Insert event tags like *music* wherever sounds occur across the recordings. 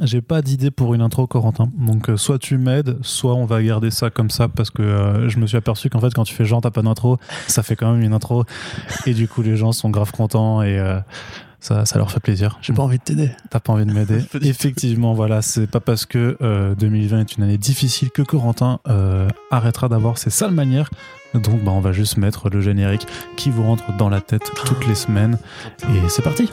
J'ai pas d'idée pour une intro, Corentin. Donc, euh, soit tu m'aides, soit on va garder ça comme ça parce que euh, je me suis aperçu qu'en fait, quand tu fais genre, t'as pas d'intro, ça fait quand même une intro. Et du coup, les gens sont grave contents et euh, ça, ça leur fait plaisir. J'ai pas envie de t'aider. T'as pas envie de m'aider *laughs* Effectivement, voilà, c'est pas parce que euh, 2020 est une année difficile que Corentin arrêtera d'avoir ses sales manières. Donc, bah, on va juste mettre le générique qui vous rentre dans la tête toutes les semaines. Et c'est parti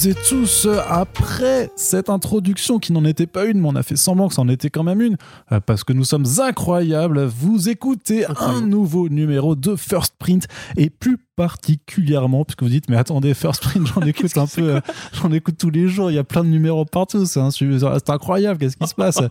toutes et tous. Après cette introduction qui n'en était pas une, mais on a fait semblant que c'en était quand même une, euh, parce que nous sommes incroyables, vous écoutez un nouveau numéro de First Print et plus particulièrement puisque vous dites mais attendez First Print j'en *laughs* écoute un peu euh, j'en écoute tous les jours il y a plein de numéros partout c'est incroyable qu'est-ce qui se passe? *laughs*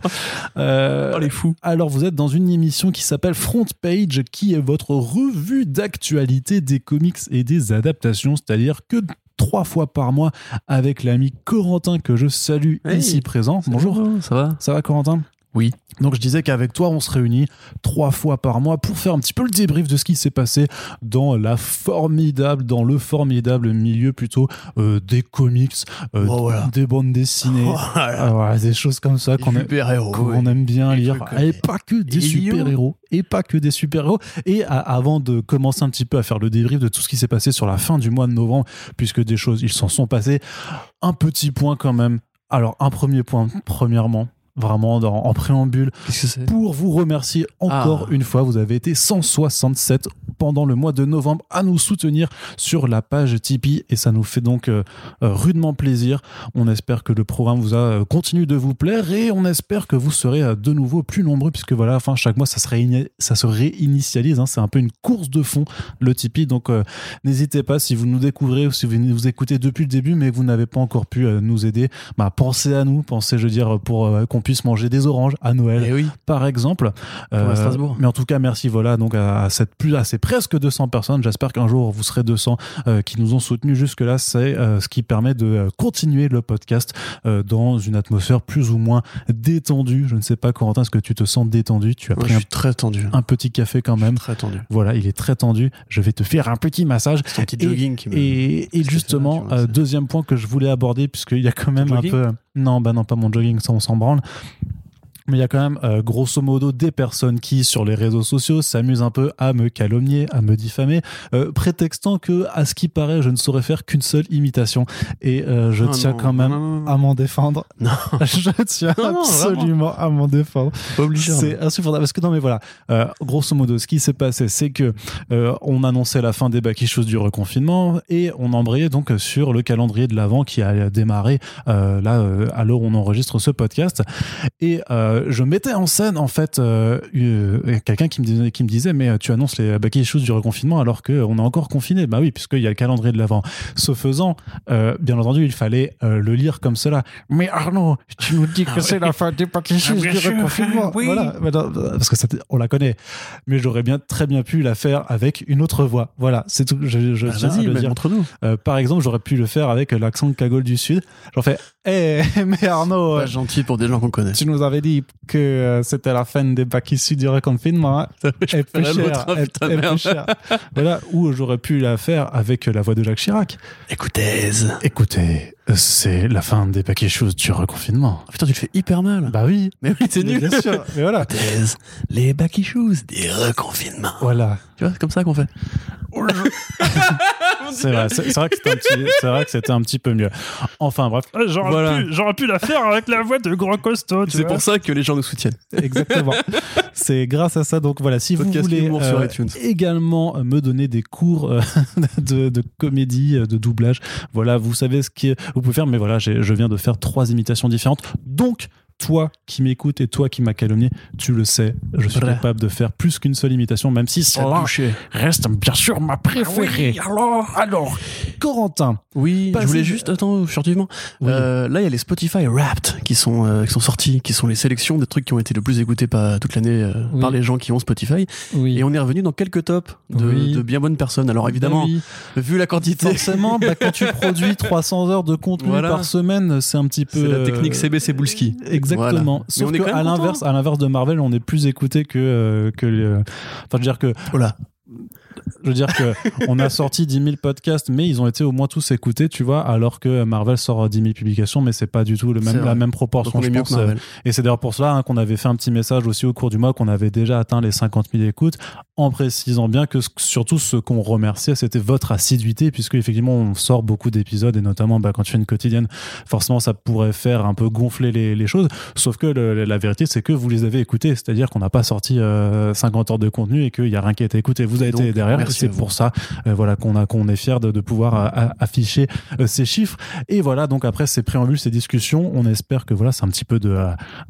Euh, Oh, les fous. alors vous êtes dans une émission qui s'appelle Front Page, qui est votre revue d'actualité des comics et des adaptations, c'est-à-dire que trois fois par mois avec l'ami Corentin que je salue ici présent. Bonjour. Ça va? Ça va Corentin? Oui. Donc je disais qu'avec toi, on se réunit trois fois par mois pour faire un petit peu le débrief de ce qui s'est passé dans la formidable, dans le formidable milieu plutôt euh, des comics, euh, Oh, voilà. des bandes dessinées, Voilà. Ah, voilà, des choses comme ça qu'on aime, bien lire. Et euh, pas que des super-héros. Et pas que des super-héros. Et à- avant de commencer un petit peu à faire le débrief de tout ce qui s'est passé sur la fin du mois de novembre, puisque des choses, ils s'en sont passés, un petit point quand même. Alors, un premier point, premièrement, vraiment dans- en préambule, pour vous remercier encore Ah. une fois. Vous avez été 167 pendant le mois de novembre à nous soutenir sur la page Tipeee et ça nous fait donc euh, euh, rudement plaisir. On espère que le programme vous a euh, continue de vous plaire et on espère que vous serez euh, de nouveau plus nombreux puisque voilà, enfin chaque mois ça se, ça se réinitialise. hein. C'est un peu une course de fond le Tipeee. Donc n'hésitez pas si vous nous découvrez ou si vous nous écoutez depuis le début mais que vous n'avez pas encore pu nous aider, bah, pensez à nous, pensez je veux dire pour qu'on puisse manger des oranges à Noël Eh oui. par exemple. à Strasbourg. Mais en tout cas, merci voilà donc à, à cette plus à ces presque 200 personnes. J'espère qu'un jour vous serez 200 euh, qui nous ont soutenus jusque là. C'est euh, ce qui permet de euh, continuer le podcast euh, dans une atmosphère plus ou moins détendue. Je ne sais pas Corentin, est-ce que tu te sens détendu? Tu as pris je un, suis très tendu. un petit café quand même. Très tendu. Voilà, il est très tendu. Je vais te faire un petit massage. Ton petit Et- jogging qui me. Et, justement, euh, deuxième point que je voulais aborder, puisqu'il y a quand même un peu. Non, bah non, pas mon jogging, ça on s'en branle. Mais il y a quand même, euh, grosso modo, des personnes qui, sur les réseaux sociaux, s'amusent un peu à me calomnier, à me diffamer, euh, prétextant que, à ce qui paraît, je ne saurais faire qu'une seule imitation. Et euh, je Ah tiens non, quand même non, non, non. à m'en défendre. Non. *laughs* je tiens absolument à m'en défendre. C'est insupportable parce que non mais voilà, grosso modo, ce qui s'est passé, c'est que on annonçait la fin des baquichos du reconfinement et on embrayait donc sur le calendrier de l'avant qui a démarré là à l'heure où on enregistre ce podcast et euh, je mettais en scène en fait euh, euh, quelqu'un qui me disait qui me disait mais euh, tu annonces les baquichos du reconfinement alors que on est encore confiné. Bah oui, puisqu'il y a le calendrier de l'avant. Ce faisant, euh, bien entendu, il fallait le lire comme cela. Mais Arnaud, tu nous dis que Ah c'est ouais. la fin des baquichos Ah, bien du sûr, reconfinement. oui. Voilà, parce que ça, on la connaît. Mais j'aurais bien très bien pu la faire avec une autre voix. Voilà, c'est tout. Je, je Bah, à le dire. montre-nous. Euh, par exemple, j'aurais pu le faire avec l'accent de cagole du Sud. J'en fais, hé, *laughs* mais Arnaud, Pas gentil pour des gens qu'on connaît. tu nous avais dit que euh, c'était la fin des bacs issus du reconfinement. Hein. *laughs* Et plus cher, et- plus cher. Voilà, ou j'aurais pu la faire avec la voix de Jacques Chirac. Écoutez. Écoutez, c'est la fin des paquets choses du reconfinement. Oh, putain, tu le fais hyper mal. Bah oui, Mais oui, c'est nul. bien sûr. Mais voilà, Écoutez, les backy shoes des reconfinements. voilà. Tu vois, c'est comme ça qu'on fait. *laughs* C'est vrai, c'est c'est vrai que c'était un petit, *laughs* c'est vrai que c'était un petit peu mieux. Enfin bref, j'aurais Voilà. pu, j'aurais pu la faire avec la voix de grand costaud. C'est pour ça que les gens nous soutiennent. Exactement. *laughs* C'est grâce à ça. Donc voilà, si vous voulez euh, également me donner des cours euh, *laughs* de, de comédie, euh, de doublage, voilà, vous savez ce que vous pouvez faire. Mais voilà, je viens de faire trois imitations différentes. Donc toi qui m'écoutes et toi qui m'as calomnié, tu le sais, je suis capable de faire plus qu'une seule imitation, même si celle-là reste bien sûr ma préférée. alors, alors, Corentin. Oui, je voulais juste, attends, furtivement. Oui. Euh, là, il y a les Spotify Wrapped qui sont, euh, qui sont sortis, qui sont les sélections des trucs qui ont été le plus écoutés par, toute l'année euh, Oui. par les gens qui ont Spotify. Oui. Et on est revenu dans quelques tops de, bien bonnes personnes. Alors évidemment, Bah oui. vu la quantité, Forcément, bah, quand tu produis *laughs* 300 heures de contenu Voilà. par semaine, c'est un petit peu. c'est la technique CB Cebulski. Exactement. Voilà. Sauf que quand même à l'inverse, à l'inverse de Marvel, on est plus écouté que euh, que. les- Enfin, je veux dire que Voilà. Je veux dire que on a sorti 10 000 podcasts, mais ils ont été au moins tous écoutés, tu vois, alors que Marvel sort 10 000 publications, mais c'est pas du tout le même, la même proportion. je pense. Et c'est d'ailleurs pour cela hein, qu'on avait fait un petit message aussi au cours du mois qu'on avait déjà atteint les 50 000 écoutes, en précisant bien que surtout ce qu'on remerciait, c'était votre assiduité, puisque effectivement on sort beaucoup d'épisodes et notamment bah, quand tu fais une quotidienne, forcément ça pourrait faire un peu gonfler les, les choses. Sauf que le- la vérité, c'est que vous les avez écoutés, c'est-à-dire qu'on n'a pas sorti euh, 50 heures de contenu et qu'il n'y a rien qui a été écouté. Vous avez été derrière, et c'est pour ça euh, voilà qu'on a qu'on est fier de, de pouvoir euh, a- afficher euh, ces chiffres. Et voilà, donc après ces préambules, ces discussions, on espère que voilà, c'est un petit peu de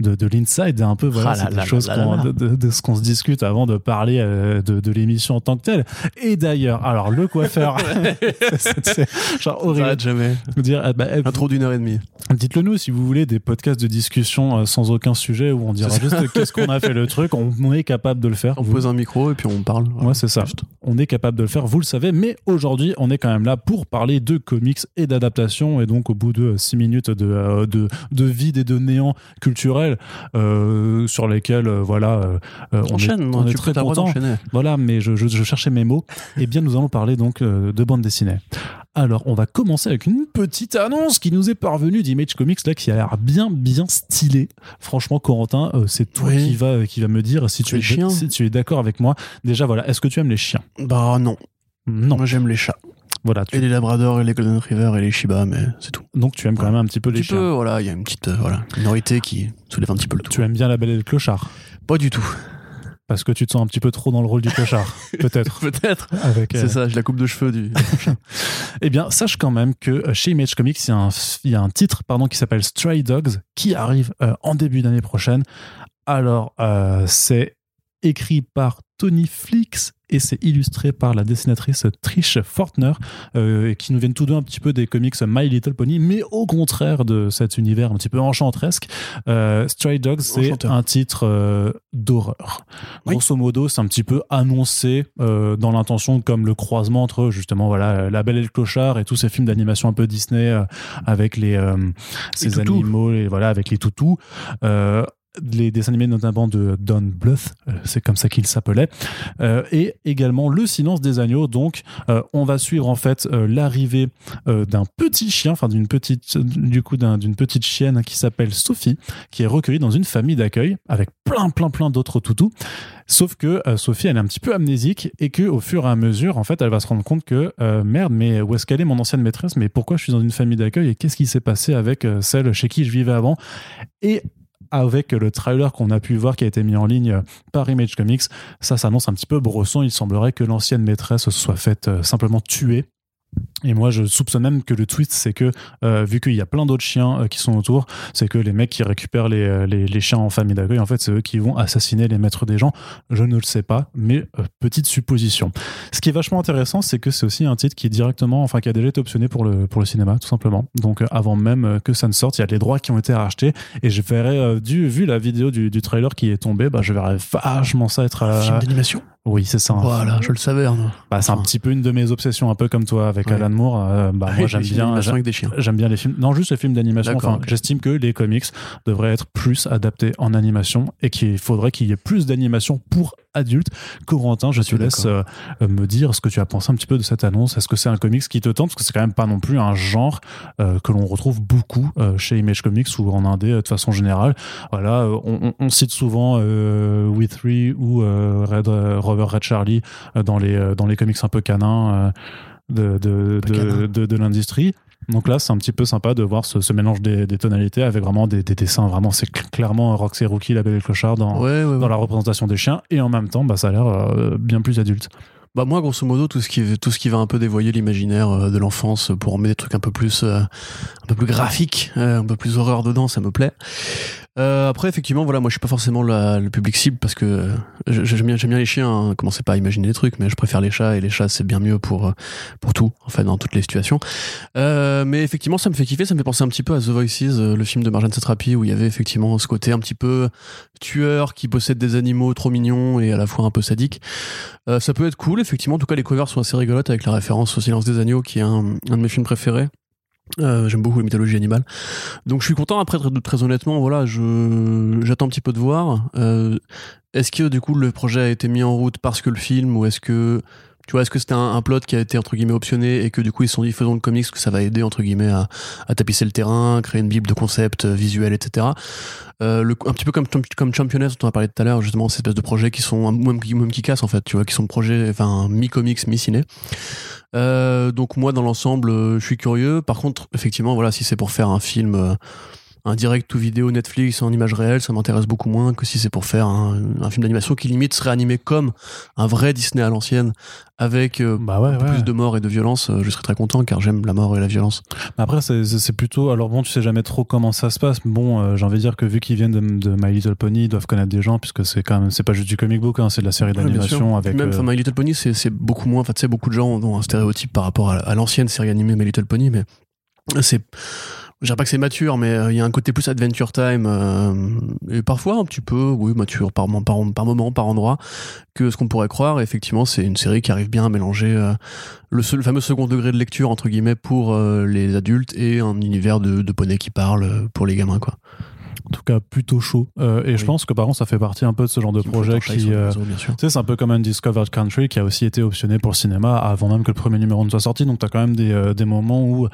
de, de l'inside, un peu voilà, Ah là c'est des là choses là là qu'on- là. de, de- ce qu'on se discute avant de parler euh, de, de l'émission en tant que telle. Et d'ailleurs, alors le coiffeur, *laughs* *laughs* c'est c'est genre horrible. jamais. dire, ah bah, Intro d'une heure et demie. Dites-le nous si vous voulez des podcasts de discussion euh, sans aucun sujet où on dira juste qu'est-ce qu'on a fait le truc, on, on est capable de le faire. On Vous- pose un micro et puis on parle. Ouais, c'est ça. Juste. On est capable de le faire, vous le savez, mais aujourd'hui, on est quand même là pour parler de comics et d'adaptation. Et donc, au bout de six minutes de, euh, de, de vide et de néant culturel, euh, sur lesquels, euh, voilà, euh, on Enchaîne, est, on est très content. Voilà, mais je, je, je cherchais mes mots. Et bien, nous allons parler donc de bande dessinée. Alors, on va commencer avec une petite annonce qui nous est parvenue d'Image Comics, là, qui a l'air bien, bien stylée. Franchement, Corentin, euh, c'est toi Oui. qui va, qui va me dire si tu, es, si tu es d'accord avec moi. Déjà, voilà, est-ce que tu aimes les chiens? Bah non. Non. Moi j'aime les chats. Voilà, tu- Et les labradors et les golden retrievers et les shiba, mais c'est tout. donc tu aimes quand même un petit peu Un les petit chiens. peu, voilà, il y a une petite euh, voilà, minorité qui soulève un petit peu le tout. Tu aimes bien la belle et le clochard Pas du tout. Parce que tu te sens un petit peu trop dans le rôle du clochard, *laughs* peut-être. Peut-être. Avec, euh, C'est ça, j'ai la coupe de cheveux du. *laughs* Eh bien, sache quand même que euh, chez Image Comics, il y a un, il y a un titre pardon, qui s'appelle Stray Dogs qui arrive euh, en début d'année prochaine. Alors, euh, c'est écrit par Tony Flix et c'est illustré par la dessinatrice Trish Fortner, euh, qui nous viennent tous deux un petit peu des comics My Little Pony, mais au contraire de cet univers un petit peu enchantresque. Euh, Stray Dogs, c'est un titre euh, d'horreur. Oui. Grosso modo, c'est un petit peu annoncé dans l'intention comme le croisement entre justement voilà La Belle et le Clochard et tous ces films d'animation un peu Disney avec les ces animaux et voilà avec les toutous. Les dessins animés notamment de Don Bluth, euh, c'est comme ça qu'il s'appelait, Euh, et également Le Silence des agneaux. Donc, euh, on va suivre en fait l'arrivée d'un petit chien, enfin d'une petite, du coup petite chienne qui s'appelle Sophie, qui est recueillie dans une famille d'accueil avec plein, plein, plein d'autres toutous. Sauf que Sophie, elle est un petit peu amnésique et que au fur et à mesure, en fait, elle va se rendre compte que merde, mais où est-ce qu'elle est mon ancienne maîtresse? Mais pourquoi je suis dans une famille d'accueil et qu'est-ce qui s'est passé avec celle chez qui je vivais avant? Et avec le trailer qu'on a pu voir qui a été mis en ligne par Image Comics, ça s'annonce un petit peu brosson. Il semblerait que l'ancienne maîtresse se soit faite euh, simplement tuer. Et moi, je soupçonne même que le twist, c'est que, euh, vu qu'il y a plein d'autres chiens euh, qui sont autour, c'est que les mecs qui récupèrent les, euh, les, les chiens en famille d'accueil, en fait, c'est eux qui vont assassiner les maîtres des gens. Je ne le sais pas, mais euh, petite supposition. Ce qui est vachement intéressant, c'est que c'est aussi un titre qui est directement, enfin, qui a déjà été optionné pour le, pour le cinéma, tout simplement. Donc, avant même que ça ne sorte, il y a les droits qui ont été rachetés. Et je verrais, du, vu la vidéo du, du trailer qui est tombé, bah, je verrais vachement ça être. euh, Film d'animation? oui, c'est ça. Voilà, je le savais. Bah, c'est un petit peu une de mes obsessions, un peu comme toi avec Ouais. Alan Moore. Euh, bah, Ah moi, j'aime bien. d'animation avec des chiens. J'aime bien les films. Non, juste les films d'animation. Enfin, j'estime que les comics devraient être plus adaptés en animation et qu'il faudrait qu'il y ait plus d'animation pour adultes. Corentin, je te laisse euh, me dire ce que tu as pensé un petit peu de cette annonce. Est-ce que c'est un comics qui te tente? Parce que c'est quand même pas non plus un genre euh, que l'on retrouve beaucoup chez Image Comics ou en indé de façon générale. Voilà, on, on- on cite souvent We Three ou Red, Rover Red Charlie dans les dans les comics un peu canins de de, de, canin. de, de l'industrie. Donc là, c'est un petit peu sympa de voir ce, ce mélange des, des tonalités avec vraiment des, des dessins. Vraiment, c'est cl- clairement Roxy Rookie, La Belle et le Clochard dans, Ouais, ouais, ouais. dans la représentation des chiens. Et en même temps, bah, ça a l'air euh, bien plus adulte. Bah moi, grosso modo, tout ce qui, tout ce qui va un peu dévoyer l'imaginaire euh, de l'enfance pour mettre des trucs un peu plus, euh, un peu plus graphiques, euh, un peu plus horreur dedans, ça me plaît. Euh, après, effectivement, voilà, moi, je suis pas forcément le public cible parce que euh, j'aime bien, bien les chiens. Hein, commencez pas à imaginer les trucs, mais je préfère les chats et les chats, c'est bien mieux pour euh, pour tout, en fait, dans toutes les situations. Euh, mais effectivement, ça me fait kiffer. Ça me fait penser un petit peu à The Voices, euh, le film de Marjane Satrapi, où il y avait effectivement ce côté un petit peu tueur qui possède des animaux trop mignons et à la fois un peu sadique. Euh, ça peut être cool, effectivement. En tout cas, les covers sont assez rigolotes avec la référence au Silence des agneaux, qui est un, un de mes films préférés. Euh, J'aime beaucoup la mythologie animale. Donc je suis content. Après, très, honnêtement, voilà, j'attends un petit peu de voir. Euh, est-ce que du coup le projet a été mis en route parce que le film, ou est-ce que tu vois, est-ce que c'était un, plot qui a été entre guillemets optionné et que du coup ils se sont dit faisons le comics que ça va aider entre guillemets à, à tapisser le terrain, créer une bible de concepts euh, visuels, etc. Euh, un petit peu comme comme dont on a parlé tout à l'heure, justement, ces espèces de projets qui sont même qui même qui cassent en fait, tu vois, qui sont projets, enfin mi comics, mi ciné. Euh, donc moi dans l'ensemble, je suis curieux. Par contre, effectivement, voilà, si c'est pour faire un film, un direct ou vidéo Netflix en image réelle, ça m'intéresse beaucoup moins que si c'est pour faire un, un film d'animation qui limite serait animé comme un vrai Disney à l'ancienne, avec euh, Bah ouais, ouais. plus de mort et de violence. euh, Je serais très content car j'aime la mort et la violence. Après, c'est- plutôt. Alors bon, tu sais jamais trop comment ça se passe. Bon, euh, j'ai envie de dire que vu qu'ils viennent de, de My Little Pony, ils doivent connaître des gens, puisque c'est quand même. C'est pas juste du comic book, hein, c'est de la série Ouais, d'animation avec. Même My Little Pony, c'est c'est beaucoup moins. Enfin, tu sais, beaucoup de gens ont un stéréotype par rapport à, à l'ancienne série animée My Little Pony, mais c'est. Je dirais pas que c'est mature, mais euh, il y a un côté plus Adventure Time, euh, et parfois un petit peu, oui, mature par, par, par moment, par endroit, que ce qu'on pourrait croire. Et effectivement, c'est une série qui arrive bien à mélanger euh, le, seul- le fameux second degré de lecture, entre guillemets, pour euh, les adultes et un univers de, de poneys qui parlent euh, pour les gamins, quoi. en tout cas, plutôt chaud. Euh, et je pense que par contre, ça fait partie un peu de ce genre de projet qui. euh, c'est un peu comme Undiscovered Country qui a aussi été optionné pour le cinéma avant même que le premier numéro ne soit sorti. Donc, tu as quand même des, euh, des moments où,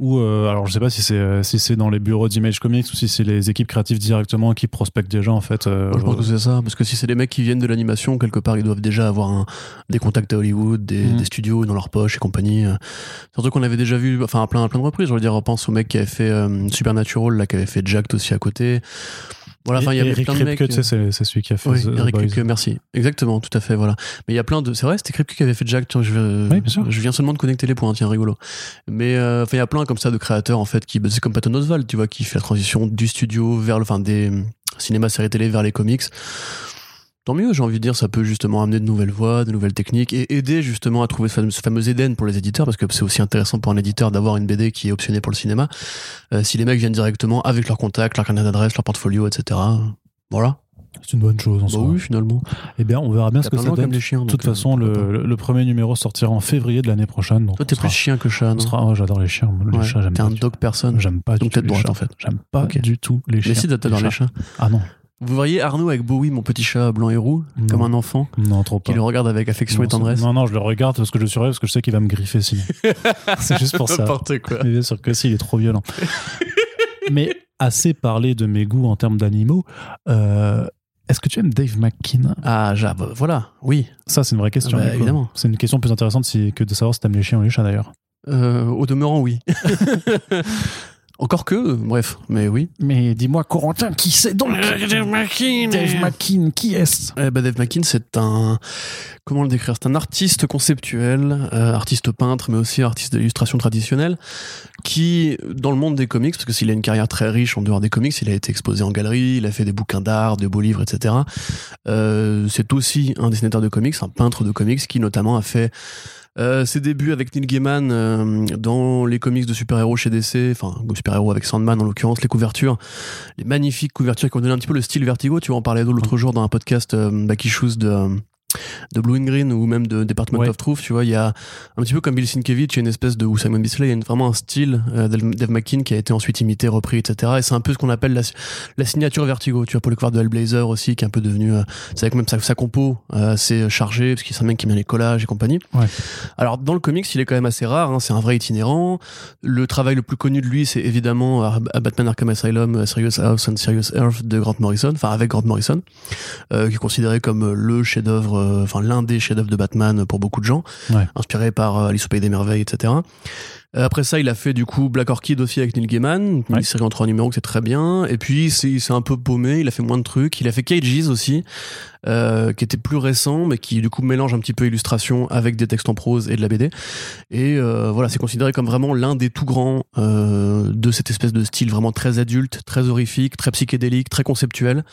où euh, alors je sais pas si c'est euh, si c'est dans les bureaux d'Image Comics ou si c'est les équipes créatives directement qui prospectent gens en fait. euh, je pense que c'est ça, parce que si c'est des mecs qui viennent de l'animation, quelque part, ils doivent déjà avoir un- des contacts à Hollywood, des, Mhm. des studios dans leur poche et compagnie. euh. C'est un truc qu'on avait déjà vu, enfin, à plein, à plein de reprises. Je veux dire, on pense au mec qui avait fait euh, Supernatural, là, qui avait fait Jacked aussi à côté. Voilà, enfin, il y avait Eric plein de mecs. C'est c'est celui qui a fait Oui, The- Eric. Kripke, merci. Exactement, tout à fait, voilà. Mais il y a plein de. C'est vrai, c'était Kripke qui avait fait Jack. Tiens, je, Oui, bien sûr. je viens seulement de connecter les points, tiens, rigolo. Mais euh, enfin, il y a plein comme ça de créateurs en fait qui. bah, C'est comme Patton Oswalt, tu vois, qui fait la transition du studio vers le, enfin, des cinémas, séries télé vers les comics. Tant mieux, j'ai envie de dire, ça peut justement amener de nouvelles voies, de nouvelles techniques et aider justement à trouver ce fameux, Eden pour les éditeurs parce que c'est aussi intéressant pour un éditeur d'avoir une BD qui est optionnée pour le cinéma. Euh, si les mecs viennent directement avec leurs contacts, leur carnet d'adresse, leur portfolio, etc. Voilà. C'est une bonne chose en Bah soi. oui, finalement. Eh bien, on verra bien ce que ça donne. les chiens. De toute donc, euh, façon, le, le premier numéro sortira en février de l'année prochaine. Donc Toi, t'es plus chien que chat, on non sera- oh, J'adore les chiens. Les Ouais, chats, j'aime T'es pas un dog personne. J'aime pas du Donc tout t'es de les droite, chats. en fait. J'aime pas du tout les chiens. Mais si, t'adores les chats. Ah non, Vous voyez Arnaud avec Bowie, mon petit chat blanc et roux, Non. comme un enfant, non, trop pas. qui le regarde avec affection Non, et tendresse. Non, non, je le regarde parce que je surveille parce que je sais qu'il va me griffer sinon. *laughs* c'est juste pour ça. N'importe quoi. Mais bien sûr que si, il est trop violent. *laughs* Mais assez parlé de mes goûts en termes d'animaux. euh, Est-ce que tu aimes Dave McKean? Ah, ja, bah, voilà, oui. Ça, c'est une vraie question. Bah, évidemment. C'est une question plus intéressante si- que de savoir si t'aimes les chiens ou les chats d'ailleurs. Euh, au demeurant, oui. *laughs* Encore que, euh, bref, mais oui. Mais dis-moi, Corentin, qui c'est donc Dave McKean, qui est-ce? Eh ben, Dave McKean, c'est un. Comment le décrire? C'est un artiste conceptuel, euh, artiste peintre, mais aussi artiste d'illustration traditionnelle, qui, dans le monde des comics, parce que s'il a une carrière très riche en dehors des comics, il a été exposé en galerie, il a fait des bouquins d'art, de beaux livres, etc. Euh, c'est aussi un dessinateur de comics, un peintre de comics, qui notamment a fait euh, ses débuts avec Neil Gaiman euh, dans les comics de super-héros chez DC, enfin, de super-héros avec Sandman en l'occurrence, les couvertures, les magnifiques couvertures qui ont donné un petit peu le style Vertigo. Tu vois, on parlait l'autre jour dans un podcast euh, Back Issues de, euh, de Blue and Green ou même de Department Ouais. of Truth. Tu vois, il y a un petit peu comme Bill Sienkiewicz, il y a une espèce de, ou Simon Bisley, il y a une- vraiment un style euh, Dave McKean qui a été ensuite imité, repris, etc. Et c'est un peu ce qu'on appelle la, la signature Vertigo. Tu vois, pour le couvert de Hellblazer aussi, qui est un peu devenu, euh, c'est avec même sa, sa compo euh, assez chargée, parce qu'il c'est un mec qui bien les collages et compagnie. Ouais. Alors dans le comics, il est quand même assez rare. hein, c'est un vrai itinérant. Le travail le plus connu de lui, c'est évidemment à à Batman Arkham Asylum, euh, Serious House and Serious Earth de Grant Morrison, enfin avec Grant Morrison, euh, qui est considéré comme euh, le chef-d'œuvre, enfin l'un des chefs-d'œuvre de Batman pour beaucoup de gens, Ouais. inspiré par Alice au pays des merveilles, etc. Euh, Après ça, il a fait du coup Black Orchid aussi avec Neil Gaiman, Ouais. une série en trois numéros c'est très bien. Et puis c'est c'est un peu paumé, il a fait moins de trucs. Il a fait Cages aussi, euh, qui était plus récent, mais qui du coup mélange un petit peu illustration avec des textes en prose et de la BD. Et euh, voilà, c'est considéré comme vraiment l'un des tout grands euh, de cette espèce de style vraiment très adulte, très horrifique, très psychédélique, très conceptuel.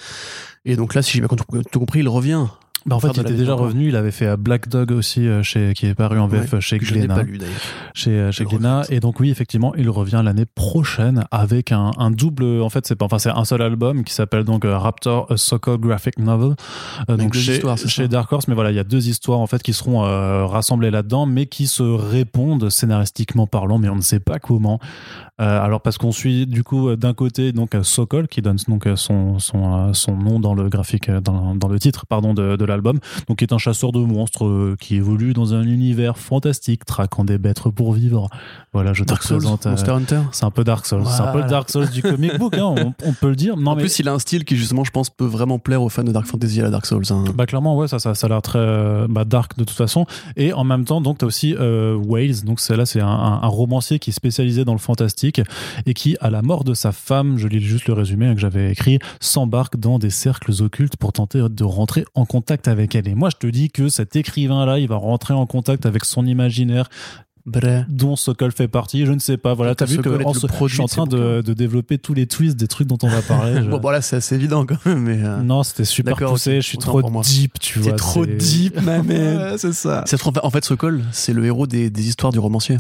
Et donc là, si j'ai bien tout compris, il revient. Bah, en fait, il la était déjà revenu. Il avait fait euh, Black Dog aussi, euh, chez, qui est paru en VF Ouais, chez Glénat. pas lu d'ailleurs. chez, euh, chez Glénat. Et donc oui, effectivement, il revient l'année prochaine avec un, un double. En fait, c'est pas, enfin c'est un seul album qui s'appelle donc euh, Raptor, a So-Called Graphic Novel. Euh, donc chez, chez Dark Horse, mais voilà, il y a deux histoires en fait qui seront rassemblées là-dedans, mais qui se répondent scénaristiquement parlant, mais on ne sait pas comment. Alors parce qu'on suit du coup d'un côté donc Sokol qui donne donc son son son nom dans le graphique dans, dans le titre pardon de, de l'album donc qui est un chasseur de monstres euh, qui évolue dans un univers fantastique traquant des bêtes pour vivre voilà je te Dark Souls, présente euh, Monster Hunter. c'est un peu Dark Souls c'est un peu le. Dark Souls du comic book hein, on, on peut le dire non en mais plus, il a un style qui, justement, je pense, peut vraiment plaire aux fans de Dark Fantasy à la Dark Souls. hein. Bah clairement ouais ça ça, ça a l'air très euh, bah, dark de toute façon et en même temps donc t'as aussi euh, Wales donc c'est là c'est un, un- un romancier qui est spécialisé dans le fantastique et qui à la mort de sa femme je lis juste le résumé hein, que j'avais écrit s'embarque dans des cercles occultes pour tenter de rentrer en contact avec elle et moi je te dis que cet écrivain là il va rentrer en contact avec son imaginaire dont Sokol fait partie je ne sais pas voilà t'as vu que en le ce- je produit suis en train de, développer tous les twists des trucs dont on va parler *laughs* je- Bon, voilà, c'est assez évident quand même, mais. euh, non, c'était super poussé. Je suis Autant trop deep, tu vois. Trop deep, ma. *laughs* Ouais, c'est ça. Se en fait, Sokol, c'est le héros des, des histoires du romancier.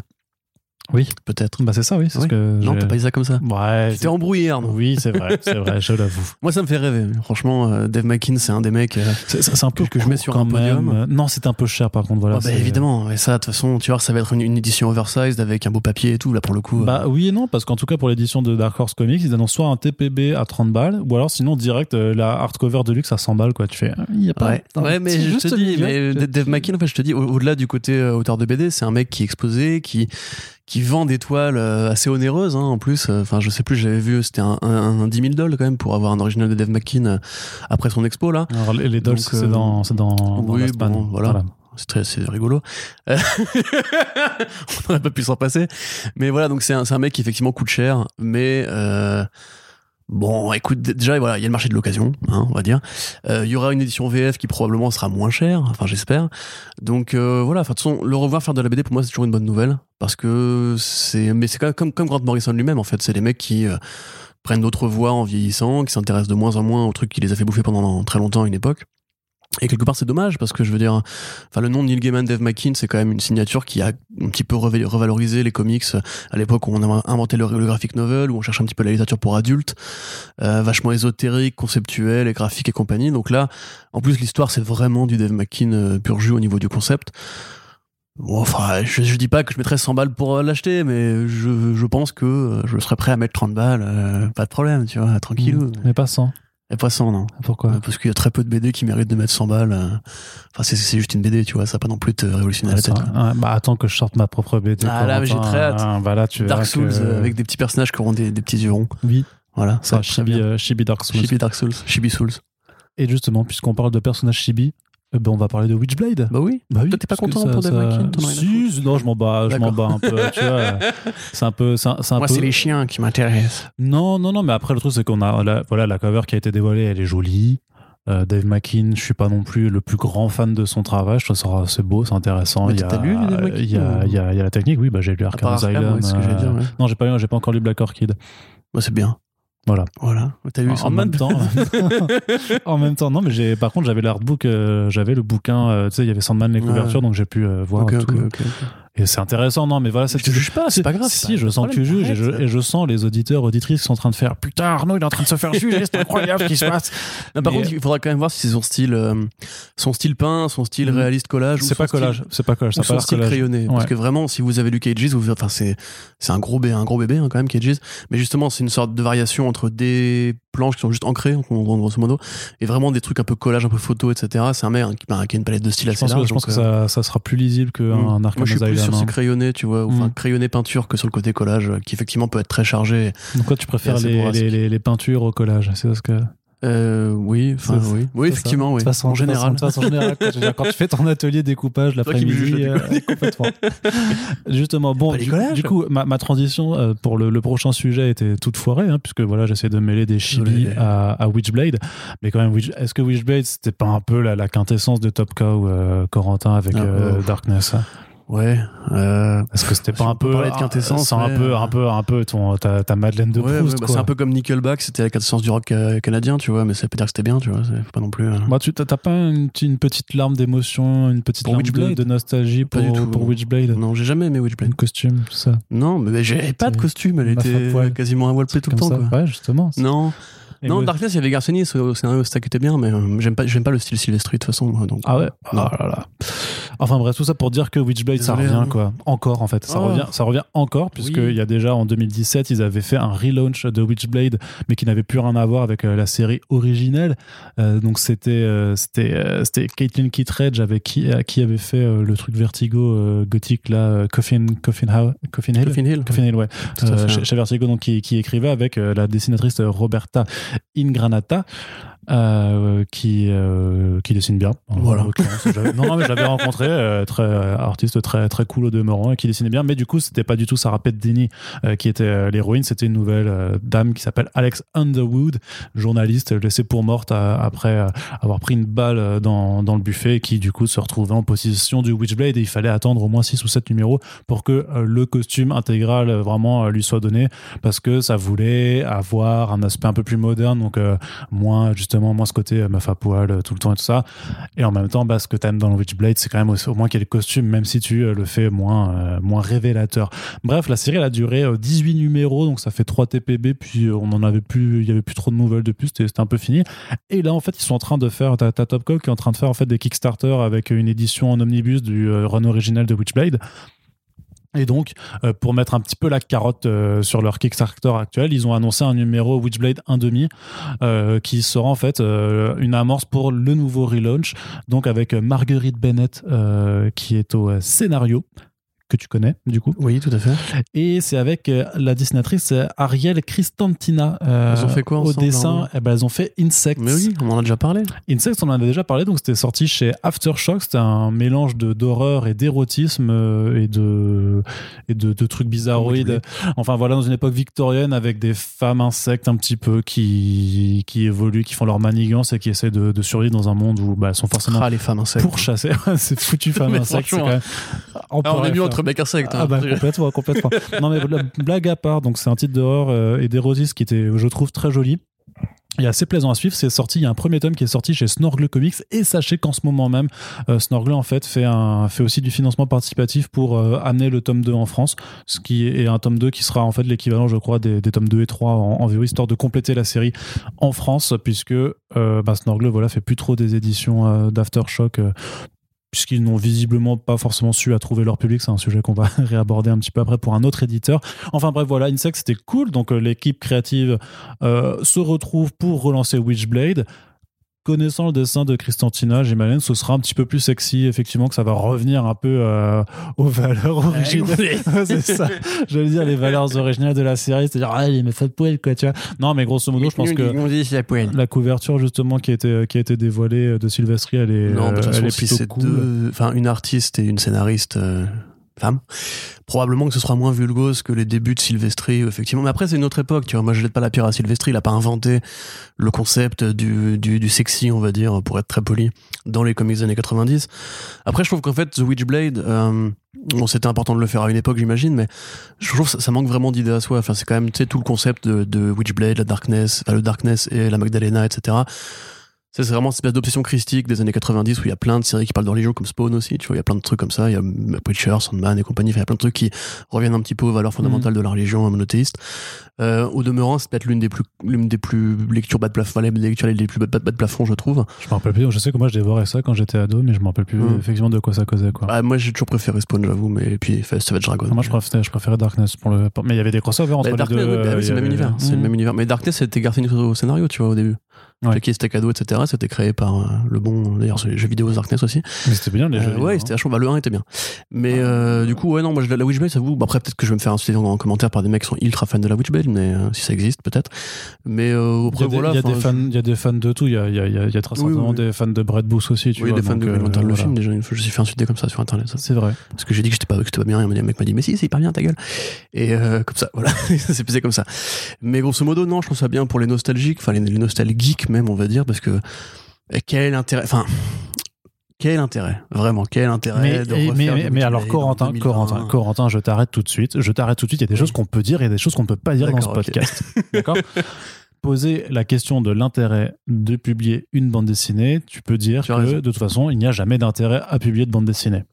Oui. Peut-être. Bah c'est ça, oui. C'est ce Oui. que. Non, j'ai- t'as pas dit ça comme ça. Ouais. Tu t'es embrouillé, Arnaud. Oui, c'est vrai, c'est vrai, je *laughs* l'avoue. Moi, ça me fait rêver. Franchement, euh, Dave McKean, c'est un des mecs. euh, C'est c'est un peu Que je mets court sur quand un podium. même. Non, c'est un peu cher par contre. Voilà. ah bah, c'est- évidemment. Et ça, de toute façon, tu vois, ça va être une, une édition oversized avec un beau papier et tout, là, pour le coup. euh. Bah oui et non, parce qu'en tout cas pour l'édition de Dark Horse Comics, ils annoncent soit un TPB à 30 balles, ou alors sinon direct euh, la hardcover de luxe à 100 balles, quoi. Tu fais. Il y a pas. Ouais, un ouais mais petit je juste te dis, milieu. mais Dave McKean, en fait, je te dis, au- au-delà du côté euh, auteur de BD, c'est un mec qui est exposé, qui qui vend des toiles euh, assez onéreuses, hein, en plus. Enfin, je sais plus, j'avais vu, c'était un, un, un 10 000 dollars quand même pour avoir un original de Dave McKean euh, après son expo là. Alors, les, dolls, c'est euh, dans, dans, dans oui, Man. bon, voilà. C'est très, c'est rigolo. Euh, *laughs* On n'aurait pas pu s'en passer. Mais voilà, donc c'est un, un mec qui effectivement coûte cher, mais euh, bon, écoute, déjà voilà, il y a le marché de l'occasion, hein, on va dire. Euh, Il y aura une édition VF qui probablement sera moins chère, enfin j'espère. Donc euh, voilà, de toute façon, le revoir faire de la BD pour moi c'est toujours une bonne nouvelle parce que c'est, mais c'est comme comme Grant Morrison lui-même en fait, c'est des mecs qui euh, prennent d'autres voies en vieillissant, qui s'intéressent de moins en moins aux trucs qui les a fait bouffer pendant très longtemps à une époque. Et quelque part, c'est dommage parce que je veux dire, enfin, le nom de Neil Gaiman, Dave McKean, c'est quand même une signature qui a un petit peu revalorisé les comics à l'époque où on a inventé le, le graphic novel, où on cherche un petit peu la littérature pour adultes, euh, vachement ésotérique, conceptuel et graphique et compagnie. Donc là, en plus, l'histoire, c'est vraiment du Dave McKean euh, pur jus au niveau du concept. Bon, enfin, je, je dis pas que je mettrais 100 balles pour euh, l'acheter, mais je, je pense que euh, je serais prêt à mettre 30 balles, euh, pas de problème, tu vois, tranquillou. Mais pas 100. Et pas 100, non. Pourquoi Euh, Parce qu'il y a très peu de BD qui méritent de mettre 100 balles. euh. Enfin, c'est- c'est juste une BD, tu vois, ça va pas non plus te révolutionner la Ça, tête. bah attends que je sorte ma propre BD. Ah, là, j'ai très hâte. Ah, bah là, tu Dark Souls que- euh, avec des petits personnages qui auront des, des petits yeux ronds. Oui, Voilà, ça, très Chibi, Chibi Dark Souls. Chibi Dark Souls, Chibi Souls. Et justement, puisqu'on parle de personnages Chibi, ben, on va parler de Witchblade. Bah oui. Bah oui, Toi, t'es pas content ça- pour Dave ça- McKean Si, non, je m'en bats, je m'en bats un peu, tu vois. *laughs* C'est un peu, c'est un, c'est un Moi, peu. c'est les chiens qui m'intéressent. Non, non, non, mais après le truc c'est qu'on a, la, voilà, la cover qui a été dévoilée, elle est jolie. Euh, Dave McKean, je suis pas non plus le plus grand fan de son travail. Je trouve ça c'est beau, c'est intéressant. Mais il y a, t'as lu Dave McKean, il y a, ou- il y a, il y a la technique, oui, bah j'ai lu Arkham Asylum. ouais, ouais. Non, j'ai pas, lu- j'ai pas encore lu Black Orchid. Bah, c'est bien. Voilà. Voilà. T'as lu En, même temps, *laughs* en même temps, non, mais j'ai, par contre, j'avais l'artbook, euh, j'avais le bouquin, euh, tu sais, il y avait Sandman les Ouais. couvertures, donc j'ai pu euh, voir tout. ok, ok. Et c'est intéressant, non, mais voilà, c'est Je te juge pas, c'est pas grave. c'est Si, pas- je pas sens que tu juges et je, et je sens les auditeurs, auditrices qui sont en train de faire Putain, Arnaud, il est en train de se faire *laughs* juger, c'est incroyable ce qui se passe. Non, par Mais- contre, il faudra quand même voir si c'est son style, euh, son style peint, son style Mhm. réaliste collage. C'est pas collage, c'est pas collage, ça pas son l'air style collage. crayonné. Parce que vraiment, si vous avez lu Cages, vous, enfin, c'est, c'est un gros, bé- un gros bébé, hein, quand même, Cages. Mais justement, c'est une sorte de variation entre des planches qui sont juste ancrées, grosso modo, et vraiment des trucs un peu collage, un peu photo, etc. C'est un mec hein, qui, bah, qui a une palette de style Je assez pense, large. je pense que donc, euh, ça, ça sera plus lisible qu'un Mm. Arkham Moi, je suis plus sur hein. ce crayonné, tu vois, enfin, Mm. crayonné peinture que sur le côté collage, euh, qui effectivement peut être très chargé. Donc, toi, tu préfères les, les, les, les peintures au collage C'est ce que. Euh, oui, enfin, oui. Oui, ça. effectivement, oui. De toute façon, en de général. façon, de toute façon générale, quand, tu fais ton atelier découpage l'après-midi, euh, complètement. *laughs* Justement, bon, du, coup, ma, ma transition euh, pour le, le prochain sujet était toute foirée, hein, puisque voilà, j'essaie de mêler des chibi Désolé. à, à Witchblade. Mais quand même, est-ce que Witchblade, c'était pas un peu la, la quintessence de Top Cow, euh, Corentin, avec Ah, euh, oh. Darkness hein? Ouais. Euh, Est-ce que c'était pas un peut peu. parler de quintessence, un, peu, un peu, un peu ton, ta, ta Madeleine de ouais, Proust, ouais, bah, c'est un peu comme Nickelback, c'était la quintessence du rock euh, canadien, tu vois, mais ça pas dire que c'était bien, tu vois, pas non plus. euh. Bah, tu t'as pas une, une petite larme d'émotion, une petite Pour larme de, nostalgie Pas pour, du tout. pour Witchblade Non, j'ai jamais aimé Witchblade. Une costume, tout ça. Non, mais j'avais pas de costume, elle était quasiment un wallplay tout le temps, ça. quoi. Ouais, justement. Non, non, ouais. Darkness, il y avait Garcenis au scénario, c'était qui était bien, mais euh, j'aime pas, j'aime pas le style Sylvester de toute façon, moi, donc. Ah ouais? Ah là là. Enfin bref, tout ça pour dire que Witchblade, ça revient hein. quoi. Encore en fait. Ça, Oh. revient, ça revient encore, puisqu'il Oui. y a déjà en 2017, ils avaient fait un relaunch de Witchblade, mais qui n'avait plus rien à voir avec euh, la série originelle. Euh, donc c'était euh, c'était euh, c'était Caitlin Kittredge avec qui, qui avait fait euh, le truc Vertigo euh, gothique là, euh, Coffin, Coffin, House- Coffin Hill? Coffin Hill. Coffin Hill, ouais. Tout à Euh, fait. chez, chez Vertigo, donc, qui, qui écrivait avec euh, la dessinatrice Roberta Ingranata. Euh, qui euh, qui dessine bien. En Voilà. non, non mais je l'avais rencontré euh, très euh, artiste très très cool au demeurant et qui dessinait bien. Mais du coup c'était pas du tout Sarah Pettini euh, qui était l'héroïne. C'était une nouvelle dame qui s'appelle Alex Underwood journaliste laissée pour morte après avoir pris une balle dans, dans le buffet et qui du coup se retrouvait en possession du Witchblade. Et il fallait attendre au moins 6 ou 7 numéros pour que le costume intégral vraiment lui soit donné. Parce que ça voulait avoir un aspect un peu plus moderne donc moins justement moins ce côté euh, meuf à poil euh, tout le temps et tout ça. Et en même temps bah, ce que t'aimes dans le Witchblade c'est quand même au moins qu'il y ait le costume même si tu euh, le fais moins moins révélateur. Bref la série elle a duré euh, 18 numéros donc ça fait 3 TPB puis on en avait plus il y avait plus trop de nouvelles depuis c'était un peu fini. Et là en fait ils sont en train de faire ta, Top Cow qui est en train de faire en fait des Kickstarter avec une édition en omnibus du run original de Witchblade et donc, euh, pour mettre un petit peu la carotte euh, sur leur Kickstarter actuel, ils ont annoncé un numéro Witchblade 1.5 euh, qui sera en fait une amorce pour le nouveau relaunch, donc avec Marguerite Bennett qui est au scénario que tu connais du coup Oui, tout à fait. et c'est avec euh, la dessinatrice euh, Ariel Cristantina euh, Elles ont fait quoi au ensemble, dessin? Eh ben, elles ont fait Insects Mais oui, on en a déjà parlé. Insects, on en avait déjà parlé, donc c'était sorti chez Aftershock. C'était un mélange d'horreur et d'érotisme euh, et de et de, de trucs bizarroïdes. Enfin voilà, dans une époque victorienne avec des femmes insectes un petit peu qui qui évoluent, qui font leur manigance et qui essaient de, de survivre dans un monde où bah, elles sont forcément Ah, les femmes insectes. pourchassées. *laughs* c'est foutu *laughs* femmes insectes. quand même- on pourrait est mieux faire- entre mecs insectes. ah bah complètement, complètement. *laughs* non mais la blague à part, donc c'est un titre d'horreur euh, et d'érotisme qui était, je trouve, très joli. Et assez plaisant à suivre, c'est sorti, il y a un premier tome qui est sorti chez Snorgle Comics et sachez qu'en ce moment même, euh, Snorgle en fait fait, un, fait aussi du financement participatif pour euh, amener le tome 2 en France, ce qui est un tome 2 qui sera en fait l'équivalent je crois des, des tomes 2 et 3 en, en VO, histoire de compléter la série en France puisque euh, bah, Snorgle voilà, fait plus trop des éditions euh, d'Aftershock euh, puisqu'ils n'ont visiblement pas forcément su à trouver leur public. C'est un sujet qu'on va *laughs* réaborder un petit peu après pour un autre éditeur. Enfin bref, voilà, Insect, c'était cool. Donc euh, l'équipe créative euh, se retrouve pour relancer Witchblade. Connaissant le dessin de Christantina, j'imagine que ce sera un petit peu plus sexy, effectivement, que ça va revenir un peu euh, aux valeurs originales. *laughs* C'est ça. J'allais dire les valeurs originales de la série, c'est-à-dire, ah, il me fait de poil, quoi, tu vois. Non, mais grosso modo, je pense que la poêle. couverture, justement, qui a été, qui a été dévoilée de Sylvestri, elle est, Non, de toute euh, façon, elle est si plutôt c'est cool. deux, enfin, une artiste et une scénariste euh, femme, probablement que ce sera moins vulgose que les débuts de Sylvestri, effectivement. Mais après, c'est une autre époque, tu vois. Moi, je jette pas la pierre à Sylvestri, il a pas inventé le concept du, du, du sexy, on va dire, pour être très poli, dans les comics des années 90. Après, je trouve qu'en fait, The Witchblade, euh, bon, c'était important de le faire à une époque, j'imagine, mais je trouve que ça, ça manque vraiment d'idées à soi. Enfin, c'est quand même, tu sais, tout le concept de, de Witchblade, la Darkness, enfin, le Darkness et la Magdalena, etc. C'est vraiment cette espèce d'obsession christique des années 90 où il y a plein de séries qui parlent de religion comme Spawn aussi, tu vois, il y a plein de trucs comme ça, il y a euh, Preacher, Sandman et compagnie, Enfin, il y a plein de trucs qui reviennent un petit peu aux valeurs fondamentales de la religion monothéiste. Euh, au demeurant, c'est peut-être l'une des plus, l'une des plus lectures bas de plafond, les lectures les plus bas, bas- bas de plafond, je trouve. Je me rappelle plus. Je sais que moi, je dévorais ça quand j'étais ado, mais je me rappelle plus Mm. effectivement de quoi ça causait. Quoi. Ah, moi, j'ai toujours préféré Spawn, j'avoue, mais puis enfin, Savage Dragon. moi, je préférais, je préférais Darkness pour le. Mais il y avait des crossovers entre Bah, les Darkness, deux. oui, bah oui, c'est le même univers. C'est le Mm. même univers. Mais Darkness, c'était Garcinis au scénario, tu vois, au début. Ouais. Jackie Estacado, etc. C'était créé par euh, le bon, d'ailleurs, c'est les jeux vidéo Darkness aussi. Mais c'était bien les Euh, jeux. ouais, vidéo, c'était vachement. Bah, le 1 était bien. Mais euh, du coup, ouais, non, moi, je, la Witchblade, ça vous. bah, après, peut-être que je vais me faire insulter en commentaire par des mecs qui sont ultra fans de la Witchblade, mais euh, si ça existe, peut-être. Mais euh, Il y après, a, des, voilà. il y a des fans, il y a des fans de tout. Il y a, il y a, il y a, y a très Oui, certainement oui. des fans de Brad Booth aussi. Tu Oui, vois, des fans de Lantern, le film, déjà, une fois, je me suis fait insulter comme ça sur internet. ça. C'est vrai. Parce que j'ai dit que j'étais pas, que pas bien, et un mec m'a dit, mais si, c'est hyper bien, ta gueule. Et comme ça, voilà, *laughs* passé comme ça. Mais grosso modo, non, je trouve ça bien pour les nostalgiques, enfin les, les même, on va dire, parce que quel intérêt, enfin, quel intérêt, vraiment, quel intérêt Mais, de et- mais, du mais, mais alors, Corentin, 2020. Corentin, Corentin, je t'arrête tout de suite. Je t'arrête tout de suite. Il y a des choses qu'on peut dire et il y a des choses qu'on ne peut pas dire dans ce podcast. *laughs* D'accord? Poser la question de l'intérêt de publier une bande dessinée, tu peux dire Tu que de toute façon, il n'y a jamais d'intérêt à publier de bande dessinée.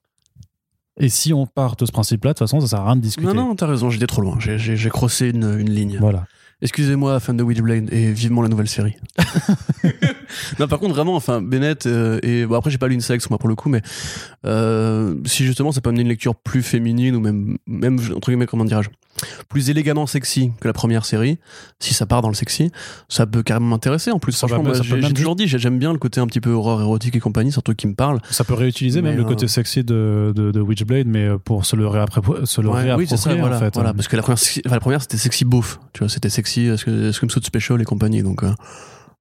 Et si on part de ce principe-là, de toute façon, ça sert à rien de discuter. Non, non, t'as raison, j'étais trop loin. J'ai- crossé une, une ligne. Voilà. Excusez-moi, fan de Witchblade, et vivement la nouvelle série. *laughs* non, par contre, vraiment, enfin, Bennett, euh, et bon, après, j'ai pas lu une sexe, moi, pour le coup, mais euh, si justement ça peut amener une lecture plus féminine, ou même, même entre guillemets, comment dirais-je, plus élégamment sexy que la première série, si ça part dans le sexy, ça peut carrément m'intéresser. En plus, Ça franchement, j'ai toujours dit, j'ai- j'aime bien le côté un petit peu horreur érotique et compagnie, c'est un truc qui me parle. Ça peut réutiliser même le euh, côté sexy de, de, de Witchblade, mais pour se le, réappré- se le Ouais, réapproprier, oui, c'est ça, voilà, en fait. voilà, parce que la première, enfin, la première c'était sexy beauf, tu vois, c'était sexy, euh, Scum Scumsuit Special et compagnie, donc euh,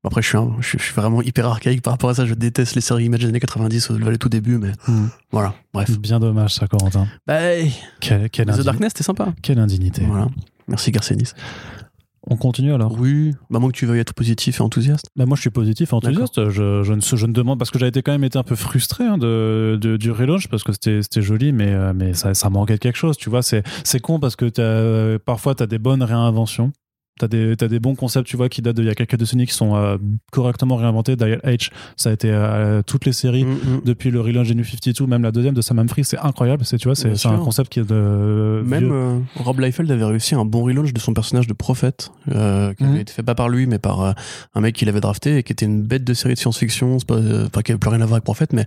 après je suis, un- je, suis- vraiment hyper archaïque par rapport à ça, je déteste les séries Image des années 90, au le tout début, mais Hmm. voilà, bref. Bien dommage, ça, Corentin. Bah, Quelle, quelle, The Darkness, c'était sympa. quelle indignité. Voilà. Merci Garcenis. On continue alors? Oui, bah moi que tu veuilles être positif et enthousiaste. Bah, moi, je suis positif et enthousiaste. Je, je, ne, je ne demande parce que j'avais quand même été un peu frustré hein, de, de- du relaunch parce que c'était joli, mais, euh, mais ça, ça manquait de quelque chose. Tu vois, c'est con parce que t'as, euh, parfois, tu as des bonnes réinventions. T'as des, t'as des bons concepts, tu vois, qui datent d'il y a quelques décennies, qui sont euh, correctement réinventés. Dial H, ça a été euh, toutes les séries Mm, mm. depuis le relaunch des New 52, même la deuxième de Sam Humphrey, c'est incroyable. C'est, tu vois, c'est, un concept qui est de Même vieux. euh, Rob Liefeld avait réussi un bon relaunch de son personnage de prophète, euh, qui avait été fait pas par lui, mais par euh, un mec qu'il avait drafté et qui était une bête de série de science-fiction, pas, euh, enfin qui avait plus rien à voir avec prophète, mais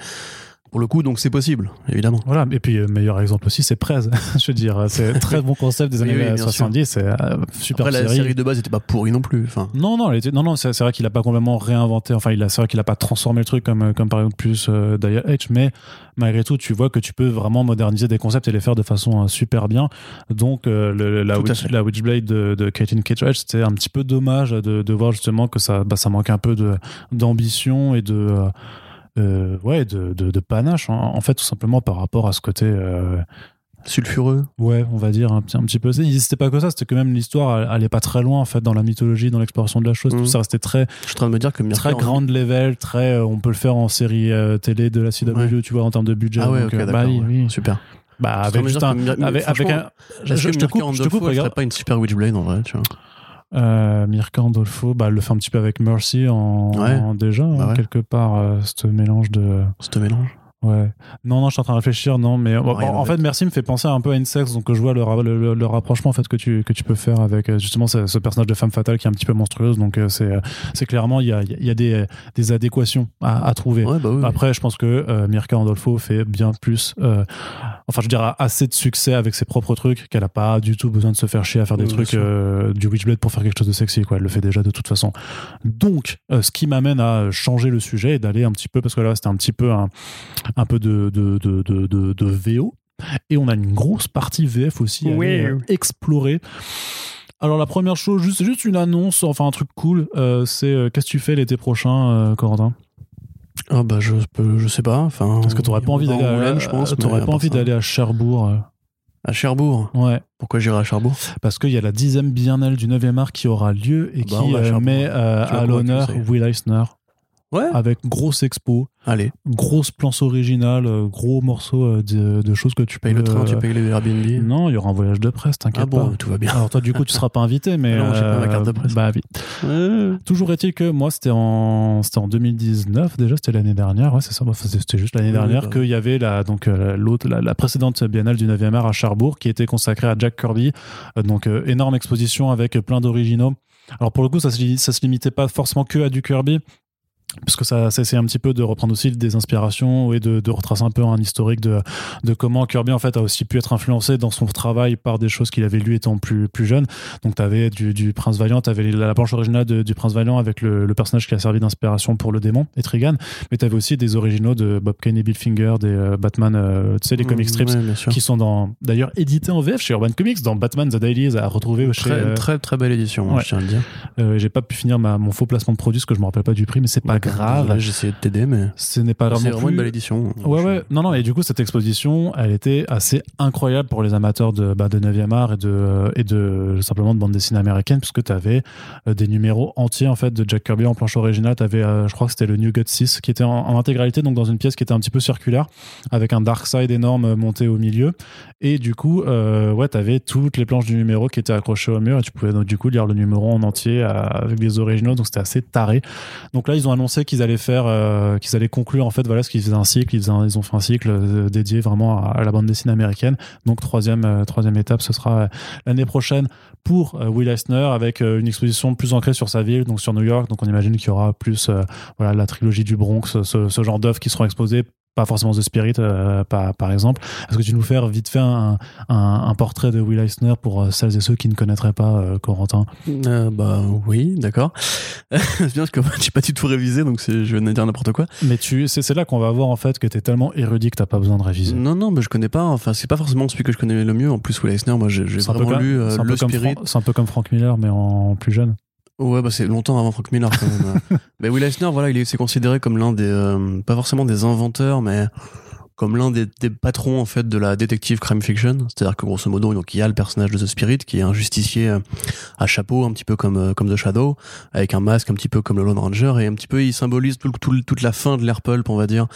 pour le coup, donc c'est possible, évidemment. Voilà, et puis euh, meilleur exemple aussi, c'est Prez. *laughs* je veux dire, c'est un *laughs* très bon concept des Oui, années oui, bien 70, c'est euh, super Après, la série. série de base était pas pourrie non plus. Enfin, Non, non, elle était- non, non, c'est vrai qu'il a pas complètement réinventé. Enfin, il a, c'est vrai qu'il a pas transformé le truc comme, euh, comme par exemple plus euh, H, mais malgré tout, tu vois que tu peux vraiment moderniser des concepts et les faire de façon euh, super bien. Donc, euh, le- la, Witch, la Witchblade de, de Caitlin Kittredge, c'était un petit peu dommage de, de voir justement que ça, bah, ça manque un peu de d'ambition et de euh, ouais de, de, de panache. hein. En fait, tout simplement par rapport à ce côté. euh, sulfureux. Ouais, on va dire un, petit- un petit peu. C'est- C'était pas que ça, c'était que même l'histoire, elle, elle est pas très loin en fait dans la mythologie, dans l'exploration de la chose. Mhm. Tout ça restait très, Je suis en train de me dire que très Mercure- grand level, très. euh, on peut le faire en série télé de la CW, Ouais. tu vois, en termes de budget. Ah ouais, donc, bah, oui. Super. Bah, Je avec juste un. Avec, avec un. Je, je te coupe, je te coupe, ferait regarde. pas une super Witchblade en vrai, tu vois. Euh, Mirka Andolfo, bah, elle le fait un petit peu avec Mercy en, Ouais. en- déjà, Bah hein, ouais. quelque part, euh, ce mélange de. Ce mélange. Ouais. Non, non, je suis en train de réfléchir, non, mais bon, en en fait, merci me fait penser un peu à Insects, donc je vois le, le, le- rapprochement en fait que tu que tu peux faire avec euh, justement ce, ce personnage de femme fatale qui est un petit peu monstrueuse, donc euh, c'est c'est clairement il y a il y a des des adéquations à, à trouver. Ouais, bah oui. Après, je pense que euh, Mirka Andolfo fait bien plus, euh, enfin, je dirais, assez de succès avec ses propres trucs qu'elle a pas du tout besoin de se faire chier à faire des Oui, trucs euh, du Witchblade pour faire quelque chose de sexy, quoi. Elle le fait déjà de toute façon. Donc, euh, ce qui m'amène à changer le sujet et d'aller un petit peu, parce que là, c'était un petit peu un, un peu de, de, de, de, de, VO. Et on a une grosse partie VF aussi à Oui. euh, explorer. Alors la première chose, juste, juste une annonce, enfin un truc cool, euh, c'est euh, qu'est-ce que tu fais l'été prochain, euh, Corentin? Ah bah je peux, je sais pas. Enfin. Parce que t'aurais pas envie d'aller en à, je pense. t'aurais pas envie d'aller à Cherbourg. euh. à Cherbourg? Ouais, Pourquoi j'irai à Cherbourg? Parce qu'il y a la dixième biennale du 9e art qui aura lieu et Ah bah, qui euh, met euh, à l'honneur. Will Eisner Ouais. avec grosse expo, Allez. grosse planche originale, euh, gros morceaux euh, de, de choses que tu payes le train, tu euh, payes les Airbnb. Non, il y aura un voyage de presse, t'inquiète Ah bon, pas. tout va bien. Alors toi, du coup, tu seras pas invité, *laughs* mais non, j'ai pas ma carte de presse. Bah, vite. Toujours est-il que moi, c'était en, c'était en 2019 déjà, c'était l'année dernière, ouais, c'est ça, enfin, c'était juste l'année Oui, dernière bah. qu'il y avait la, donc, l'autre, la, la précédente biennale du 9e art à Cherbourg qui était consacrée à Jack Kirby. Donc, énorme exposition avec plein d'originaux. Alors, pour le coup, ça ça se limitait pas forcément que à du Kirby. Parce que ça, ça essaie un petit peu de reprendre aussi des inspirations et de, de retracer un peu un historique de, de comment Kirby en fait a aussi pu être influencé dans son travail par des choses qu'il avait lues étant plus, plus jeune. Donc tu avais du, du Prince Valiant, tu avais la planche originale de- du Prince Valiant avec le, le personnage qui a servi d'inspiration pour le démon, Etrigan, mais tu avais aussi des originaux de Bob Kane et Bill Finger, des euh, Batman, euh, tu sais, les comic strips Ouais, qui sont dans d'ailleurs édités en VF chez Urban Comics dans Batman The Dailies à retrouver chez Très, euh, très très belle édition, ouais. je tiens à le dire. j'ai pas pu finir ma, mon faux placement de produit parce que je me rappelle pas du prix mais c'est pas grave essayé de t'aider, mais ce n'est pas grave c'est vraiment une belle édition. Ouais, Je- ouais, non, non, et du coup, cette exposition, elle était assez incroyable pour les amateurs de, bah, de 9e art et de, et de simplement de bande dessinée américaine, puisque tu avais des numéros entiers, en fait, de Jack Kirby en planche originale. Tu avais, je crois que c'était le New God 6, qui était en, en intégralité, donc dans une pièce qui était un petit peu circulaire, avec un Dark Side énorme monté au milieu. Et du coup, euh, ouais, tu avais toutes les planches du numéro qui étaient accrochées au mur, et tu pouvais donc, du coup, lire le numéro en entier euh, avec les originaux, donc c'était assez taré. Donc là, ils ont annoncé qu'ils allaient faire, euh, qu'ils allaient conclure en fait, voilà, ce qu'ils faisaient un cycle. Ils, ont fait un cycle euh, dédié vraiment à, la bande dessinée américaine. Donc troisième, euh, troisième étape, ce sera l'année prochaine pour Will Eisner avec une exposition plus ancrée sur sa ville, donc sur New York. Donc on imagine qu'il y aura plus, voilà, la trilogie du Bronx, ce, ce genre d'œuvres qui seront exposées. Pas forcément The Spirit, euh, par, par exemple. Est-ce que tu nous faire vite fait un, un, un portrait de Will Eisner pour euh, celles et ceux qui ne connaîtraient pas euh, Corentin? Euh, bah oui, d'accord. *laughs* c'est bien parce que j'ai pas du tout révisé, donc je viens de dire n'importe quoi. Mais tu, c'est là qu'on va voir en fait que tu es tellement érudit que t'as pas besoin de réviser. Non, non, mais je connais pas. Enfin, c'est pas forcément celui que je connais le mieux. En plus, Will Eisner, moi, j'ai vraiment lu Le Spirit. C'est un peu comme Frank Miller, mais en plus jeune. Ouais, bah c'est longtemps avant Frank Miller quand même. *laughs* mais Will Eisner, voilà, il est c'est considéré comme l'un des, euh, pas forcément des inventeurs, mais comme l'un des, des patrons en fait de la détective crime fiction. C'est-à-dire que grosso modo, donc il y a le personnage de The Spirit qui est un justicier euh, à chapeau, un petit peu comme euh, comme The Shadow, avec un masque un petit peu comme le Lone Ranger, et un petit peu il symbolise tout, le- tout toute la fin de l'ère pulp, on va dire,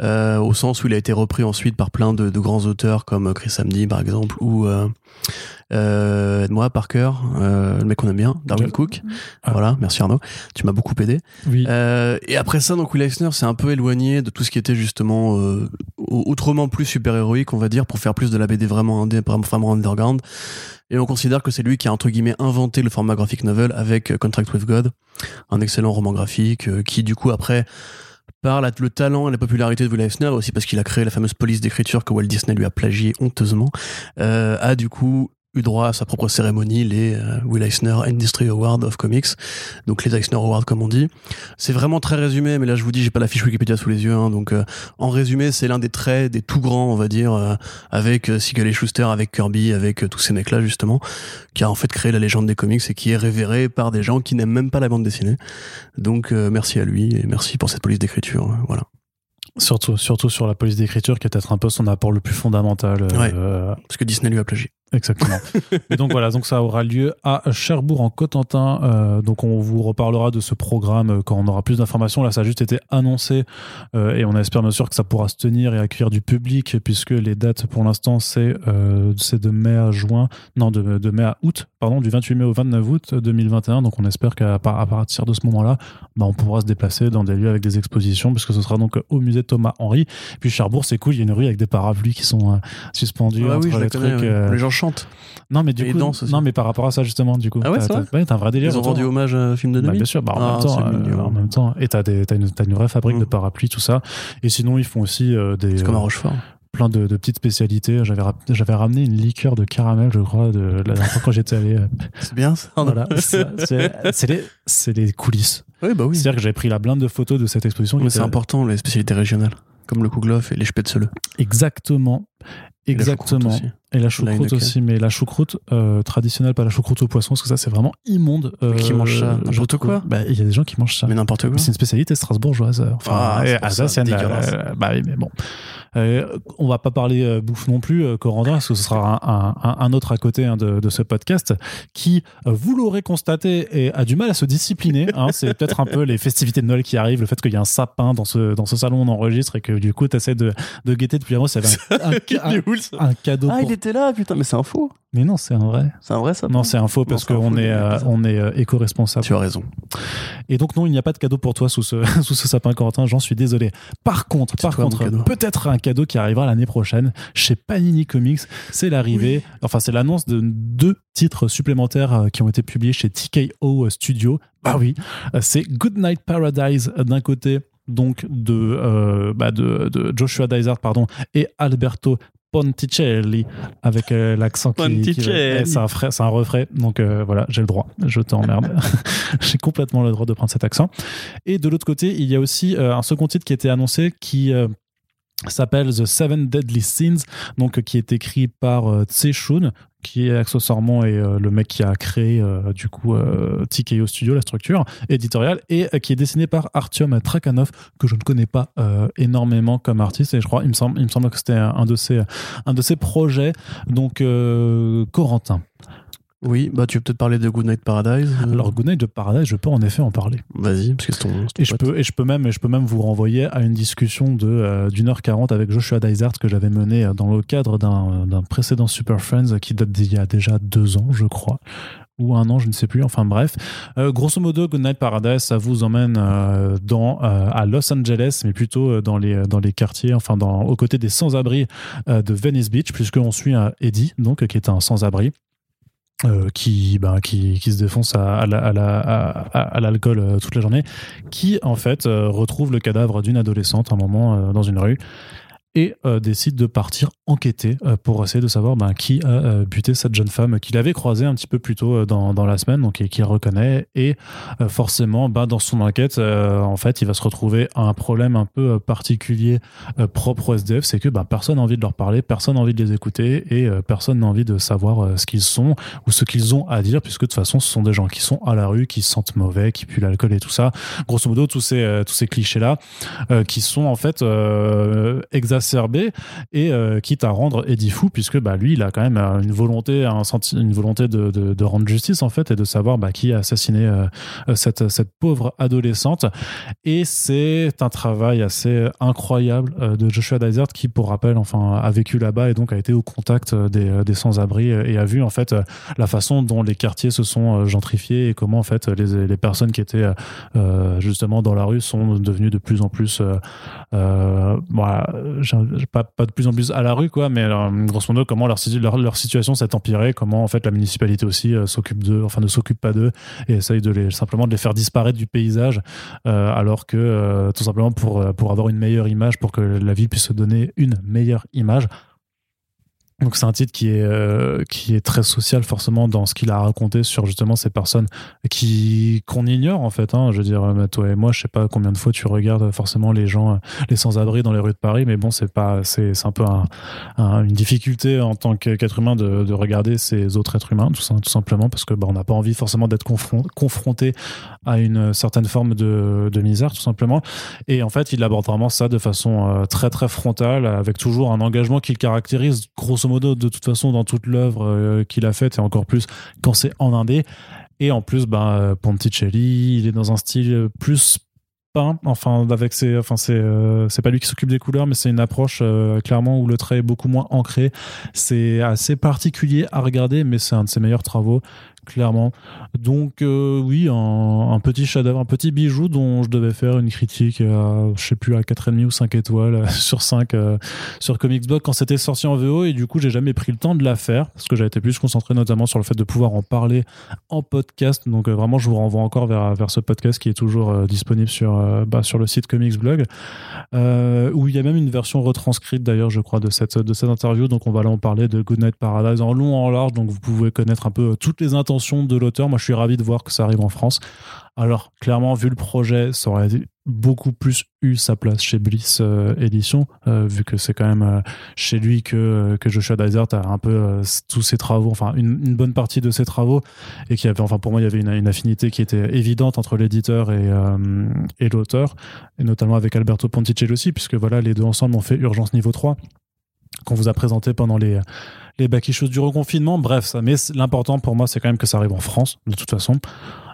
euh, au sens où il a été repris ensuite par plein de, de grands auteurs comme Chris Samney par exemple ou euh, euh, aide-moi Parker, euh, le mec qu'on aime bien, Darwin Cook. Ah. Voilà, merci Arnaud, tu m'as beaucoup aidé. Oui. Euh, et après ça, donc Will Eisner s'est un peu éloigné de tout ce qui était justement euh, autrement plus super-héroïque, on va dire, pour faire plus de la BD vraiment, indé, vraiment underground. Et on considère que c'est lui qui a entre guillemets inventé le format graphic novel avec euh, Contract with God, un excellent roman graphique euh, qui du coup après par la- le talent et la popularité de Will Eisner, aussi parce qu'il a créé la fameuse police d'écriture que Walt Disney lui a plagié honteusement, euh, a du coup eu droit à sa propre cérémonie, les euh, Will Eisner Industry Award of Comics, donc les Eisner Awards comme on dit. C'est vraiment très résumé, mais là je vous dis, j'ai pas la fiche Wikipédia sous les yeux, hein, donc euh, en résumé, c'est l'un des traits des tout grands, on va dire, euh, avec euh, Siegel et Schuster, avec Kirby, avec euh, tous ces mecs-là justement, qui a en fait créé la légende des comics et qui est révéré par des gens qui n'aiment même pas la bande dessinée. Donc euh, merci à lui et merci pour cette police d'écriture, euh, voilà. Surtout, surtout sur la police d'écriture, qui est peut-être un peu son apport le plus fondamental. euh, Parce que Disney lui a plagié. Exactement. *laughs* Et donc voilà, donc ça aura lieu à Cherbourg en Cotentin. Euh, donc on vous reparlera de ce programme euh, quand on aura plus d'informations. Là, ça a juste été annoncé euh, et on espère bien sûr que ça pourra se tenir et accueillir du public puisque les dates pour l'instant c'est euh, c'est de mai à juin, non de, de mai à août, pardon, du 28 mai au 29 août 2021. Donc on espère qu'à à partir de ce moment-là, bah, on pourra se déplacer dans des lieux avec des expositions puisque ce sera donc au musée Thomas Henry. Puis Cherbourg, c'est cool, il y a une rue avec des parapluies qui sont suspendus Ah entre les trucs. ouais. Les gens chantent. non, mais du Et coup, dansent aussi. non, mais par rapport à ça, justement, du coup. Ah ouais, t'as, ouais, t'as un vrai délire. Ils ont autour. rendu hommage à un film de Bah, 2000 bien sûr, bah, en, Ah, même temps, c'est euh, en même temps, et t'as, des, t'as, une, t'as une vraie fabrique Mm. de parapluies, tout ça. Et sinon, ils font aussi euh, des, C'est comme à euh, Rochefort. plein de, de petites spécialités. J'avais, j'avais ramené une liqueur de caramel, je crois, de la dernière fois quand j'étais allé. euh, C'est bien ça. voilà, c'est, c'est, c'est les, c'est les coulisses. Oui, bah oui. C'est-à-dire que j'avais pris la blinde de photos de cette exposition. Mais c'est important, les spécialités régionales. Comme le kouglof et les spätzle. Exactement. Et la choucroute Exactement. aussi. Et la choucroute aussi, mais la choucroute euh, traditionnelle, pas la choucroute au poisson, parce que ça c'est vraiment immonde. euh, Qui mange ça je N'importe quoi Bah, Il y a des gens qui mangent ça. Mais n'importe quoi. C'est une spécialité strasbourgeoise. euh, Enfin, Ah, c'est pour ça, alsacienne. dégueulasse. euh, bah oui, mais bon. Euh, on va pas parler euh, bouffe non plus, euh, Corentin, parce que ce sera un, un- un autre à côté hein, de, de ce podcast qui, vous l'aurez constaté, et a du mal à se discipliner. hein. *laughs* c'est peut-être un peu les festivités de Noël qui arrivent, le fait qu'il y a un sapin dans ce, dans ce salon où on enregistre et que du coup, tu essaies de, de guetter depuis un mois. Ça avait un, cadeau Ah, pour- il était là, putain, mais c'est un faux. Mais non, c'est un vrai. C'est un vrai ça Non, c'est un faux parce qu'on est, euh, on est euh, éco-responsable. Tu as raison. Et donc non, il n'y a pas de cadeau pour toi sous ce, *laughs* sous ce sapin Corentin, j'en suis désolé. Par contre, par contre, cadeau. peut-être un cadeau qui arrivera l'année prochaine chez Panini Comics. C'est l'arrivée, enfin c'est l'annonce de deux titres supplémentaires euh, qui ont été publiés chez TKO Studio. Bah oui, euh, c'est Goodnight Paradise d'un côté donc de, euh, bah de, de, Joshua Dysart pardon et Alberto Ponticelli avec euh, l'accent qui, qui c'est un, c'est un refrain donc euh, voilà j'ai le droit je t'emmerde *laughs* j'ai complètement le droit de prendre cet accent et de l'autre côté il y a aussi un second titre qui a été annoncé qui s'appelle The Seven Deadly Sins, donc qui est écrit par euh, Tse Shun, qui est accessoirement est, euh, le mec qui a créé euh, du coup TKO Studio, la structure éditoriale, et qui est dessiné par Artyom Trakhanov, que je ne connais pas énormément comme artiste, et je crois, il me semble, il me semble que c'était un de ses, un de ses projets, donc Corentin. Oui, bah tu veux peut-être parler de Goodnight Paradise. Euh Alors Goodnight de Paradise, je peux en effet en parler. Vas-y, parce que c'est ton, et je peux et je peux même je peux même vous renvoyer à une discussion de euh, d'une heure quarante avec Joshua Dysart que j'avais menée euh, dans le cadre d'un précédent Super Friends qui date d'il y a déjà deux ans, je crois ou un an, je ne sais plus. Enfin bref, grosso modo, Goodnight Paradise, ça vous emmène dans à Los Angeles, mais plutôt dans les dans les quartiers, enfin dans aux côtés des sans-abri de Venice Beach, puisqu'on suit Eddie, donc qui est un sans-abri euh, qui, ben, qui, qui se défonce à, à, à l'alcool euh, toute la journée, qui en fait euh, retrouve le cadavre d'une adolescente un moment dans une rue et euh, décide de partir enquêter euh, pour essayer de savoir ben, qui a euh, buté cette jeune femme qu'il avait croisée un petit peu plus tôt dans, dans la semaine, donc et qu'il reconnaît. Et forcément, ben, dans son enquête, en fait, il va se retrouver à un problème un peu particulier propre au SDF, c'est que ben, personne n'a envie de leur parler, personne n'a envie de les écouter et personne n'a envie de savoir ce qu'ils sont ou ce qu'ils ont à dire, puisque de toute façon, ce sont des gens qui sont à la rue, qui se sentent mauvais, qui puent l'alcool et tout ça. Grosso modo, tous ces, tous ces clichés-là qui sont en fait exacerbés et euh, quitte à rendre Eddie fou puisque bah, lui il a quand même euh, une volonté un une volonté de, rendre justice en fait et de savoir bah, qui a assassiné euh, cette, pauvre adolescente. Et c'est un travail assez incroyable de Joshua Dysart qui pour rappel enfin a vécu là-bas et donc a été au contact des, sans-abri et a vu en fait la façon dont les quartiers se sont gentrifiés et comment en fait les, personnes qui étaient justement dans la rue sont devenues de plus en plus voilà, pas, de plus en plus à la rue, quoi, mais grosso modo, comment leur, situation s'est empirée, comment en fait la municipalité aussi euh, s'occupe d'eux, enfin ne s'occupe pas d'eux et essaye de simplement de les faire disparaître du paysage, euh, alors que euh, tout simplement pour, pour avoir une meilleure image, pour que la ville puisse se donner une meilleure image, donc c'est un titre qui est euh, qui est très social forcément dans ce qu'il a raconté sur justement ces personnes qui qu'on ignore en fait. Hein. Je veux dire, euh, toi et moi, je sais pas combien de fois tu regardes forcément les gens, euh, les sans-abri dans les rues de Paris, mais bon, c'est pas c'est un peu un, une difficulté en tant qu'être humain de, de regarder ces autres êtres humains tout, tout simplement parce que bah, on n'a pas envie forcément d'être confronté à une certaine forme de, de misère tout simplement. Et en fait, il aborde vraiment ça de façon très très frontale avec toujours un engagement qui le caractérise grosso de toute façon dans toute l'œuvre euh, qu'il a faite et encore plus quand c'est en indé. Et en plus, ben, Ponticelli, il est dans un style plus peint, enfin avec ses, enfin c'est, euh, c'est pas lui qui s'occupe des couleurs, mais c'est une approche euh, clairement où le trait est beaucoup moins ancré. C'est assez particulier à regarder, mais c'est un de ses meilleurs travaux clairement. Donc euh, oui, un, petit chef-d'œuvre, un petit bijou dont je devais faire une critique à, je sais plus, à 4,5 ou 5 étoiles sur 5 euh, sur Comicsblog quand c'était sorti en VO et du coup j'ai jamais pris le temps de la faire parce que j'avais été plus concentré notamment sur le fait de pouvoir en parler en podcast. Donc euh, vraiment je vous renvoie encore vers, vers ce podcast qui est toujours disponible sur, bah, sur le site Comicsblog où il y a même une version retranscrite d'ailleurs je crois de cette, de cette interview. Donc on va là en parler de Goodnight Paradise en long en large donc vous pouvez connaître un peu toutes les intentions de l'auteur. Moi, je suis ravi de voir que ça arrive en France. Alors, clairement, vu le projet, ça aurait beaucoup plus eu sa place chez Bliss euh, Édition, euh, vu que c'est quand même euh, chez lui que, que Joshua Dysart a un peu tous ses travaux, enfin une, bonne partie de ses travaux, et qui avait, enfin pour moi, il y avait une, affinité qui était évidente entre l'éditeur et, et l'auteur, et notamment avec Alberto Ponticelli aussi, puisque voilà, les deux ensemble ont fait Urgence niveau 3 qu'on vous a présenté pendant les les baquichos du reconfinement. Bref, ça. Mais l'important pour moi, c'est quand même que ça arrive en France, de toute façon.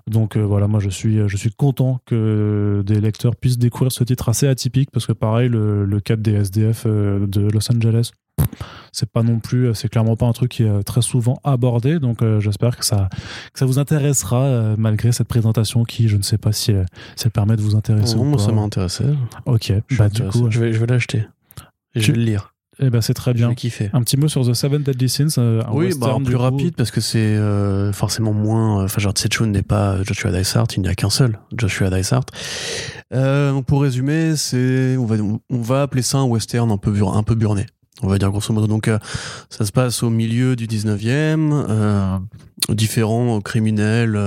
Donc euh, voilà, moi je suis, je suis content que des lecteurs puissent découvrir ce titre assez atypique parce que pareil, le, le cap des SDF euh, de Los Angeles, c'est pas non plus, c'est clairement pas un truc qui est très souvent abordé. Donc euh, j'espère que ça, que ça vous intéressera malgré cette présentation qui, je ne sais pas si, elle, permet de vous intéresser. Non, moi ça m'a intéressé. Ok, bah, du coup, je vais, je vais l'acheter. Et je vais le lire. Eh ben, c'est très bien. vais kiffer. Un petit mot sur The Seven Deadly Sins. euh, un Oui, bah, plus coup. rapide parce que c'est euh, forcément moins. euh, Enfin, genre Sechun n'est pas Joshua Dysart, il n'y a qu'un seul Joshua Dysart. Euh, donc pour résumer, c'est on va on va appeler ça un western un peu un peu burné. On va dire grosso modo. Donc euh, ça se passe au milieu du 19e, euh, différents criminels.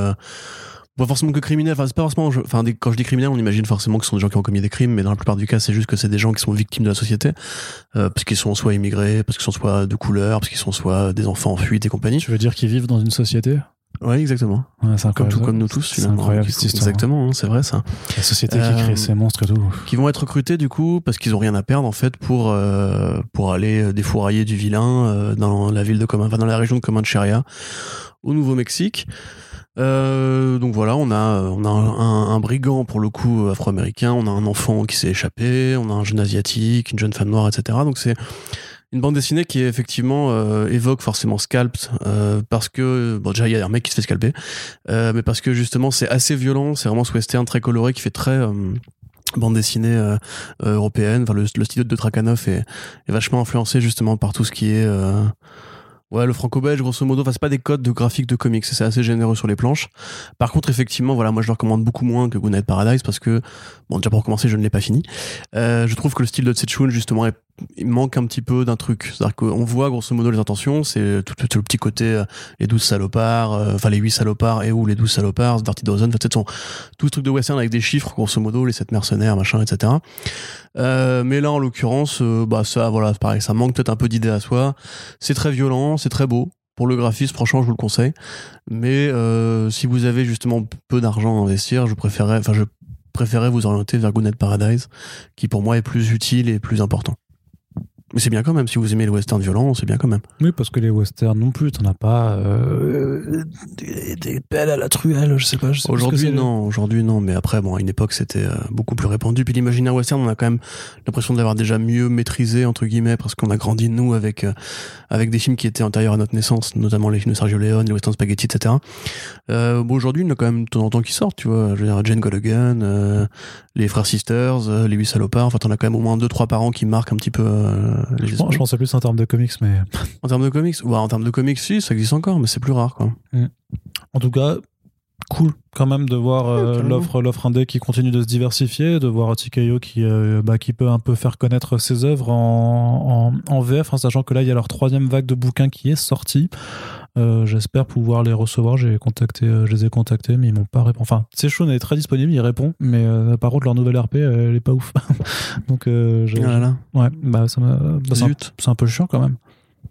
Euh, pas forcément que criminels, enfin c'est pas forcément, je- enfin des- quand je dis criminels, on imagine forcément que ce sont des gens qui ont commis des crimes, mais dans la plupart du cas, c'est juste que c'est des gens qui sont victimes de la société, euh, parce qu'ils sont soit immigrés, parce qu'ils sont soit de couleur, parce qu'ils sont soit des enfants en fuite et compagnie. Tu veux dire qu'ils vivent dans une société? Ouais, exactement. Ouais, c'est Comme tout comme nous tous. C'est incroyable cette histoire. Exactement, hein, c'est vrai ça. La société qui Euh, crée ces monstres et tout. Qui vont être recrutés du coup parce qu'ils ont rien à perdre en fait pour euh, pour aller euh, défourailler du vilain euh, dans la ville de Coman, enfin dans la région de Comancheria au Nouveau-Mexique. Euh, donc voilà, on a on a un, un brigand pour le coup afro-américain, on a un enfant qui s'est échappé, on a un jeune asiatique, une jeune femme noire, etc. Donc c'est une bande dessinée qui effectivement euh, évoque forcément Scalped euh, parce que bon déjà il y a un mec qui se fait scalper euh, mais parce que justement c'est assez violent c'est vraiment ce western très coloré qui fait très euh, bande dessinée euh, européenne enfin, le, le style de Trakhanov est, est vachement influencé justement par tout ce qui est euh, ouais le franco-belge grosso modo enfin c'est pas des codes de graphique de comics c'est assez généreux sur les planches. Par contre effectivement voilà moi je le recommande beaucoup moins que Goodnight Paradise parce que bon déjà pour commencer je ne l'ai pas fini. Euh, je trouve que le style de Tsetchun justement est il manque un petit peu d'un truc. C'est-à-dire qu'on voit grosso modo les intentions, c'est tout, le petit côté euh, les douze salopards, euh, enfin les huit salopards et ou les douze salopards, Dirty Dozen, sont tout ce truc de western avec des chiffres grosso modo, les sept mercenaires, machin, etc. Euh, mais là en l'occurrence, bah ça voilà, pareil, ça manque peut-être un peu d'idées à soi. C'est très violent, c'est très beau. Pour le graphisme, franchement, je vous le conseille. Mais si vous avez justement peu d'argent à investir, je préférerais, enfin je préférais vous orienter vers Goodnight Paradise, qui pour moi est plus utile et plus important. Mais c'est bien quand même, si vous aimez le western violent, c'est bien quand même. Oui, parce que les westerns non plus, t'en as pas euh, des, des pelles à la truelle, je sais pas. Aujourd'hui non, aujourd'hui non, mais après bon, à une époque c'était euh, beaucoup plus répandu. Puis l'imaginaire western, on a quand même l'impression de l'avoir déjà mieux maîtrisé entre guillemets parce qu'on a grandi nous avec euh, avec des films qui étaient antérieurs à notre naissance, notamment les films de Sergio Leone, les western spaghetti, etc. Euh, bon aujourd'hui, il y en a quand même de temps en temps qui sortent, tu vois. Je veux dire Jane Gologan, euh, les frères Sisters, euh, les huit salopards. Enfin, t'en as quand même au moins deux trois par an qui marquent un petit peu les je pensais plus en termes de comics, mais En termes de comics, ouais, en termes de comics, si, ça existe encore, mais c'est plus rare, quoi. en tout cas, cool quand même de voir euh, l'offre l'offre indé qui continue de se diversifier, de voir TKO qui euh, bah, qui peut un peu faire connaître ses œuvres en, en, en VF, en sachant que là il y a leur troisième vague de bouquins qui est sortie. Euh, J'espère pouvoir les recevoir. J'ai contacté, euh, je les ai contactés, mais ils m'ont pas répondu. Enfin, Sechon est très disponible, il répond, mais euh, par contre leur nouvelle RP, elle est pas ouf. *laughs* Donc, euh, je- Ah là là. ouais, bah ça m'a. bah, c'est un- un peu chiant quand même.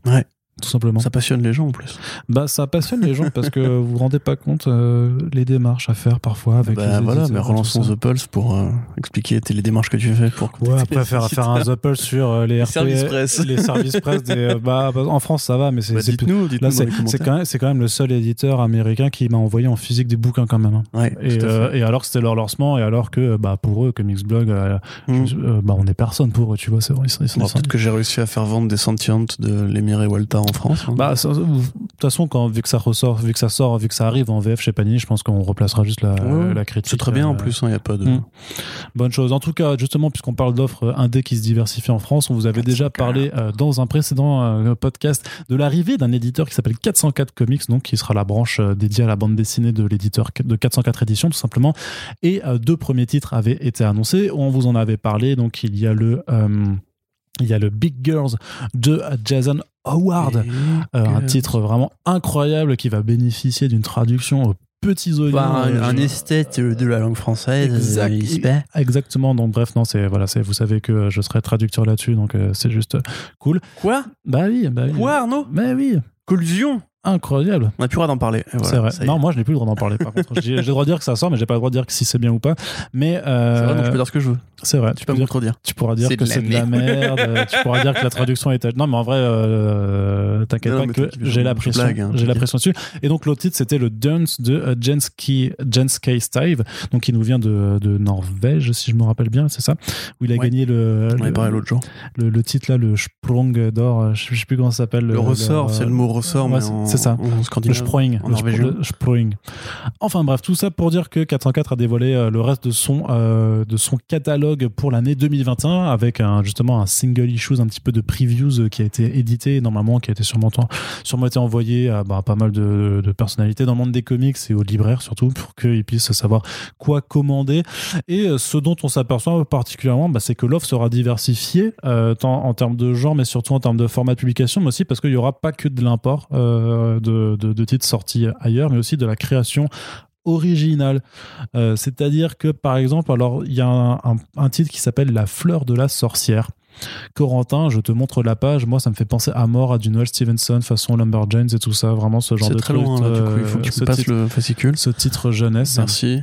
Ouais. Tout simplement. Ça passionne les gens en plus. Bah, ça passionne les gens parce que *laughs* vous vous rendez pas compte euh, les démarches à faire parfois avec Bah les voilà, mais relançons. The Pulse pour euh, expliquer les démarches que tu fais pour. Ouais, après faire, faire un The Pulse sur euh, les, Les RP, services presse. les services presse des, euh, bah, *laughs* bah, en France ça va, mais c'est Bah, dites-nous là c'est quand même c'est quand même le seul éditeur américain qui m'a envoyé en physique des bouquins quand même. hein. Ouais, Et, euh, et alors que c'était leur lancement et alors que bah pour eux Comics Blog euh, Mm. je- euh, bah on est personne pour eux tu vois c'est Peut-être que j'ai réussi à faire vendre des Sentient de l'Emir et Walter en France. hein. Bah, de toute façon, quand, vu que ça ressort, vu que ça sort, vu que ça arrive en VF chez Panini, je pense qu'on replacera juste la, Ouais, la critique. c'est très bien en euh, plus, il n'y a pas de. Mm. Bonne chose. En tout cas, justement, puisqu'on parle d'offres indé qui se diversifient en France, on vous avait déjà parlé euh, dans un précédent euh, podcast de l'arrivée d'un éditeur qui s'appelle 404 Comics, donc qui sera la branche dédiée à la bande dessinée de l'éditeur de 404 éditions, tout simplement. Et deux premiers titres avaient été annoncés. On vous en avait parlé. Donc, il y a le, il y a le Big Girls de Jason Howard. Euh, un titre vraiment incroyable qui va bénéficier d'une traduction aux petits oignons. Par un, Euh, un esthète de la langue française, Exact. euh. Exactement. Donc bref, non, c'est voilà, c'est vous savez que je serai traducteur là-dessus, donc euh, c'est juste euh, cool. Quoi? Bah oui, bah oui. Quoi, Arnaud? Mais oui, Collusion? Incroyable. On n'a plus le droit d'en parler. Voilà, c'est vrai. Non, moi je n'ai plus le droit d'en parler. Par contre, *laughs* j'ai le droit de dire que ça sort, mais j'ai pas le droit de dire que si c'est bien ou pas. Mais euh, C'est vrai, donc je peux dire ce que je veux. c'est vrai. Tu Tu peux me dire, contredire. tu pourras dire que c'est de la merde. *laughs* tu pourras dire que la traduction est. Non, mais en vrai, euh, t'inquiète pas que j'ai la pression. hein, j'ai la pression dessus. Et donc l'autre titre, c'était le Dance de euh, Jens K. Jens K. Stive, donc qui nous vient de, de Norvège, si je me rappelle bien, c'est ça, où il a Ouais. gagné le, On le, parlé l'autre jour. le, le titre là, le Sprung d'or. euh, Je, je sais plus comment ça s'appelle. Le ressort, c'est le mot ressort, mais c'est- ça. en Le. Sproing. en le. Enfin bref, tout ça pour dire que 404 a dévoilé euh, le reste de son, euh, de son catalogue pour l'année 2021 avec un, justement un single issues, un petit peu de previews euh, qui a été édité normalement, qui a été sûrement, sûrement été envoyé à bah, pas mal de, de personnalités dans le monde des comics et aux libraires surtout pour qu'ils puissent savoir quoi commander. Et ce dont on s'aperçoit particulièrement, bah, c'est que l'offre sera diversifiée euh, tant en termes de genre, mais surtout en termes de format de publication, mais aussi parce qu'il n'y aura pas que de l'import euh, de, de- de titres sortis ailleurs, mais aussi de la création originale. Euh, C'est-à-dire que, par exemple, alors il y a un, un- un titre qui s'appelle La fleur de la sorcière. Corentin, je te montre la page. Moi, ça me fait penser à mort à du Noel Stevenson façon Lumberjanes et tout ça. Vraiment ce genre C'est de très truc, loin, là, du coup. Il faut euh, que tu passes titre- le fascicule. ce titre jeunesse. Merci.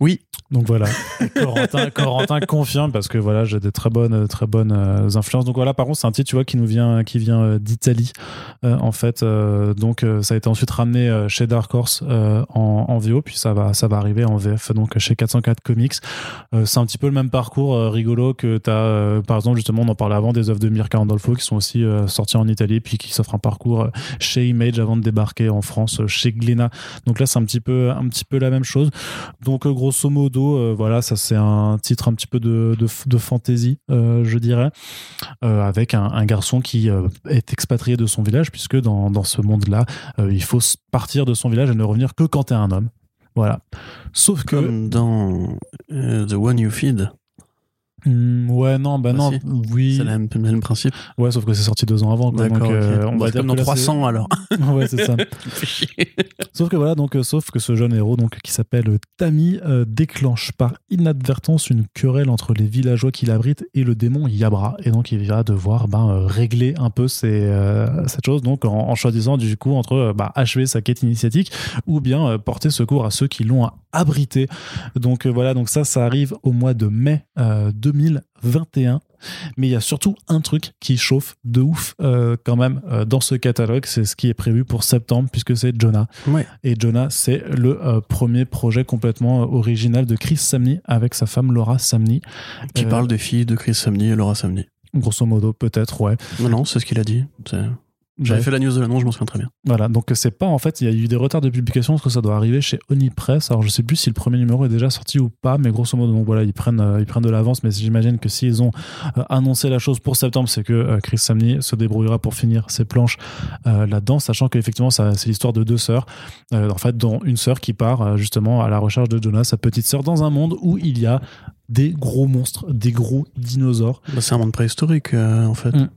Oui, Donc voilà, *laughs* Corentin, Corentin confirme parce que voilà, j'ai des très bonnes, très bonnes euh, influences. Donc voilà, par contre, c'est un titre, tu vois, qui nous vient, qui vient euh, d'Italie, euh, en fait. Euh, donc euh, ça a été ensuite ramené euh, chez Dark Horse euh, en, en VO, puis ça va, ça va arriver en VF, donc chez 404 Comics. Euh, c'est un petit peu le même parcours euh, rigolo que tu as, par exemple, justement, on en parlait avant, des œuvres de Mirka Andolfo qui sont aussi euh, sorties en Italie, puis qui s'offrent un parcours euh, chez Image avant de débarquer en France, euh, chez Glénat. Donc là, c'est un petit peu, un petit peu la même chose. Donc euh, grosso modo, euh, voilà, ça c'est un titre un petit peu de, de, fantasy, euh, je dirais, euh, avec un, garçon qui est expatrié de son village, puisque dans, dans ce monde-là, il faut partir de son village et ne revenir que quand t'es un homme. Voilà. Sauf que... comme dans The One You Feed. Hmm, ouais, non, bah Ah, non, si. oui. C'est le même, principe. Ouais, sauf que c'est sorti deux ans avant. quoi. D'accord. donc, euh, on Bah, va dire comme dans que là, 300 alors. *laughs* ouais, c'est ça. *laughs* Sauf que voilà, donc, euh, sauf que ce jeune héros, donc, qui s'appelle Tammy, euh, déclenche par inadvertance une querelle entre les villageois qui l'abritent et le démon Yabra. Et donc, il va devoir ben, régler un peu ces, cette chose, donc, en, en choisissant du coup entre bah, achever sa quête initiatique ou bien porter secours à ceux qui l'ont abrité. Donc, voilà, donc ça, ça arrive au mois de mai euh, 2021. Mais il y a surtout un truc qui chauffe de ouf euh, quand même euh, dans ce catalogue, c'est ce qui est prévu pour septembre puisque c'est Jonah. Ouais. Et Jonah, c'est le euh, premier projet complètement original de Chris Samney avec sa femme Laura Samney. Qui Euh, parle des filles de Chris Samney et Laura Samney. Grosso modo, peut-être, ouais. Non, non, c'est ce qu'il a dit. J'avais fait la news de l'annonce, je m'en souviens très bien. Voilà, donc c'est pas en fait, il y a eu des retards de publication parce que ça doit arriver chez Onipress. Alors je sais plus si le premier numéro est déjà sorti ou pas, mais grosso modo, donc voilà, ils prennent, euh, ils prennent de l'avance. Mais j'imagine que s'ils ont euh, annoncé la chose pour septembre, c'est que euh, Chris Samney se débrouillera pour finir ses planches euh, là-dedans, sachant qu'effectivement, c'est l'histoire de deux sœurs, euh, en fait, dont une sœur qui part justement à la recherche de Jonah, sa petite sœur, dans un monde où il y a des gros monstres, des gros dinosaures. Bah, c'est un monde préhistorique, euh, en fait. Mm.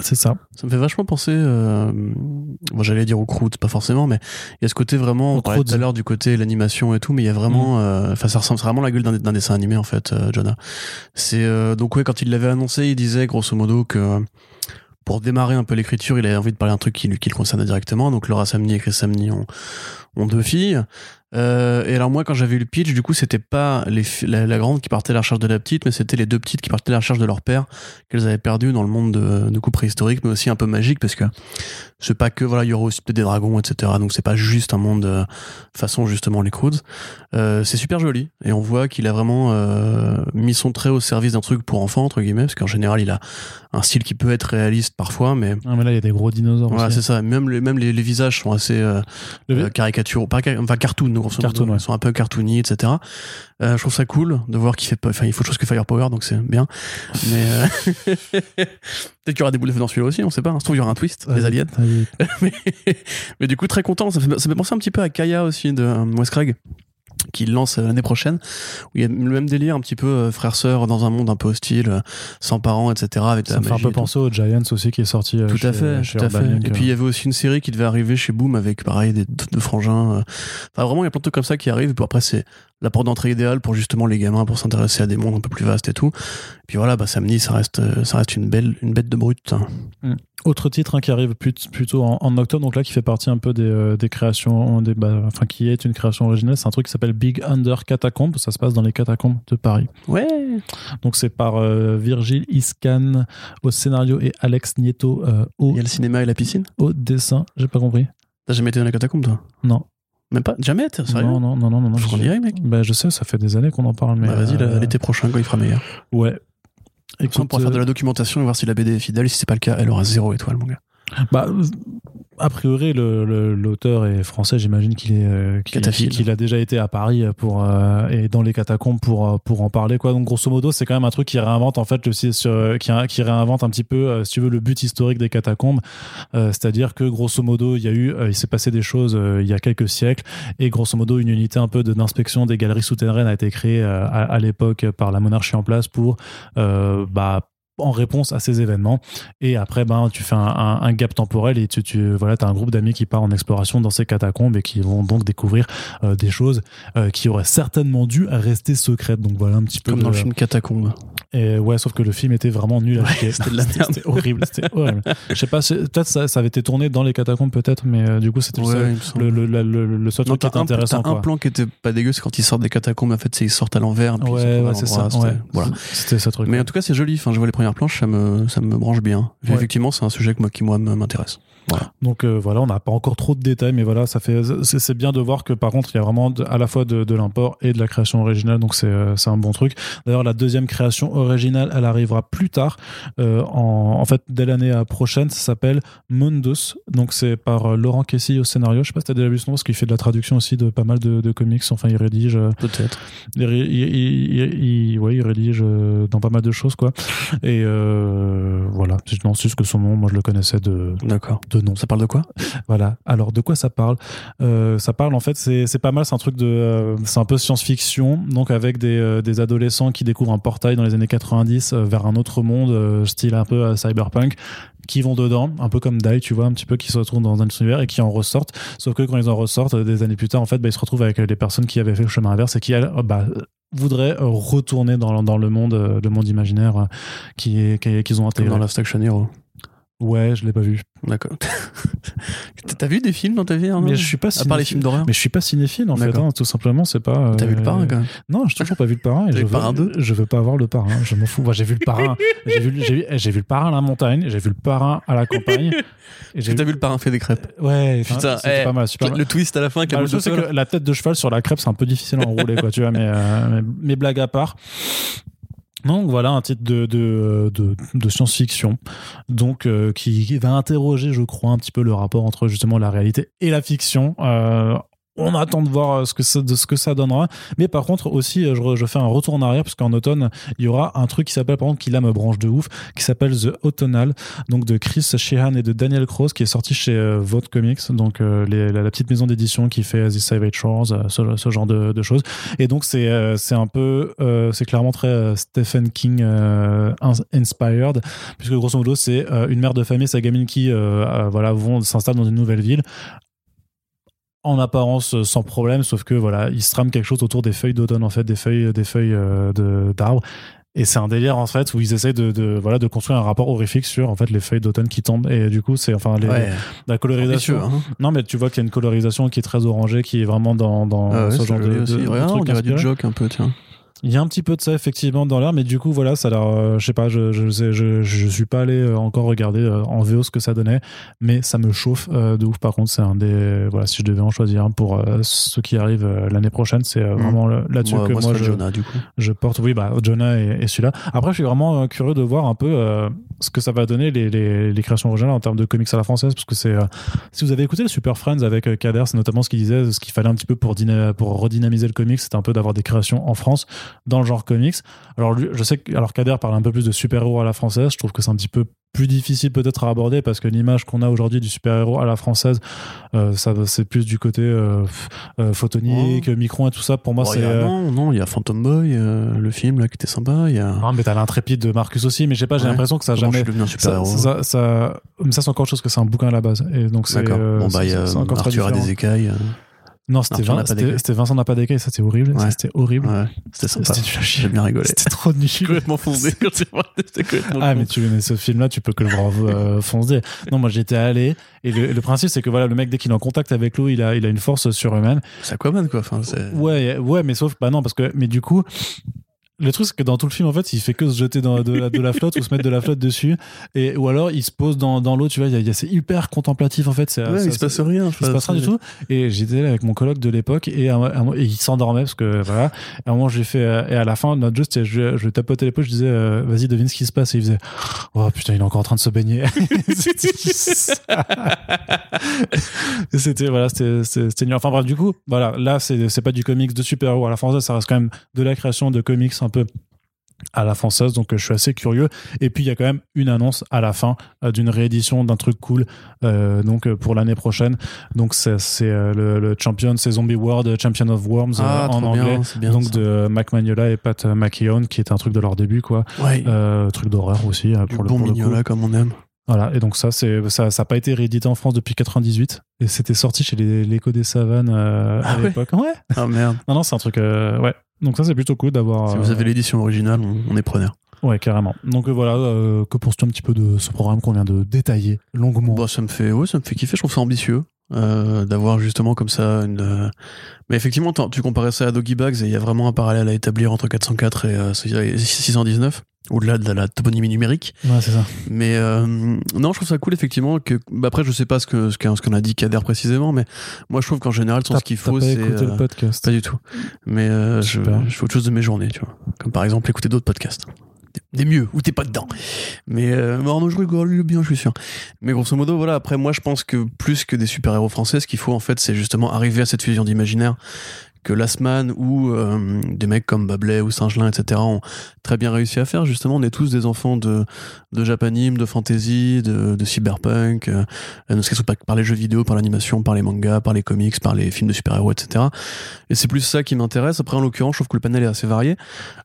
C'est ça. Ça me fait vachement penser. Euh, bon, J'allais dire au Croûte, pas forcément, mais il y a ce côté vraiment. Au On parlait tout Croods. à l'heure du côté l'animation et tout, mais il y a vraiment. euh, Enfin, ça ressemble vraiment la gueule d'un dessin animé en fait, euh, Jonah. C'est euh, donc ouais, quand il l'avait annoncé, il disait grosso modo que pour démarrer un peu l'écriture, il avait envie de parler d'un truc qui, lui- qui le concernait directement. Donc Laura Samney et Chris Samney ont, ont deux filles. Euh, et alors moi, quand j'avais eu le pitch, du coup, c'était pas les la, la grande qui partait à la recherche de la petite, mais c'était les deux petites qui partaient à la recherche de leur père qu'elles avaient perdu dans le monde de, de coups préhistoriques, mais aussi un peu magique parce que c'est pas que voilà, il y aura aussi peut-être des dragons, etc. Donc c'est pas juste un monde euh, façon justement les Croods. Euh, c'est super joli et on voit qu'il a vraiment mis son trait au service d'un truc pour enfants entre guillemets, parce qu'en général il a un style qui peut être réaliste parfois, mais Ah, mais là, il y a des gros dinosaures. voilà, c'est ça. Même les, même les, les visages sont assez Le- caricaturaux, pas enfin cartoon, grosso modo. Cartoon, ouais. Ils sont un peu cartoony, etc. Euh, je trouve ça cool de voir qu'il fait pas, enfin il faut autre chose que Firepower, donc c'est bien. Mais euh, *laughs* peut-être qu'il y aura des boules dans celui-là aussi, on sait pas. hein. Se trouve il y aura un twist, les aliens. *laughs* mais, mais du coup très content. Ça fait, ça fait penser un petit peu à Kaya aussi de euh, Wes Craig qui lance euh, l'année prochaine où il y a le même délire un petit peu euh, frère-sœur dans un monde un peu hostile euh, sans parents etc avec de Ça me fait un peu penser aux Giants aussi qui est sorti. euh, Tout chez- à fait, chez tout à fait. Et puis il y avait aussi une série qui devait arriver chez Boom avec pareil des deux frangins. euh. Enfin vraiment il y a plein de trucs comme ça qui arrivent. Et puis après c'est la porte d'entrée idéale pour justement les gamins pour s'intéresser à des mondes un peu plus vastes et tout. Et puis voilà, bah Samedi ça reste euh, ça reste une belle une bête de brute. Autre titre hein, qui arrive plut- plutôt en, en octobre, donc là qui fait partie un peu des, euh, des créations, des, bah, enfin qui est une création originale, c'est un truc qui s'appelle Big Under Catacombs, ça se passe dans les catacombes de Paris. Ouais. Donc c'est par euh, Virgile Iscan au scénario et Alex Nieto euh, au, Il y a le cinéma et la piscine? au dessin, j'ai pas compris. T'as jamais été dans la catacombe toi? Non. Même pas Jamais t'es sérieux non, non, non, non, non. non, Faut qu'on mec. Bah, je sais, ça fait des années qu'on en parle, mais. Bah, vas-y euh, l'été prochain quand il fera meilleur. Ouais. on Écoute, pourra faire de euh, la documentation et voir si la BD est fidèle. Si c'est pas le cas, elle aura zéro étoile mon gars. bah, euh, a priori, l'auteur est français. J'imagine qu'il est euh, qu'il a déjà été à Paris pour euh, et dans les catacombes pour euh, pour en parler quoi. Donc grosso modo, c'est quand même un truc qui réinvente en fait le qui, qui réinvente un petit peu, euh, si tu veux, le but historique des catacombes. Euh, C'est-à-dire que grosso modo, il y a eu, euh, il s'est passé des choses euh, il y a quelques siècles et grosso modo, une unité un peu de- d'inspection des galeries souterraines a été créée euh, à, à l'époque par la monarchie en place pour euh, bah en réponse à ces événements et après ben tu fais un, un- un gap temporel et tu, tu voilà as un groupe d'amis qui part en exploration dans ces catacombes et qui vont donc découvrir euh, des choses euh, qui auraient certainement dû rester secrètes donc voilà un petit peu Comme dans le film Catacombe. Et ouais sauf que le film était vraiment nul à c'était de la *laughs* merde. c'était horrible c'était horrible *laughs* je sais pas peut-être ça, ça avait été tourné dans les catacombes peut-être mais euh, du coup c'était Ouais, le, le, le, le seul Non, truc qui était un, intéressant t'as un plan qui était pas dégueu, c'est quand ils sortent des catacombes, en fait, c'est ils sortent à l'envers. ouais, ouais c'est ça c'était-. Voilà. truc Mais en tout cas, c'est joli. Enfin, je vois les premières planches, ça me, ça me branche bien. Effectivement, c'est un sujet que moi, qui moi m'intéresse. Donc euh, voilà, on n'a pas encore trop de détails, mais voilà, ça fait c'est bien de voir que par contre il y a vraiment de- à la fois de, de l'import et de la création originale, donc c'est euh, c'est un bon truc. D'ailleurs, la deuxième création originale, elle arrivera plus tard, euh, en, en fait dès l'année euh, prochaine. Ça s'appelle Mundus, donc c'est par euh, Laurent Kessy au scénario. Je sais pas si t'as déjà vu ce nom, parce qu'il fait de la traduction aussi de pas mal de, de comics. Enfin, il rédige. Peut-être. il, il, il- il- ouais, il rédige euh, dans pas mal de choses, quoi. Et euh, voilà, c'est juste que son nom, moi je le connaissais de, D'accord. de nom. Ça parle de quoi? Voilà. Alors, de quoi ça parle? Euh, Ça parle, en fait, c'est pas mal, c'est un truc de. euh, c'est un peu science-fiction, donc avec des, euh, des adolescents qui découvrent un portail dans les années 90 euh, vers un autre monde, style un peu cyberpunk, qui vont dedans, un peu comme Die, tu vois, un petit peu, qui se retrouvent dans un univers et qui en ressortent. Sauf que quand ils en ressortent, des années plus tard, en fait, bah, ils se retrouvent avec les personnes qui avaient fait le chemin inverse et qui, elles, bah, voudraient retourner dans, le monde, le monde imaginaire qui est- qui- qu'ils ont intégré. dans Last Action Hero. Ouais, je l'ai pas vu. D'accord. *laughs* T'as vu des films dans ta vie Arnaud Mais je suis pas À part les films d'horreur Mais je suis pas cinéphile en fait, hein, tout simplement, c'est pas. T'as euh, vu le parrain quand même Non, j'ai toujours pas vu le parrain. et T'as je vu le veux, parrain 2 Je veux pas avoir le parrain, je m'en fous. Moi, j'ai vu le parrain. *laughs* j'ai vu, j'ai vu, vu le parrain à la montagne, j'ai vu le parrain à la campagne. Et j'ai T'as vu le parrain fait des crêpes Ouais, Putain, eh, pas mal, super Le mal. twist à la fin Bah, la le truc, c'est que la tête de cheval sur la crêpe, c'est un peu difficile à enrouler, quoi, tu vois, mais, euh, mais, mais blague à part. Donc voilà un titre de, de, de, science-fiction. Donc euh, qui, qui va interroger je crois un petit peu le rapport entre justement la réalité et la fiction. Euh, on attend de voir euh, ce que ça, de ce que ça donnera. Mais par contre aussi euh, je, je fais un retour en arrière parce qu'en automne il y aura un truc qui s'appelle par contre qui là me branche de ouf qui s'appelle The Autumnal donc de Chris Sheehan et de Daniel Cross qui est sorti chez euh, Comics donc euh, la, la petite maison d'édition qui fait The Savage Shores ce, genre de, de choses. Et donc c'est euh, c'est un peu c'est clairement très Stephen King ins- inspired puisque grosso modo c'est une mère de famille sa gamine qui voilà vont s'installer dans une nouvelle ville en apparence euh, sans problème sauf que voilà il se trame quelque chose autour des feuilles d'automne en fait des feuilles des feuilles euh, de d'arbres et c'est un délire en fait où ils essayent de, de voilà de construire un rapport horrifique sur en fait les feuilles d'automne qui tombent et du coup c'est enfin les, Ouais, la colorisation hein. non mais tu vois qu'il y a une colorisation qui est très orangée qui est vraiment dans, dans Ah ouais, ce genre de, de- aussi. de truc on dirait du joke un peu, tiens. Il y a un petit peu de ça effectivement dans l'air, mais du coup voilà, ça a l'air, euh, je sais pas, je je, sais- je je suis pas allé euh, encore regarder euh, en VO ce que ça donnait, mais ça me chauffe euh, de ouf. Par contre, c'est un des voilà, si je devais en choisir un pour euh, ce qui arrive l'année prochaine, c'est Mhm. vraiment là-dessus que moi, moi, je, Jonah, du coup. je porte. Oui, bah Jonah et, et celui-là. Après, je suis vraiment curieux de voir un peu ce que ça va donner les, les, les créations originales en termes de comics à la française, parce que c'est si vous avez écouté le Super Friends avec Kader, c'est notamment ce qu'il disait, ce qu'il fallait un petit peu pour pour redynamiser le comics, c'était un peu d'avoir des créations en France dans le genre comics. Alors lui, je sais que alors Kader parle un peu plus de super-héros à la française, je trouve que c'est un petit peu plus difficile peut-être à aborder parce que l'image qu'on a aujourd'hui du super-héros à la française, euh, ça c'est plus du côté euh, euh, photonique, micron et tout ça. Pour moi, Bon, c'est Non, non, il y a Phantom Boy, le film là qui était sympa. Il y a. Ah, mais t'as l'intrépide de Marcus aussi, mais je sais pas, j'ai Ouais. l'impression que ça a Comment je jamais. suis devenu un Ça, ça, ça, mais ça, c'est encore chose que c'est un bouquin à la base. Et donc, c'est. D'accord. bon, bah, il y a Arthur différent. des écailles. Non, c'était c'était c'était Vincent n'a pas d'écailles, ça, c'est horrible. Ça, Ouais. C'était horrible. Ouais, c'était sympa. C'était. J'ai bien rigolé. C'était trop nul. complètement foncé *laughs* quand. C'était complètement Ah, mais tu mais ce film-là, tu peux que le voir euh, foncer. Non, moi, j'étais allé. Et le, le principe, c'est que voilà, le mec, dès qu'il est en contact avec l'eau, il a, il a une force surhumaine. C'est Aquaman, quoi. Enfin. Ouais, ouais, mais sauf, bah non, parce que, mais du coup, Le truc, c'est que dans tout le film, en fait, il fait que se jeter dans de, la, de la flotte ou se mettre de la flotte dessus. Et, ou alors, il se pose dans, dans l'eau, tu vois. Il y a- il y a- c'est hyper contemplatif, en fait. C'est, Ouais, il se passe rien. il se passe rien du tout. Et j'étais là avec mon coloc de l'époque et, à un- à un- et il s'endormait parce que voilà. Et à un moment, j'ai fait, euh, et à la fin, notre jeu, c'était, je, je tapotais l'épaule, je disais, euh, vas-y, devine ce qui se passe. Et il faisait, oh putain, il est encore en train de se baigner. *laughs* *laughs* C'était ça. Voilà, c'était, c'était, c'était nul. Enfin bref, du coup, voilà, là, c'est, c'est pas du comics de super-héros à la française, ça reste quand même de la création de comics un peu à la française, donc euh, je suis assez curieux. Et puis il y a quand même une annonce à la fin euh, d'une réédition d'un truc cool, euh, donc pour l'année prochaine. Donc c'est, le, le champion, c'est Zombie World Champion of Worms euh, Ah, en anglais. bien, c'est bien. donc ça. de Mac Magnola et Pat McKeown, qui est un truc de leur début, quoi. Ouais. Euh, truc d'horreur aussi, du pour le, bon pour le coup. Mignola, comme on aime. Voilà, et donc ça, c'est ça, ça a pas été réédité en France depuis 98, et c'était sorti chez les l'écho des savanes euh, Ah à ouais l'époque. Ouais. Ah merde. *laughs* Non, non, c'est un truc. euh, ouais. Donc ça, c'est plutôt cool d'avoir. Si euh, vous avez l'édition originale, on, on est preneur. Ouais, carrément. Donc euh, voilà, euh, que penses-tu un petit peu de ce programme qu'on vient de détailler longuement? Bon, ça me fait, ouais, ça me fait kiffer. Je trouve ça ambitieux euh, d'avoir justement comme ça une. euh, Mais effectivement, tu comparais ça à Doggy Bags et il y a vraiment un parallèle à établir entre 404 et euh, 619, au-delà de la toponymie numérique. Ouais, c'est ça. Mais euh, non, je trouve ça cool effectivement. Que bah, après, je sais pas ce que ce qu'on a dit Kader précisément, mais moi, je trouve qu'en général, ce qu'il faut, c'est écouté euh, le podcast. pas du tout. Mais euh, je, je fais autre chose de mes journées, tu vois. Comme par exemple écouter d'autres podcasts. Des- mieux, où t'es pas dedans. Mais euh, Arnaud, je rigole bien, je suis sûr. Mais grosso modo, voilà, après, moi, je pense que plus que des super-héros français, ce qu'il faut, en fait, c'est justement arriver à cette fusion d'imaginaire que Lastman ou euh, des mecs comme Bablet ou Singelin, etc., ont très bien réussi à faire. Justement, on est tous des enfants de, de Japanime, de fantasy, de, de cyberpunk, euh, ne serait-ce que par- les jeux vidéo, par l'animation, par les mangas, par les comics, par les films de super-héros, etc. Et c'est plus ça qui m'intéresse. Après, en l'occurrence, je trouve que le panel est assez varié.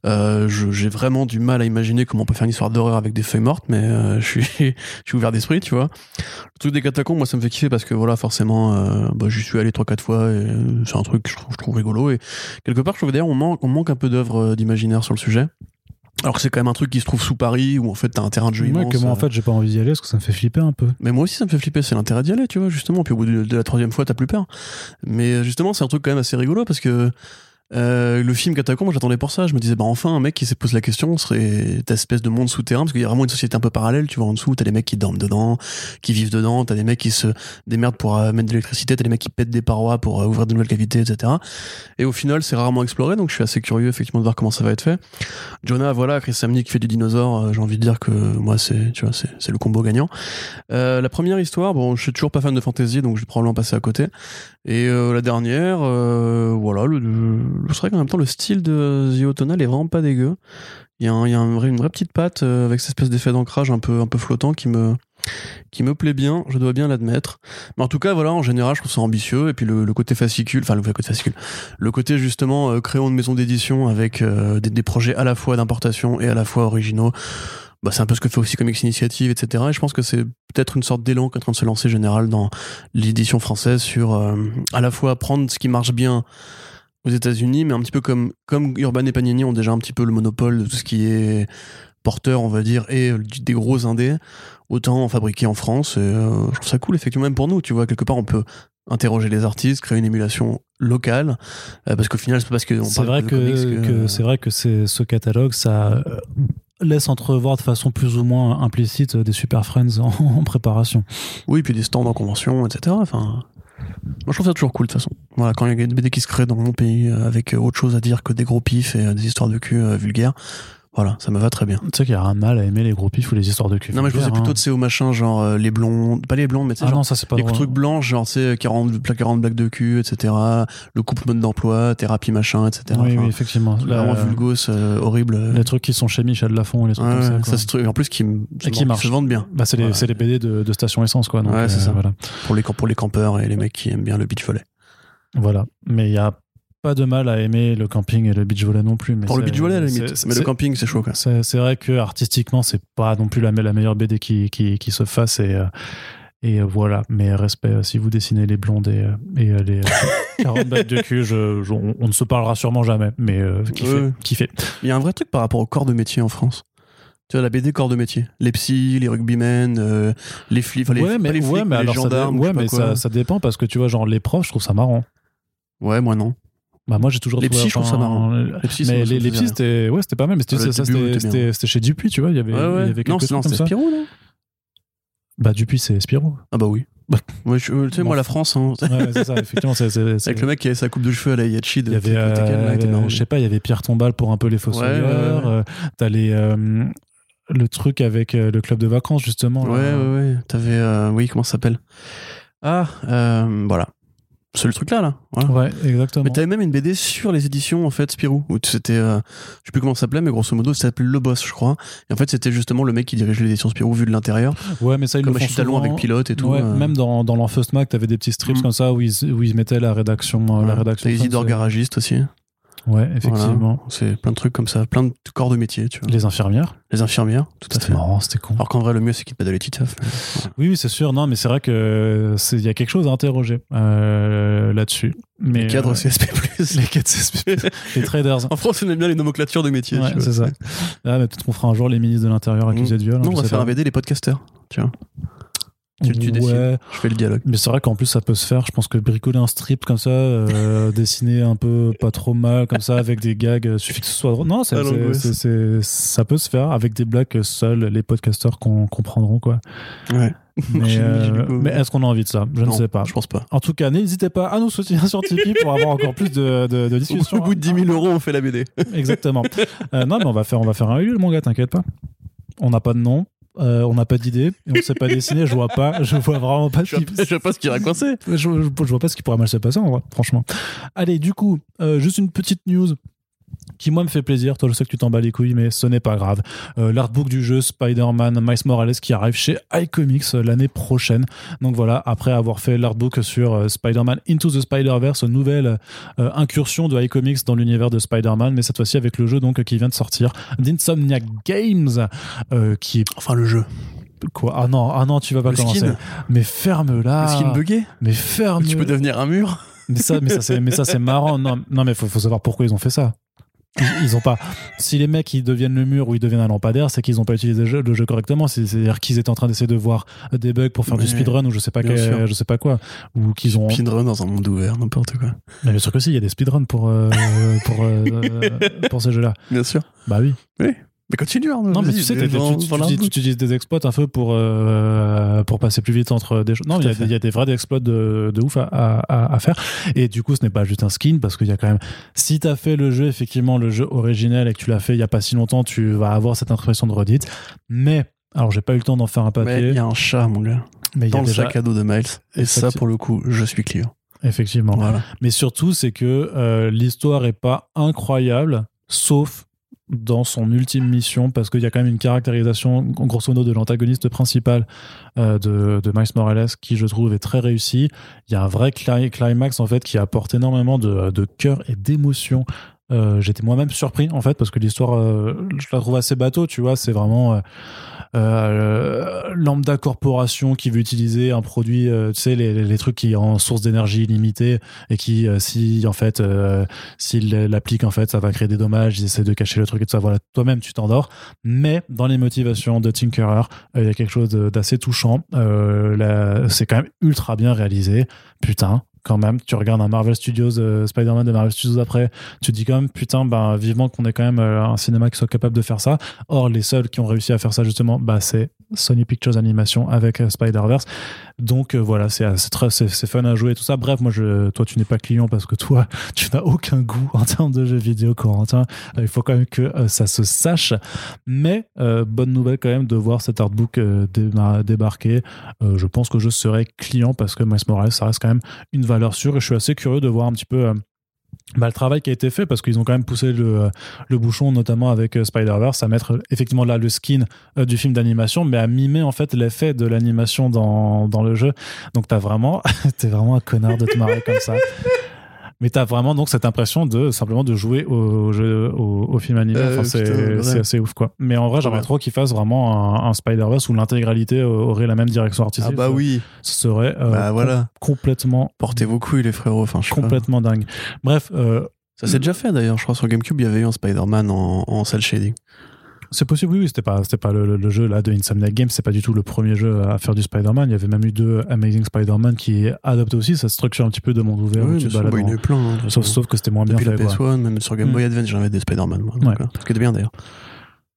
Euh, j'ai vraiment du mal à imaginer comment on peut faire une histoire d'horreur avec des feuilles mortes, mais euh, *laughs* je suis, je suis ouvert d'esprit, tu vois. Le truc des catacombes, moi, ça me fait kiffer parce que voilà, forcément, euh, bah, j'y suis allé trois quatre fois et euh, c'est un truc que je trouve, je trouve rigolo. Et quelque part, je trouve d'ailleurs on manque, on manque un peu d'œuvres euh, d'imaginaire sur le sujet. Alors que c'est quand même un truc qui se trouve sous Paris où en fait t'as un terrain de jeu immense. que moi, en euh, fait, j'ai pas envie d'y aller parce que ça me fait flipper un peu. mais moi aussi, ça me fait flipper. C'est l'intérêt d'y aller, tu vois, justement. Puis au bout de, de la troisième fois, t'as plus peur. Mais justement, c'est un truc quand même assez rigolo parce que euh, le film Catacombe, j'attendais pour ça. Je me disais, bah enfin, un mec qui se pose la question serait cette espèce de monde souterrain parce qu'il y a vraiment une société un peu parallèle, tu vois, en dessous. T'as des mecs qui dorment dedans, qui vivent dedans. T'as des mecs qui se démerdent pour euh, mettre de l'électricité. T'as des mecs qui pètent des parois pour euh, ouvrir de nouvelles cavités, etc. Et au final, c'est rarement exploré. Donc je suis assez curieux, effectivement, de voir comment ça va être fait. Jonah, voilà, Chris Samney qui fait du dinosaure. euh, J'ai envie de dire que moi, c'est, tu vois, c'est, c'est le combo gagnant. La première histoire, bon, je suis toujours pas fan de fantasy, donc je vais probablement passer à côté. Et la dernière, voilà, le, c'est vrai qu'en même temps, le style de The Autonal est vraiment pas dégueu. Il y a, un- y a une vraie petite patte euh, avec cette espèce d'effet d'ancrage un peu, un peu flottant qui me, qui me plaît bien, je dois bien l'admettre. Mais en tout cas, voilà, en général, je trouve ça ambitieux. Et puis le, côté fascicule, enfin le côté fascicule, le côté justement euh, créons une maison d'édition avec euh, des, des projets à la fois d'importation et à la fois originaux. Bah, c'est un peu ce que fait aussi Comics Initiative, etc. Et je pense que c'est peut-être une sorte d'élan qui est en train de se lancer général dans l'édition française sur euh, à la fois prendre ce qui marche bien aux États-Unis, mais un petit peu comme comme Urban et Panini ont déjà un petit peu le monopole de tout ce qui est porteur, on va dire, et euh, des gros indés, autant en fabriquer en France. Et, euh, je trouve ça cool, effectivement, même pour nous, tu vois, quelque part, on peut interroger les artistes, créer une émulation locale, euh, parce qu'au final, c'est parce que on C'est parle vrai de que, comics que c'est vrai que ce catalogue, ça laisse entrevoir de façon plus ou moins implicite des Super Friends en, *laughs* en préparation. Oui, puis des stands en convention, etc. Enfin, moi, je trouve ça toujours cool, de toute façon. Voilà, quand il y a des BD qui se créent dans mon pays euh, avec euh, autre chose à dire que des gros pifs et euh, des histoires de cul vulgaires, voilà, ça me va très bien. Tu sais qu'il y a un mal à aimer les gros pifs ou les histoires de cul. Non, mais je pensais plutôt hein. de ces machins, genre euh, les blonds, pas les blonds, mais tu sais, Ah genre non, ça c'est pas les drôle. trucs blancs, genre, tu sais, 40, 40 blagues de cul, etc. Le couple mode d'emploi, thérapie machin, etc. Oui, Enfin, oui, effectivement. La- Vraiment vulgos, euh, horrible. les trucs qui sont chez Michel Lafon, les trucs Ouais, comme ça. quoi. ça trouve- en plus, qui, Et qui marche. se vendent bien. Bah, c'est les, Voilà. les BD de, de station essence, quoi. Donc, Ouais, c'est euh, ça. Voilà. Pour les, pour les campeurs et les mecs qui aiment bien le beach volley. voilà. Mais il y a pas de mal à aimer le camping et le beach volley non plus. Mais Pour le beach volley, à la limite. Mais le camping, c'est chaud. C'est vrai que artistiquement, c'est pas non plus la, la meilleure BD qui, qui, qui se fasse et, euh, et euh, voilà. Mais respect, euh, si vous dessinez les blondes et, et les euh, *laughs* 40 battes de cul, je, je- on, on ne se parlera sûrement jamais. Mais euh, kiffez, Ouais. kiffez. Il y a un vrai truc par rapport au corps de métier en France. Tu vois, la BD corps de métier. Les psys, les rugbymen, euh, les flics, les, mais, les flics, ouais, mais les alors ça, dé- gendarmes. je ouais, mais ça, ça dépend parce que tu vois, genre les profs, je trouve ça marrant. Ouais, moi non. Bah, moi, j'ai toujours Les trouvé. psys, je trouve ça marrant. euh, Les psys, ça Mais les, les c'était ouais, c'était pas mal. Mais c'était Ah, ça, c'était chez Dupuis, tu vois. Il y avait, Ouais, il y ouais. avait Non, non, c'est. Spirou, non Bah, Dupuis, c'est Spirou. Ah bah oui. Bah. Ouais, tu sais, moi, la France, hein, Ouais, c'est ça, effectivement. c'est- avec le mec qui avait sa coupe de cheveux à la Yachi de Il y avait, Tekken, là, euh, je sais pas, il y avait Pierre Tombal pour un peu les fossoyeurs. Ouais, ouais, euh, T'as les, euh, le truc avec le club de vacances, justement. Ouais, là. ouais, ouais. T'avais. euh, oui, comment ça s'appelle? Ah, voilà. C'est le truc là, là. Voilà. Ouais, exactement. Mais t'avais même une BD sur les éditions en fait Spirou où c'était euh, je sais plus comment ça s'appelait mais grosso modo ça s'appelait Le Boss je crois et en fait c'était justement le mec qui dirigeait l'édition Spirou vu de l'intérieur Ouais, mais ça, ils comme le font souvent. avec pilote et tout Ouais, euh. Même dans, dans l'Enfeust Mag, t'avais des petits strips Mm. comme ça où ils, où ils mettaient la rédaction. euh, la Ouais. rédaction c'est- Garagiste aussi Ouais, effectivement. Voilà. c'est plein de trucs comme ça plein de corps de métier tu vois Les infirmières. les infirmières tout à C'était fait marrant, c'était con. alors qu'en vrai le mieux c'est qu'ils te de l'étiteuf Oui, oui, c'est sûr. Non, mais c'est vrai que il y a quelque chose à interroger euh, là-dessus. Mais cadre euh, CSP+. *laughs* les cadres CSP, *laughs* les traders. en France on aime bien les nomenclatures de métier Ouais, c'est ça. Ah, peut-être qu'on fera un jour les ministres de l'Intérieur accusés de viol. hein, non on va faire pas. un BD les podcasters tu vois tu, tu Ouais, je fais le dialogue mais c'est vrai qu'en plus ça peut se faire. Je pense que bricoler un strip comme ça, euh, *laughs* dessiner un peu pas trop mal comme ça avec des gags, euh, suffit que ce soit drôle. Non, c'est, Ah, c'est- c'est- ça peut se faire avec des blagues que seuls les podcasteurs con- comprendront quoi. ouais Mais, euh, mais est-ce qu'on a envie de ça? Je ne sais pas. je pense pas En tout cas, n'hésitez pas à nous soutenir sur Tipeee pour avoir encore plus de, de, de discussions. au bout de 10 000 euros on fait la BD Exactement. Euh, non, mais on va faire, on va faire un Ulule, mon gars, t'inquiète pas. On n'a pas de nom, euh, on n'a pas d'idée, on ne sait pas dessiner. Je vois pas, je vois vraiment pas je vois pas- je vois pas ce qui ira coincer je, je- je vois pas ce qui pourrait mal se passer en vrai, franchement. Allez, du coup, euh, juste une petite news qui moi me fait plaisir. Toi, je sais que tu t'en bats les couilles, mais ce n'est pas grave. Euh, L'artbook du jeu Spider-Man Miles Morales qui arrive chez iComics euh, l'année prochaine. Donc voilà, après avoir fait l'artbook sur euh, Spider-Man Into the Spider-Verse, nouvelle euh, incursion de iComics dans l'univers de Spider-Man, mais cette fois-ci avec le jeu donc qui vient de sortir d'Insomniac Games, euh, qui est enfin le jeu quoi? Ah non, ah non, tu vas pas le commencer. skin Mais ferme-la. le skin buggé Mais ferme. tu peux devenir un mur Mais ça, mais ça, c'est, mais ça, c'est marrant. Non, non, mais faut, faut savoir pourquoi ils ont fait ça. Ils, ont pas. Si les mecs ils deviennent le mur ou ils deviennent un lampadaire, c'est qu'ils ont pas utilisé le jeu, le jeu correctement. C'est- C'est-à-dire qu'ils étaient en train d'essayer de voir des bugs pour faire du speedrun ou je sais pas, quel- je sais pas quoi, ou qu'ils ont. Speedrun dans un monde ouvert n'importe quoi Mais bien sûr que si, il y a des speedruns pour euh, pour euh, *laughs* pour ces jeux-là. bien sûr Bah oui. Mais continue Arnaud Non, mais tu sais, tu, tu- utilises des exploits un peu pour, euh, pour passer plus vite entre des choses. Non, il y, a- y des vrais exploits de, de ouf à, à- à faire. Et du coup, ce n'est pas juste un skin parce qu'il y a quand même. Si tu as fait le jeu, effectivement, le jeu originel et que tu l'as fait il y a pas si longtemps, tu vas avoir cette impression de redite. Mais. Alors, j'ai pas eu le temps d'en faire un papier, il y a un chat mon gars mais il y dans a le déjà. sac à dos de Miles et ça pour le coup je suis client Effectivement. voilà Mais surtout, c'est que euh, l'histoire est pas incroyable, sauf dans son ultime mission, parce qu'il y a quand même une caractérisation, grosso modo, de l'antagoniste principal euh, de, de Miles Morales, qui je trouve est très réussi. Il y a un vrai cli- climax, en fait, qui apporte énormément de, de cœur et d'émotion. Euh, J'étais moi-même surpris, en fait, parce que l'histoire, euh, je la trouve assez bateau, tu vois, c'est vraiment... euh, lambda corporation qui veut utiliser un produit, euh, tu sais, les, les- trucs qui ont source d'énergie illimitée et qui, euh, si en fait, euh, s'ils l'appliquent, en fait, ça va créer des dommages, ils essaient de cacher le truc et tout ça. Voilà, toi-même, tu t'endors. Mais dans les motivations de Tinkerer, euh, il y a quelque chose d'assez touchant. Euh, c'est quand même ultra bien réalisé. Putain. Quand même, tu regardes un Marvel Studios, euh, Spider-Man de Marvel Studios après, tu te dis quand même, putain, ben, vivement qu'on ait quand même euh, un cinéma qui soit capable de faire ça. Or, les seuls qui ont réussi à faire ça, justement, bah, c'est Sony Pictures Animation avec euh, Spider-Verse. Donc, euh, voilà, c'est euh, c'est c'est fun à jouer et tout ça. Bref, moi, je, toi, tu n'es pas client parce que toi, *laughs* tu n'as aucun goût en termes de jeux vidéo, Corentin. Il faut quand même que ça se sache. Mais, bonne nouvelle quand même de voir cet artbook débarquer. Je pense que je serai client parce que Miles Morales, ça reste quand même une valeur sûre et je suis assez curieux de voir un petit peu. Bah, le travail qui a été fait parce qu'ils ont quand même poussé le, le bouchon notamment avec euh, Spider-Verse à mettre euh, effectivement là le skin euh, du film d'animation mais à mimer en fait l'effet de l'animation dans, dans le jeu. Donc t'as vraiment *laughs* t'es vraiment un connard de te marrer comme ça mais t'as vraiment donc cette impression de simplement de jouer au jeu au, au film animé. Euh, enfin, c'est assez ouf quoi. Mais en vrai j'aimerais Ouais. trop qu'ils fassent vraiment un, un Spider-Verse où l'intégralité aurait la même direction ah artistique. bah oui. Ce serait euh, bah voilà. com- complètement portez vos couilles les frérots enfin je complètement dingue. Bref euh, ça s'est déjà fait d'ailleurs je crois sur Gamecube il y avait eu un Spider-Man en, en cel shading C'est possible, oui, oui, c'était pas, c'était pas le, jeu là de Insomniac Games, c'est pas du tout le premier jeu à faire du Spider-Man. Il y avait même eu deux Amazing Spider-Man qui adoptent aussi cette structure un petit peu de monde ouvert où Oui, tu bah, il y en a plein. hein, Sauf, que c'était moins bien fait. la quoi. PS1, même sur Game Boy Mm. Advance, j'en avais des Spider-Man. Moi, donc, Ouais. ce qui était bien d'ailleurs.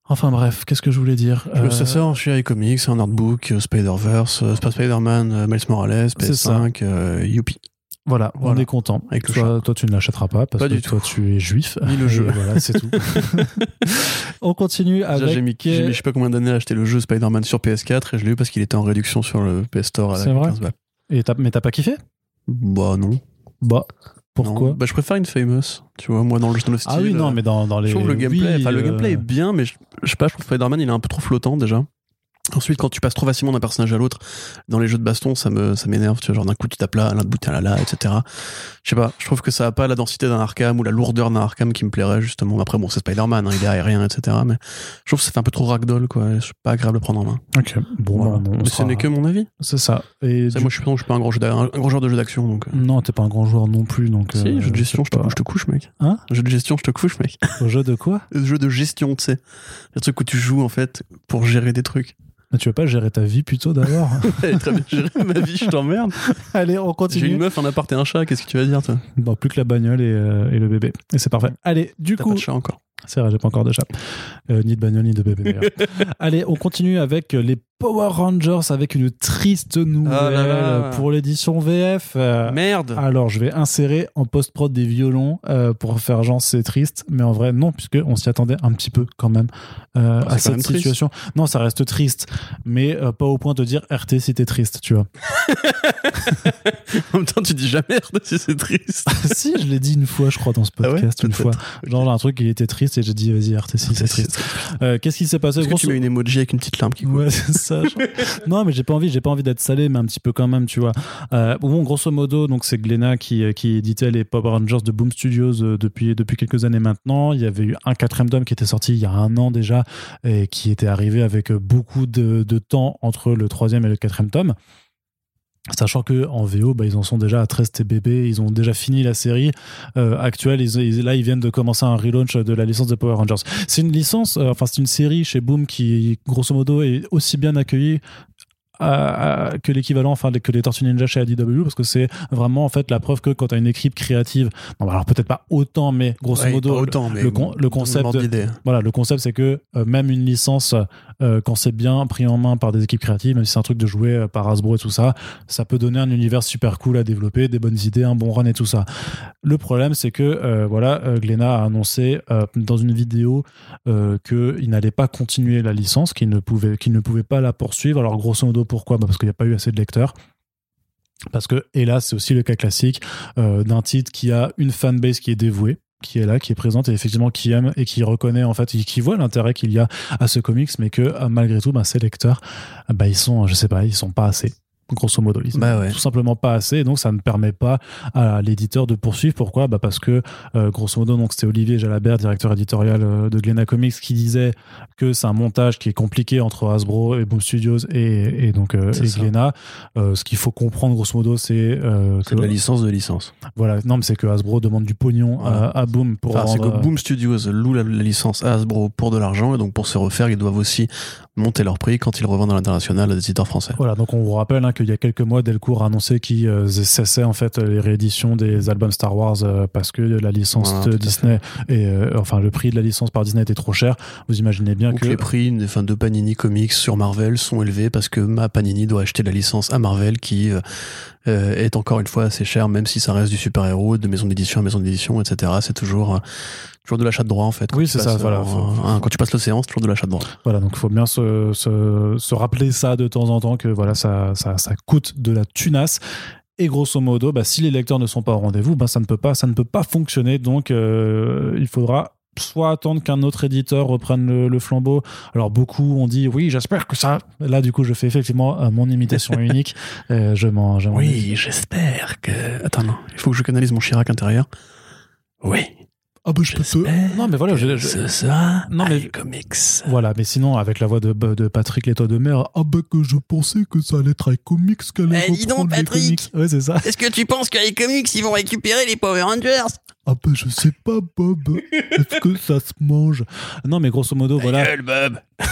Enfin bref, qu'est-ce que je voulais dire? Euh, Ça sort chez iComics, un artbook, euh, Spider-Verse, euh, Spider-Man, euh, Miles Morales, C'est ça. PS5, euh, Youpi. Voilà, on Voilà. est content. Avec Toi, toi, tu ne l'achèteras pas parce Pas que du toi, tu es juif. *laughs* Ni le jeu. voilà, c'est tout. *laughs* on continue Déjà, avec. j'ai mis, j'ai mis je sais pas combien d'années à acheter le jeu Spider-Man sur PS4 et je l'ai eu parce qu'il était en réduction sur le PS Store à la vrai 15 balles. Et t'as- mais t'as pas kiffé? Bah non. Bah, pourquoi? Non. Bah je préfère une Famous, tu vois, moi dans le, dans le style. Ah oui, non, euh, mais dans, dans les. Je trouve le gameplay, oui, enfin, le euh, gameplay est bien, mais je, je sais pas, je trouve Spider-Man il est un peu trop flottant déjà. Ensuite, quand tu passes trop facilement d'un personnage à l'autre, dans les jeux de baston, ça me, ça m'énerve. Tu vois, genre d'un coup tu tapes là, l'un bout t'es là, là, etc. Je sais pas, je trouve que ça a pas la densité d'un Arkham ou la lourdeur d'un Arkham qui me plairait justement. Après, bon, c'est Spider-Man, hein, il est aérien, etc. Mais je trouve que ça fait un peu trop ragdoll, quoi. C'est pas agréable à prendre en main. Ok, bon, Voilà. bah, on mais sera- ce n'est que mon avis. C'est ça. Et du- Moi, je suis, non, je suis pas un grand, jeu d'a- un grand joueur de jeux d'action, donc. euh. Non, t'es pas un grand joueur non plus, donc. Si, euh, jeu de gestion, je te, pas- je te couche, mec. Hein Jeu de gestion, je te couche, mec. Au jeu de quoi? *laughs* Jeu de gestion, tu sais. Le truc où tu joues, en fait, pour gérer des trucs. Mais Tu veux pas gérer ta vie plutôt d'abord *laughs* Elle est très bien gérée, ma vie, je t'emmerde. *laughs* Allez, on J'ai une continue. meuf, un appart et un chat, qu'est-ce que tu vas dire, toi? Bon, plus que la bagnole et, euh, et le bébé. Et c'est parfait. Allez, du coup. pas de chat encore. C'est vrai, j'ai pas encore de chat. Euh, ni de bagnole, ni de bébé. *laughs* Allez, on continue avec les Power Rangers avec une triste nouvelle Ah là là. pour l'édition VF. Merde alors, je vais insérer en post-prod des violons euh, pour faire genre c'est triste, mais en vrai, non, puisque on s'y attendait un petit peu quand même euh, Ah, à même cette triste. situation. Non, ça reste triste, mais euh, pas au point de dire RT si t'es triste, tu vois. *laughs* En même temps, tu dis jamais merde si c'est triste. *laughs* si, je l'ai dit une fois, je crois, dans ce Ah ouais podcast, une fois. Genre, un truc, il était triste et j'ai dit, vas-y, RT si c'est triste. Euh, Qu'est-ce qui s'est passé Est-ce que tu mets une emoji avec une petite larme qui coule Ouais, c'est ça. je- non, mais j'ai pas envie, j'ai pas envie d'être salé, mais un petit peu quand même, tu vois. Euh, bon, grosso modo, donc c'est Glenna qui, euh, qui éditait les Power Rangers de Boom Studios euh, depuis depuis quelques années maintenant. Il y avait eu un quatrième tome qui était sorti il y a un an déjà et qui était arrivé avec beaucoup de, de temps entre le troisième et le quatrième tome. Sachant que en VO, bah, ils en sont déjà à 13 TBB, ils ont déjà fini la série euh, actuelle. Ils, là, ils viennent de commencer un relaunch de la licence de Power Rangers. C'est une licence, euh, enfin c'est une série chez Boom qui, grosso modo, est aussi bien accueillie à- à- que l'équivalent, enfin que les Tortues Ninja chez ADW, parce que c'est vraiment en fait la preuve que quand tu as une équipe créative, alors peut-être pas autant, mais grosso Ouais, modo, autant, mais le con- le concept voilà, le concept, c'est que euh, même une licence, euh, quand c'est bien pris en main par des équipes créatives, même si c'est un truc de jouer euh, par Hasbro et tout ça, ça peut donner un univers super cool à développer, des bonnes idées, un bon run et tout ça. Le problème, c'est que voilà, Glénat a annoncé dans une vidéo qu'il n'allait pas continuer la licence, qu'il ne pouvait, qu'il ne pouvait pas la poursuivre. Alors grosso modo, pourquoi Bah, Parce qu'il n'y a pas eu assez de lecteurs. Parce que, hélas, c'est aussi le cas classique euh, d'un titre qui a une fanbase qui est dévouée qui est là, qui est présente et effectivement qui aime et qui reconnaît en fait, et qui voit l'intérêt qu'il y a à ce comics, mais que euh, malgré tout, bah, ces lecteurs, bah, ils sont, je sais pas, ils sont pas assez. Grosso modo, ils Bah ouais. tout simplement pas assez, et donc ça ne permet pas à l'éditeur de poursuivre. Pourquoi? Bah Parce que, euh, grosso modo, donc c'était Olivier Jalabert, directeur éditorial euh, de Glénat Comics, qui disait que c'est un montage qui est compliqué entre Hasbro et Boom Studios et, et donc euh, et. Glénat. Euh, ce qu'il faut comprendre, grosso modo, c'est C'est de la licence de licence. voilà, non, mais c'est que Hasbro demande du pognon Voilà. à, à Boom pour Enfin, c'est que Boom Studios loue la, la licence à Hasbro pour de l'argent et donc pour se refaire, ils doivent aussi monter leur prix quand ils revendent à l'international à des éditeurs français. Voilà, donc on vous rappelle hein, qu'il y a quelques mois, Delcourt a annoncé qu'il euh, cessait en fait les rééditions des albums Star Wars euh, parce que la licence Voilà, de Disney et euh, enfin le prix de la licence par Disney était trop cher. Vous imaginez bien que que les prix de, enfin, de Panini Comics sur Marvel sont élevés parce que ma Panini doit acheter la licence à Marvel qui euh, est encore une fois assez cher, même si ça reste du super-héros, de maison d'édition à maison d'édition, etc. C'est toujours, toujours de l'achat de droit en fait. Oui, c'est ça, passes, voilà, faut- un- quand tu passes l'océan, c'est toujours de l'achat de droit. voilà, donc il faut bien se, se, se rappeler ça de temps en temps que voilà ça ça, ça coûte de la tunasse. Et grosso modo, bah, si les lecteurs ne sont pas au rendez-vous, bah, ça ne peut pas, ça ne peut pas fonctionner. Donc, euh, il faudra soit attendre qu'un autre éditeur reprenne le, le flambeau. Alors beaucoup ont dit oui, j'espère que ça. Là, du coup, je fais effectivement euh, mon imitation *laughs* unique. Euh, je m'en- Oui, j'espère que. Attends, non, il faut que je canalise mon Chirac intérieur. Oui. Ah bah je peux te. Non mais voilà, je, je- Ce sera Non, mais- iComics. voilà, mais sinon avec la voix de, de Patrick l'étoile de mer, ah bah que je pensais que ça allait être avec comics qu'elle allait Eh, dis donc, les Patrick comics. Ouais c'est ça. Est-ce que tu penses que les comics ils vont récupérer les Power Rangers? Ah bah je sais pas Bob. Est-ce que ça se mange? Non mais grosso modo voilà. Gueule, Bob *laughs*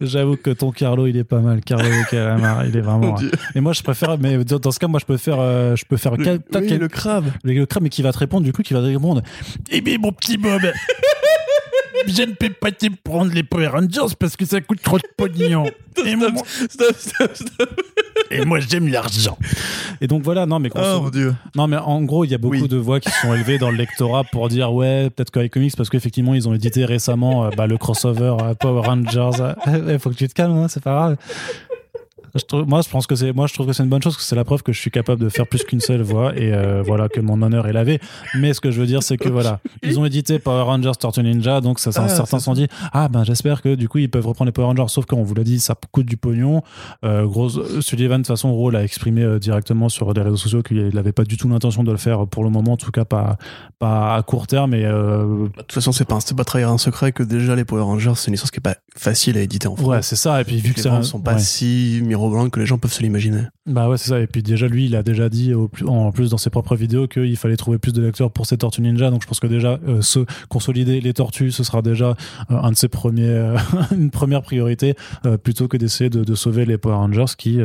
J'avoue que ton Carlo, il est pas mal. Carlo Calamar, il est vraiment. Et moi, je préfère. Mais dans ce cas, moi, je peux faire. euh, je peux faire. Le, oui, crabe. le, le crabe, mais qui va te répondre. Du coup, qui va te répondre. Eh bien, mon petit Bob. *laughs* Je ne peux pas te prendre les Power Rangers parce que ça coûte trop de pognon. *laughs* Et moi, Stop, stop, stop. et moi, j'aime l'argent. Et donc voilà, non mais Oh mon dieu. non mais en gros, il y a beaucoup Oui. de voix qui sont élevées dans le lectorat pour dire ouais, peut-être que iComics parce qu'effectivement ils ont édité récemment euh, bah, le crossover euh, Power Rangers. *laughs* Il faut que tu te calmes, hein, c'est pas grave. Je trouve- moi, je pense que c'est, moi, je trouve que c'est une bonne chose, parce que c'est la preuve que je suis capable de faire plus qu'une seule voix et euh, voilà que mon honneur est lavé. Mais ce que je veux dire, c'est que voilà, ils ont édité Power Rangers Tortue Ninja, donc ça, ça- Ah, certains se sont dit ah ben j'espère que du coup ils peuvent reprendre les Power Rangers. Sauf qu'on vous l'a dit, ça coûte du pognon. Euh, grosse, Sullivan de toute façon, Raw l'a exprimé euh, directement sur les réseaux sociaux qu'il n'avait pas du tout l'intention de le faire pour le moment, en tout cas pas pas à court terme. Et euh, De toute façon, c'est pas, un- pas trahir un secret que déjà les Power Rangers, c'est une licence qui est pas facile à éditer en France. ouais, c'est ça. Et puis vu que les un- sont pas ouais. si que les gens peuvent se l'imaginer. Bah ouais, c'est ça. Et puis déjà, lui, il a déjà dit en plus dans ses propres vidéos qu'il fallait trouver plus de lecteurs pour ces Tortues Ninja. Donc je pense que déjà, euh, se consolider les tortues, ce sera déjà euh, euh, *laughs* une première priorité, euh, plutôt que d'essayer de, de sauver les Power Rangers qui.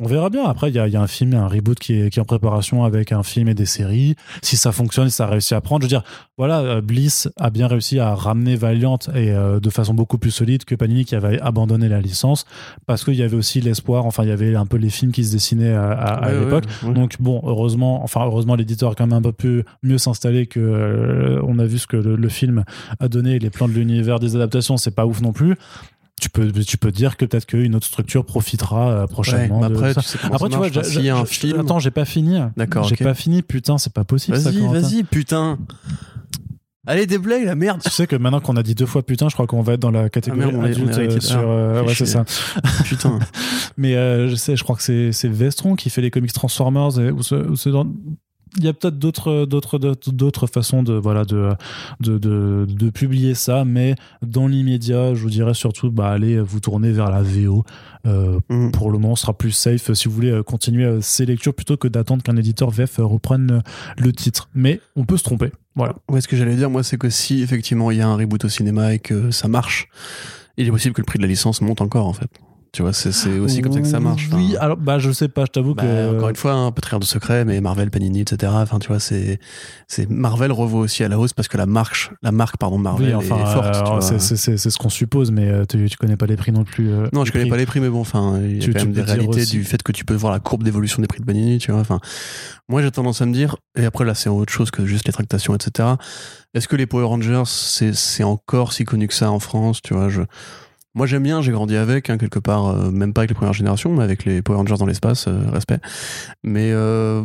On verra bien. Après, il y a, il y a un film, un reboot qui est, qui est en préparation avec un film et des séries. Si ça fonctionne, si ça réussit à prendre, je veux dire, voilà, euh, Bliss a bien réussi à ramener Valiant et euh, de façon beaucoup plus solide que Panini qui avait abandonné la licence parce qu'il y avait aussi l'espoir. Enfin, il y avait un peu les films qui se dessinaient à, Ouais, l'époque. ouais. Donc bon, heureusement, enfin heureusement, l'éditeur a quand même un peu plus mieux s'installer que euh, on a vu ce que le, le film a donné. Les plans de l'univers des adaptations, c'est pas ouf non plus. Tu peux, tu peux dire que peut-être qu'une autre structure profitera euh, prochainement. Ouais, après, tu sais Après, ça tu vois, s'il y a un film. Attends, j'ai pas fini. D'accord, J'ai pas fini. Putain, c'est pas possible. Vas-y, vas-y, putain. Allez, déblaye la merde. Tu sais que maintenant qu'on a dit deux fois putain, je crois qu'on va être dans la catégorie Ah, merde, on est- on est adulte euh, sur. Euh, ouais, c'est ça. *laughs* Putain. Mais euh, je sais, je crois que c'est Vestron qui fait les comics Transformers. Et, ou ce- ou ce il y a peut-être d'autres d'autres d'autres- façons de voilà de, de de de publier ça, mais dans l'immédiat, je vous dirais surtout bah allez vous tourner vers la VO. Euh, Mm. pour le moment, ce sera plus safe si vous voulez euh, continuer euh, ces lectures plutôt que d'attendre qu'un éditeur VF euh, reprenne euh, le titre. Mais on peut se tromper. Voilà. Ouais, ce que j'allais dire, moi, c'est que si effectivement il y a un reboot au cinéma et que ça marche, il est possible que le prix de la licence monte encore, en fait. Tu vois, c'est aussi comme ça que ça marche. Oui, alors bah je sais pas, je t'avoue bah, que Encore une fois, un peu rire de secret, mais Marvel, Panini, etc. Enfin, tu vois, c'est c'est Marvel revoit aussi à la hausse parce que la marque, la marque, pardon, Marvel oui, enfin, est forte. euh, c'est- ce qu'on suppose, mais euh, tu, tu connais pas les prix non plus. euh, Non, je connais prix. pas les prix, mais bon, enfin, il y a Tu- quand même des réalités aussi- du fait que tu peux voir la courbe d'évolution des prix de Panini, tu vois. Enfin, moi, j'ai tendance à me dire, et après là, c'est autre chose que juste les tractations, etc. Est-ce que les Power Rangers, c'est c'est encore si connu que ça en France, tu vois je... Moi, j'aime bien, j'ai grandi avec, hein, quelque part, euh, même pas avec les premières générations, mais avec les Power Rangers dans l'espace, euh, respect. Mais euh,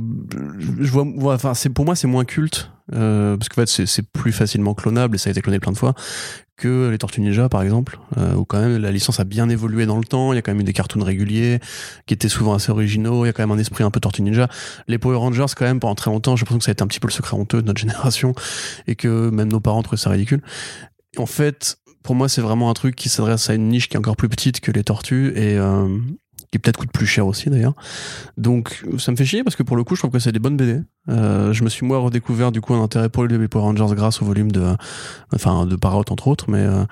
je vois, enfin, c'est pour moi, c'est moins culte, euh, parce qu'en fait, c'est- plus facilement clonable et ça a été cloné plein de fois que les Tortues Ninja par exemple euh, où quand même la licence a bien évolué dans le temps. Il y a quand même eu des cartoons réguliers qui étaient souvent assez originaux. Il y a quand même un esprit un peu Tortue Ninja. Les Power Rangers quand même pendant très longtemps j'ai l'impression que ça a été un petit peu le secret honteux de notre *laughs* génération et que même nos parents trouvaient ça ridicule. En fait pour moi c'est vraiment un truc qui s'adresse à une niche qui est encore plus petite que les tortues et euh, qui peut-être coûte plus cher aussi d'ailleurs. Donc ça me fait chier parce que pour le coup je trouve que c'est des bonnes BD. Euh, je me suis moi redécouvert du coup un intérêt pour les Power Rangers grâce au volume de, enfin de Parrot entre autres, mais euh,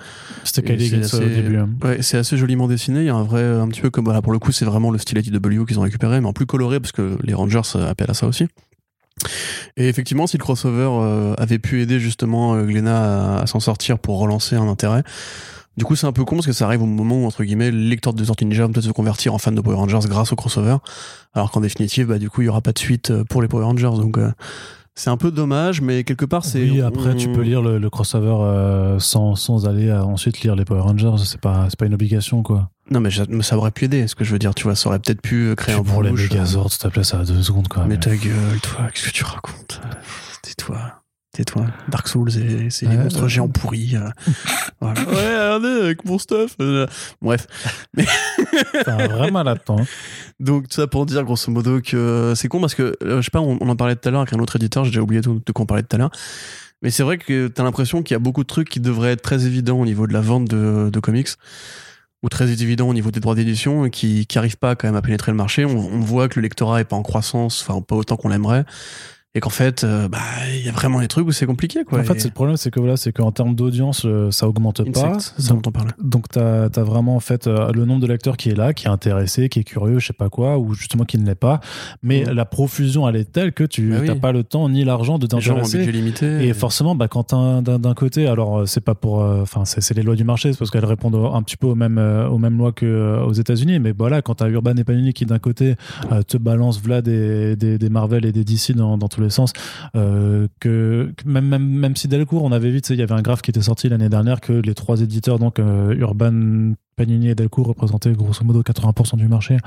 C'était au assez- début. hein. Ouais, c'est assez joliment dessiné. Il y a un vrai, un petit peu comme voilà, pour le coup, c'est vraiment le style IDW qu'ils ont récupéré, mais en plus coloré parce que les Rangers appellent à ça aussi. Et effectivement, si le crossover euh, avait pu aider justement euh, Glenna à, s'en sortir pour relancer un intérêt, du coup, c'est un peu con parce que ça arrive au moment où, entre guillemets, les lecteurs de Tortue Ninja peut-être se convertir en fans de Power Rangers grâce au crossover. Alors qu'en définitive, bah, du coup, il y aura pas de suite euh, pour les Power Rangers. Donc, euh, c'est un peu dommage, mais quelque part, c'est. Oui, après, tu peux lire le, le crossover euh, sans, sans aller à ensuite lire les Power Rangers. C'est pas, c'est pas une obligation, quoi. Non, mais, ça- mais aurait pu aider, ce que je veux dire. Tu vois, ça aurait peut-être pu euh, créer un pour les Megazords, s'il te plaît, ça a deux secondes, quoi. Mais mais- ta gueule, toi, qu'est-ce que tu racontes Euh, Tais-toi. Tais-toi. Dark Souls c'est Ouais, des monstres ouais. géants pourris. euh. *laughs* Voilà. Ouais, regardez, avec mon stuff. Bref. C'est un vrai malade, hein. Donc, tout ça pour dire, grosso modo, que c'est con parce que, je sais pas, on, on en parlait tout à l'heure avec un autre éditeur, j'ai déjà oublié de, de quoi on parlait tout à l'heure. Mais c'est vrai que t'as l'impression qu'il y a beaucoup de trucs qui devraient être très évidents au niveau de la vente de, de comics, ou très évidents au niveau des droits d'édition, qui, qui arrivent pas quand même à pénétrer le marché. On, on voit que le lectorat est pas en croissance, enfin, pas autant qu'on l'aimerait. Et qu'en fait, euh, bah, il y a vraiment des trucs où c'est compliqué, quoi. en fait, Et- c'est le problème, c'est que voilà, c'est qu'en termes d'audience, euh, ça augmente pas. Insect, c'est ça parlait. Donc tu as, vraiment en fait euh, le nombre de lecteurs qui est là, qui est intéressé, qui est curieux, je sais pas quoi, ou justement qui ne l'est pas. Mais Mhm. la profusion, elle est telle que tu Bah oui. n'as pas le temps ni l'argent de t'intéresser. limité. Et forcément, bah, quand t'as- d'un d'un côté, alors euh, c'est pas pour, enfin c'est c'est les lois du marché, c'est parce qu'elles répondent un petit peu aux mêmes aux mêmes lois que aux États-Unis. Mais voilà, quand t'as Urban et Panini qui d'un côté te balance Vlad des, des, des Marvel et des DC dans, dans tous les sens, euh, que même même même si Delcourt, on avait sais, il y avait un graphe qui était sorti l'année dernière que les trois éditeurs, donc euh, Urban Panini et Delcourt représentaient grosso modo 80% du marché.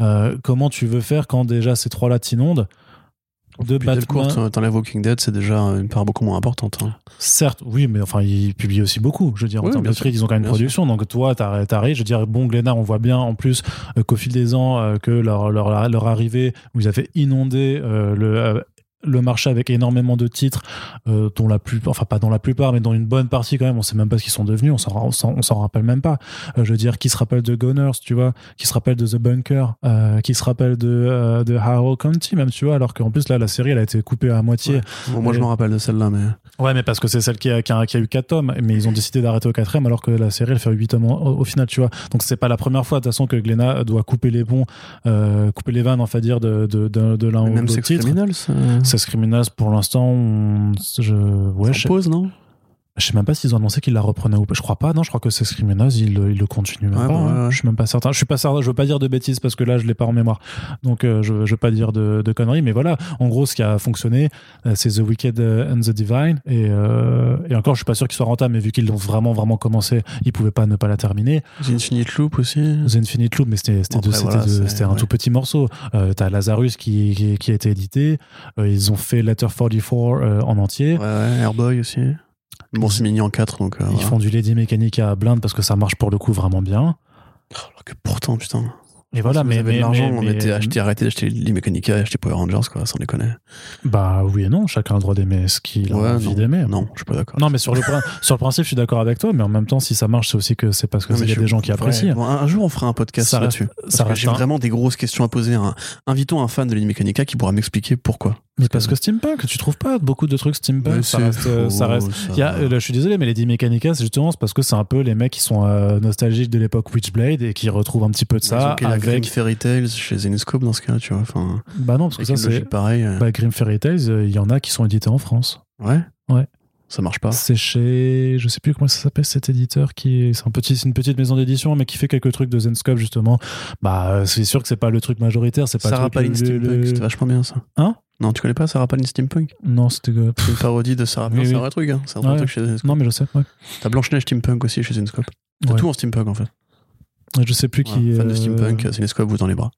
Euh, comment tu veux faire quand déjà ces trois-là t'inondent de Puis Batman, t'enlèves Walking Dead, c'est déjà une part beaucoup moins importante. hein. Certes, oui, mais enfin, ils publient aussi beaucoup. Je veux dire, en Oui, termes de sûr, prix, ils ont quand même une production. Donc, toi, t'arri- t'arrives, je veux dire, bon, Glénat, on voit bien, en plus, euh, qu'au fil des ans, euh, que leur, leur, leur arrivée, où ils avaient inondé euh, le. Le marché avec énormément de titres euh, dont la plupart enfin pas dans la plupart mais dans une bonne partie quand même on sait même pas ce qu'ils sont devenus on s'en on s'en- rappelle même pas Euh, je veux dire qui se rappelle de Gunners tu vois qui se rappelle de The Bunker euh, qui se rappelle de de Harrow County même tu vois alors qu'en plus là la série elle a été coupée à moitié Ouais. Bon, moi, je me rappelle de celle-là, mais. Ouais, mais parce que c'est celle qui a, qui, a, qui a eu 4 tomes, mais ils ont décidé d'arrêter au quatrième alors que la série elle fait 8 tomes au, au final, tu vois. Donc c'est pas la première fois de toute façon que Glenna doit couper les ponts, couper les vannes, enfin dire, de, de, de, de l'un ou l'autre titre. Criminals. Sex Criminals, pour l'instant, on- je, ouais, je, pause, non? Je sais même pas s'ils ont annoncé qu'ils la reprenaient ou pas. Je crois pas, non, je crois que Sex Criminals, ils, le- ils le continuent même Ouais, pas. hein. ouais, ouais. Je suis même pas certain. Je suis pas certain, je veux pas dire de bêtises parce que là, je l'ai pas en mémoire. Donc, euh, je, je veux pas dire de, de conneries, mais voilà. En gros, ce qui a fonctionné, euh, c'est The Wicked and the Divine. Et, euh, et encore, je suis pas sûr qu'il soit rentable, mais vu qu'ils l'ont vraiment, vraiment commencé, ils pouvaient pas ne pas la terminer. The Infinite Loop aussi. The Infinite Loop, mais c'était c'était voilà, c'est- un tout petit morceau. Euh, T'as Lazarus qui, qui, qui a été édité. Euh, ils ont fait Letter 44 euh, en entier. Ouais, ouais, Airboy aussi. Bon, c'est mini en 4, donc. euh, Ils voilà. font du Lady Mechanica à blinde parce que ça marche pour le coup vraiment bien. Alors que pourtant, putain. Et voilà, si mais, vous avez mais, l'argent, on était acheté, arrêté d'acheter les Mechanica et acheter Power Rangers, quoi, sans déconner. Bah oui et non, chacun a le droit d'aimer ce qu'il a Ouais, envie d'aimer. Non, je suis pas d'accord. Non, mais sur le, prin- *laughs* sur le principe, je suis d'accord avec toi, mais en même temps, si ça marche, c'est aussi que c'est parce que il y a des gens qui ouais. apprécient. Bon, un, jour, on fera un podcast Ça là-dessus. Ça j'ai un- vraiment des grosses questions à poser. Invitons un fan de Lady Mechanica qui pourra m'expliquer pourquoi. Mais parce que steampunk, tu trouves pas beaucoup de trucs steampunk ça c'est reste, euh, ça reste. ça. Y a, euh, là, je suis désolé, mais les D Mechanica, c'est justement parce que c'est un peu les mecs qui sont euh, nostalgiques de l'époque Witchblade et qui retrouvent un petit peu de Ils ça Grim. Fairy Tales chez Zenescope dans ce cas-là, tu vois. Enfin, Bah non, parce que ça, c'est. pareille. euh. Bah, Grim Fairy Tales, euh, il y en a qui sont édités en France. Ouais. Ouais. Ça marche pas. C'est chez, je sais plus comment ça s'appelle cet éditeur qui, est- c'est un petit, c'est une petite maison d'édition mais qui fait quelques trucs de Zenscope justement. Bah euh, c'est sûr que c'est pas le truc majoritaire, c'est pas Sarah. Palin le- Steampunk, c'était vachement bien ça. Hein? Non, tu connais pas Sarah Palin Steampunk? Non, c'était. euh, C'est une parodie de Sarah Oui, Palin, c'est un vrai truc. Hein. C'est un vrai Ouais. truc chez Zenescope. Non mais je sais. Ouais. T'as Blanche-Neige Steampunk aussi chez Zenescope. T'as Ouais. tout en Steampunk en fait. Je sais plus qui. Fan de euh, Steampunk, Zenescope vous dans les bras.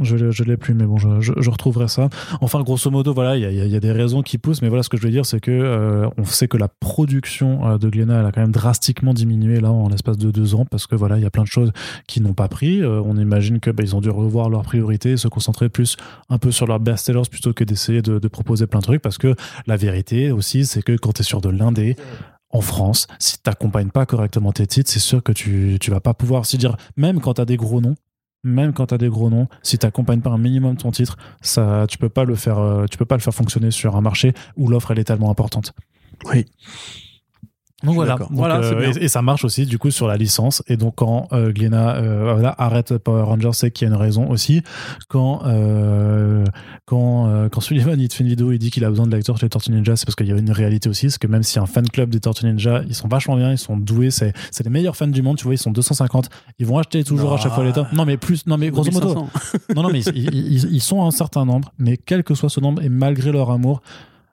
Je, je l'ai plus, mais bon, je, je, je retrouverai ça. Enfin, grosso modo, voilà, il y a, y des raisons qui poussent, mais voilà, ce que je veux dire, c'est que euh, on sait que la production euh, de Glénat, elle a quand même drastiquement diminué là en l'espace de deux ans, parce que voilà, il y a plein de choses qui n'ont pas pris. Euh, on imagine que bah, ils ont dû revoir leurs priorités, se concentrer plus un peu sur leurs best-sellers plutôt que d'essayer de, de proposer plein de trucs, parce que la vérité aussi, c'est que quand tu es sur de l'indé, en France, si tu n'accompagnes pas correctement tes titres, c'est sûr que tu, tu vas pas pouvoir se dire, même quand tu des gros noms, même quand tu des gros noms, si tu n'accompagnes pas un minimum ton titre, ça, tu peux pas le faire, euh, tu peux pas le faire fonctionner sur un marché où l'offre est tellement importante. Oui. Donc voilà. Donc, Voilà, euh, et, et ça marche aussi du coup sur la licence. Et donc quand euh, Glénat euh, voilà, arrête Power Rangers, c'est qu'il y a une raison aussi. Quand euh, quand euh, quand Sullivan il te fait une vidéo, il dit qu'il a besoin de lecteurs chez les Tortues Ninja, c'est parce qu'il y a une réalité aussi, c'est que même si un fan club des Tortues Ninja, ils sont vachement bien, ils sont doués, c'est c'est les meilleurs fans du monde. Tu vois, ils sont 250, ils vont acheter toujours à chaque fois les tomes. Non mais plus, non mais grosso modo, 1500. non, non, mais ils, ils- ils- ils sont un certain nombre, mais quel que soit ce nombre, et malgré leur amour,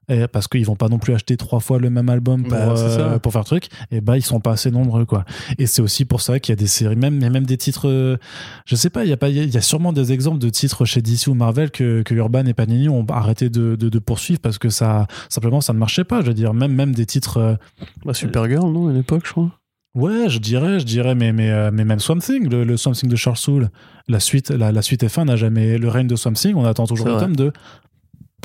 et parce qu'ils vont pas non plus acheter trois fois le même album pour, Bah, euh, pour faire truc, et bah ils sont pas assez nombreux quoi. Et c'est aussi pour ça qu'il y a des séries, même, même des titres, euh, je sais pas, il y a pas, il y a- sûrement des exemples de titres chez DC ou Marvel que, que Urban et Panini ont arrêté de, de, de poursuivre parce que ça, simplement, ça ne marchait pas. Je veux dire, même, même des titres, euh, Bah, Supergirl, non, à l'époque, je crois. Ouais, je dirais, je dirais, mais, mais, mais même Swamp Thing, le, le Swamp Thing de Charles Soule, la suite, la, la suite F1 n'a jamais. Le règne de Swamp Thing, on attend toujours le tome 2.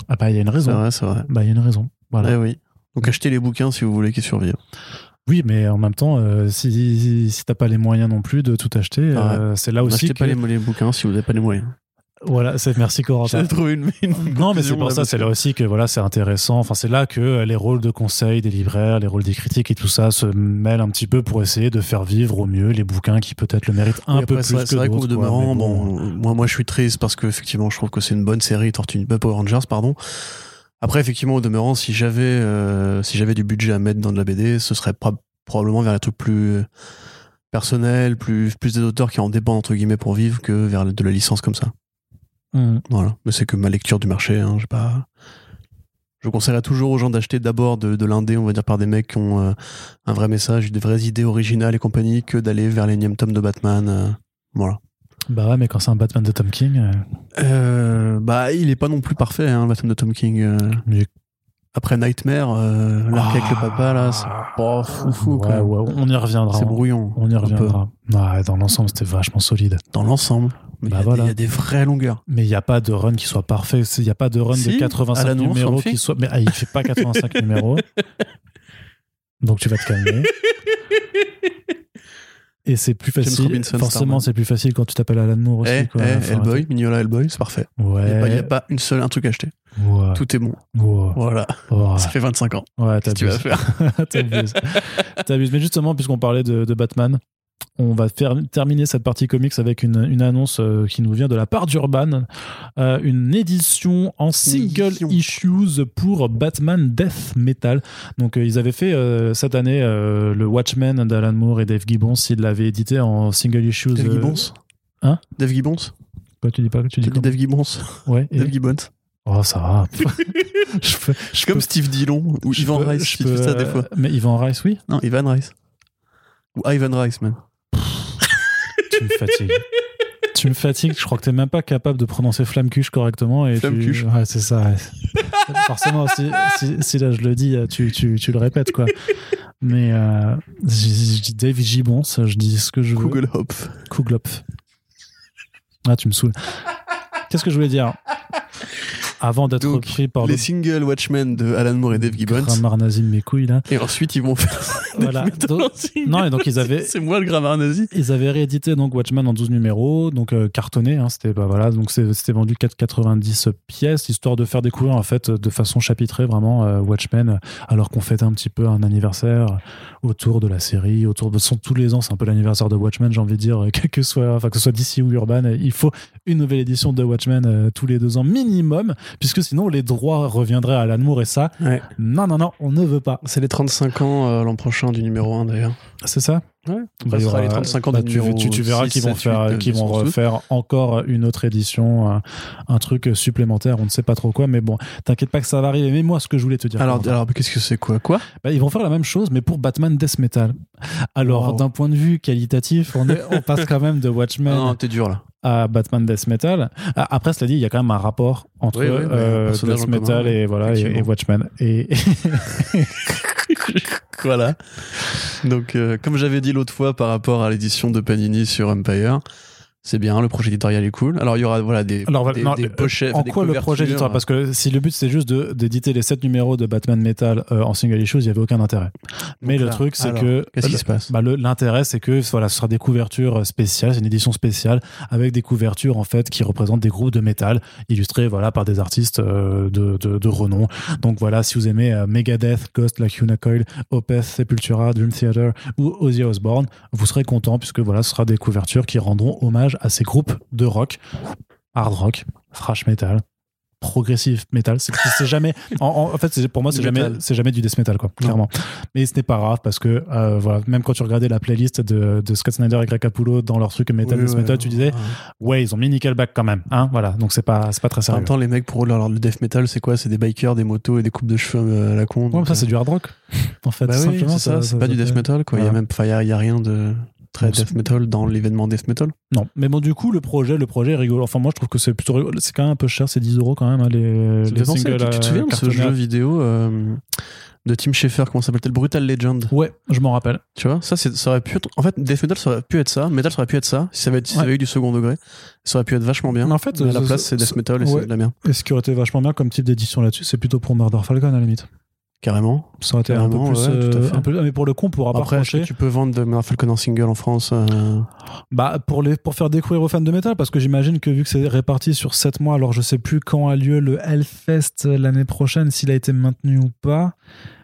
Ah bah, il y a une C'est raison. vrai, c'est vrai. Bah, il y a une raison. Voilà. Eh oui. Donc achetez les bouquins si vous voulez qu'ils survivent. Oui, mais en même temps, euh, si, si, si t'as pas les moyens non plus de tout acheter, Ah ouais. euh, c'est là aussi. N'achetez que- pas les, les bouquins si vous n'avez pas les moyens. Voilà, c'est merci Corentin. J'ai trouvé une, une Non, mais c'est pour là, ça, c'est là aussi que voilà, c'est intéressant. Enfin, c'est là que euh, les rôles de conseil des libraires, les rôles des critiques et tout ça se mêlent un petit peu pour essayer de faire vivre au mieux les bouquins qui peut-être le méritent un Oui, peu après, plus que C'est vrai qu'au demeurant, bon, moi, moi, je suis triste parce que effectivement, je trouve que c'est une bonne série, Tortue euh, Power Rangers, pardon. Après, effectivement, au demeurant, si j'avais, euh, si j'avais du budget à mettre dans de la BD, ce serait prob- probablement vers les trucs plus personnels, plus, plus des auteurs qui en dépendent entre guillemets pour vivre que vers de la licence comme ça. Mm. Voilà. Mais c'est que ma lecture du marché. Hein, j'ai pas. Je conseillerais toujours aux gens d'acheter d'abord de, de l'indé, on va dire par des mecs qui ont euh, un vrai message, des vraies idées originales et compagnie, que d'aller vers l'énième tome de Batman. euh, voilà. Bah ouais, mais quand c'est un Batman de Tom King, euh, bah, il est pas non plus parfait, hein, le Batman de Tom King. Mais- Après Nightmare, euh, l'arc avec le papa, là, c'est pas fou fou. Ah. ouais, quoi. ouais, on y reviendra. C'est brouillon. On y reviendra. Ouais, dans l'ensemble, c'était vachement solide. Dans l'ensemble. Mais Bah il y a des- voilà. il y, a des vraies longueurs. Mais il n'y a pas de run qui soit parfait. Il n'y a pas de run Si, de 85 Alan Moore, numéros qui soit. Mais ah, il fait pas *laughs* 85 numéros. Donc tu vas te calmer. *laughs* Et c'est plus facile. Robinson, Forcément, c'est plus facile quand tu t'appelles Alan Moore aussi. Eh, quoi. eh, Enfin, Hellboy, Mignola Hellboy, c'est parfait. Il n'y a, pas une seule, un truc à acheter. Ouais. Tout est bon. Ouais. Voilà. Ça fait 25 ans. Ouais, que tu vas t'abuses. faire? *laughs* T'abuses. T'abuses. Mais justement, puisqu'on parlait de, de Batman, on va faire terminer cette partie comics avec une, une annonce euh, qui nous vient de la part d'Urban. Euh, une édition en single édition. issues pour Batman Death Metal. Donc, euh, ils avaient fait cette année le Watchmen d'Alan Moore et Dave Gibbons. Ils l'avaient édité en single issues. Dave Gibbons Hein? Dave Gibbons Quoi, tu dis pas Tu dis dis Dave Gibbons Ouais. et- Dave Gibbons Oh, ça va. *laughs* je peux, je Comme peux- Steve Dillon ou peux- Rice, peux, ça des fois. Mais Ivan Rice, oui. Non, Ivan Rice. Ou Ivan Rice, même. *laughs* Tu me fatigues. tu me fatigues. Je crois que t'es même pas capable de prononcer flamcuche correctement. Et tu- Flamcuche. Ouais, c'est ça. ouais. *laughs* Forcément, si, si- si là je le dis, tu, tu, tu le répètes, quoi. Mais euh, je, je dis Dave Gibbons, je dis ce que je veux. Kugelhopf. Kuglopf. Ah, tu me saoules. Qu'est-ce que je voulais dire? Avant d'être Donc, pris par Les le singles Watchmen de Alan Moore et Dave Gibbons. grammar nazi de mes couilles, là. Et ensuite, ils vont faire. *laughs* Voilà. Donc- non, et donc ils avaient- C'est moi le grammar nazi. Ils avaient réédité donc Watchmen en 12 numéros, donc euh, cartonné. Hein, c'était bah, voilà, donc c'est- c'était vendu 4,90 pièces, histoire de faire découvrir en fait de façon chapitrée vraiment euh, Watchmen, alors qu'on fêtait un petit peu un anniversaire autour de la série, autour de sont tous les ans, c'est un peu l'anniversaire de Watchmen, j'ai envie de dire, quel que soit, enfin que ce soit DC ou Urban, il faut une nouvelle édition de Watchmen euh, tous les deux ans minimum, puisque sinon les droits reviendraient à Alan Moore et ça, Ouais. non non non, on ne veut pas. C'est les 35 ans euh, l'an prochain du numéro 1 d'ailleurs. C'est ça Ouais. Bah, sera aura- les 35 ans bah, du tu, tu, tu verras 6, qu'ils vont 7, faire, 8, qu'ils vont 9, refaire encore une autre édition, un, un truc supplémentaire, on ne sait pas trop quoi, mais bon, t'inquiète pas que ça va arriver. Mais moi, ce que je voulais te dire, Alors, alors qu'est-ce que c'est quoi Quoi? Bah, ils vont faire la même chose, mais pour Batman Death Metal. Alors, Wow. d'un point de vue qualitatif, on, est, on passe quand même de Watchmen Non, t'es dur là. À Batman Death Metal. Ah, Après, cela dit, il y a quand même un rapport entre Oui, oui, oui, euh, Death Metal et, voilà, et Watchmen. Et, *laughs* voilà. Donc, euh, comme j'avais dit l'autre fois par rapport à l'édition de Panini sur Empire, c'est bien, le projet éditorial est cool. Alors, il y aura voilà, des, Alors, des, non, des euh, pochettes. en des quoi le projet éditorial Parce que si le but c'est juste d'éditer les 7 numéros de Batman Metal euh, en single issues, il n'y avait aucun intérêt. Mais le là, truc, c'est que. Qu'est-ce qui se passe? Bah, L'intérêt, c'est que voilà, ce sera des couvertures spéciales, c'est une édition spéciale avec des couvertures en fait qui représentent des groupes de métal illustrés voilà par des artistes euh, de, de, de renom. Donc voilà, si vous aimez euh, Megadeth, Ghost, Lacuna Coil, Opeth, Sepultura, Dream Theater ou Ozzy Osbourne, vous serez content puisque voilà, ce sera des couvertures qui rendront hommage à ces groupes de rock, hard rock, thrash metal. Progressive metal, c'est jamais. *laughs* En, en- en fait, pour moi, c'est jamais, metal. c'est jamais du death metal, quoi, clairement. Mais ce n'est pas grave parce que euh, voilà, même quand tu regardais la playlist de, de Scott Snyder et Greg Capullo dans leur truc metal, Oui, death ouais, metal, tu disais, ouais. ouais, ils ont mis Nickelback quand même, hein, voilà. Donc c'est pas, c'est pas très En sérieux. même temps, les mecs, pour eux, leur- le death metal, c'est quoi? C'est des bikers, des motos et des coupes de cheveux euh, à la con. Ça c'est euh, du hard rock, en fait, Bah oui, ça, c'est pas du death metal, quoi. Il y a même, y a, y a rien de très death metal dans l'événement death metal. Non, mais bon, du coup, le projet, le projet est rigolo. Enfin, moi, je trouve que c'est plutôt rigolo. C'est quand même un peu cher, c'est 10 euros quand même, hein, les, Ça les singles. tu, tu te souviens de ce cartonnés. jeu vidéo euh, de Tim Schafer, comment ça s'appelle Brutal Legend. Ouais, je m'en rappelle. Tu vois, ça, ça aurait pu être. En fait, Death Metal, ça aurait pu être ça. Metal, ça aurait pu être ça. Si ça avait, si ça Ouais. avait eu du second degré, ça aurait pu être vachement bien. Mais en fait, Mais à la euh, place, ce- c'est Death Metal et ouais. c'est de la merde. Et ce qui aurait été vachement bien comme type d'édition là-dessus, c'est plutôt pour Murder Falcon à la limite. Carrément. Ça aurait été un peu plus. ouais, euh, un peu, mais pour le coup, on pourra pas Après, reprocher. tu peux vendre de Falcon en single en France euh, Bah, pour, les, pour faire découvrir aux fans de métal, parce que j'imagine que vu que c'est réparti sur 7 mois, alors je sais plus quand a lieu le Hellfest l'année prochaine, s'il a été maintenu ou pas.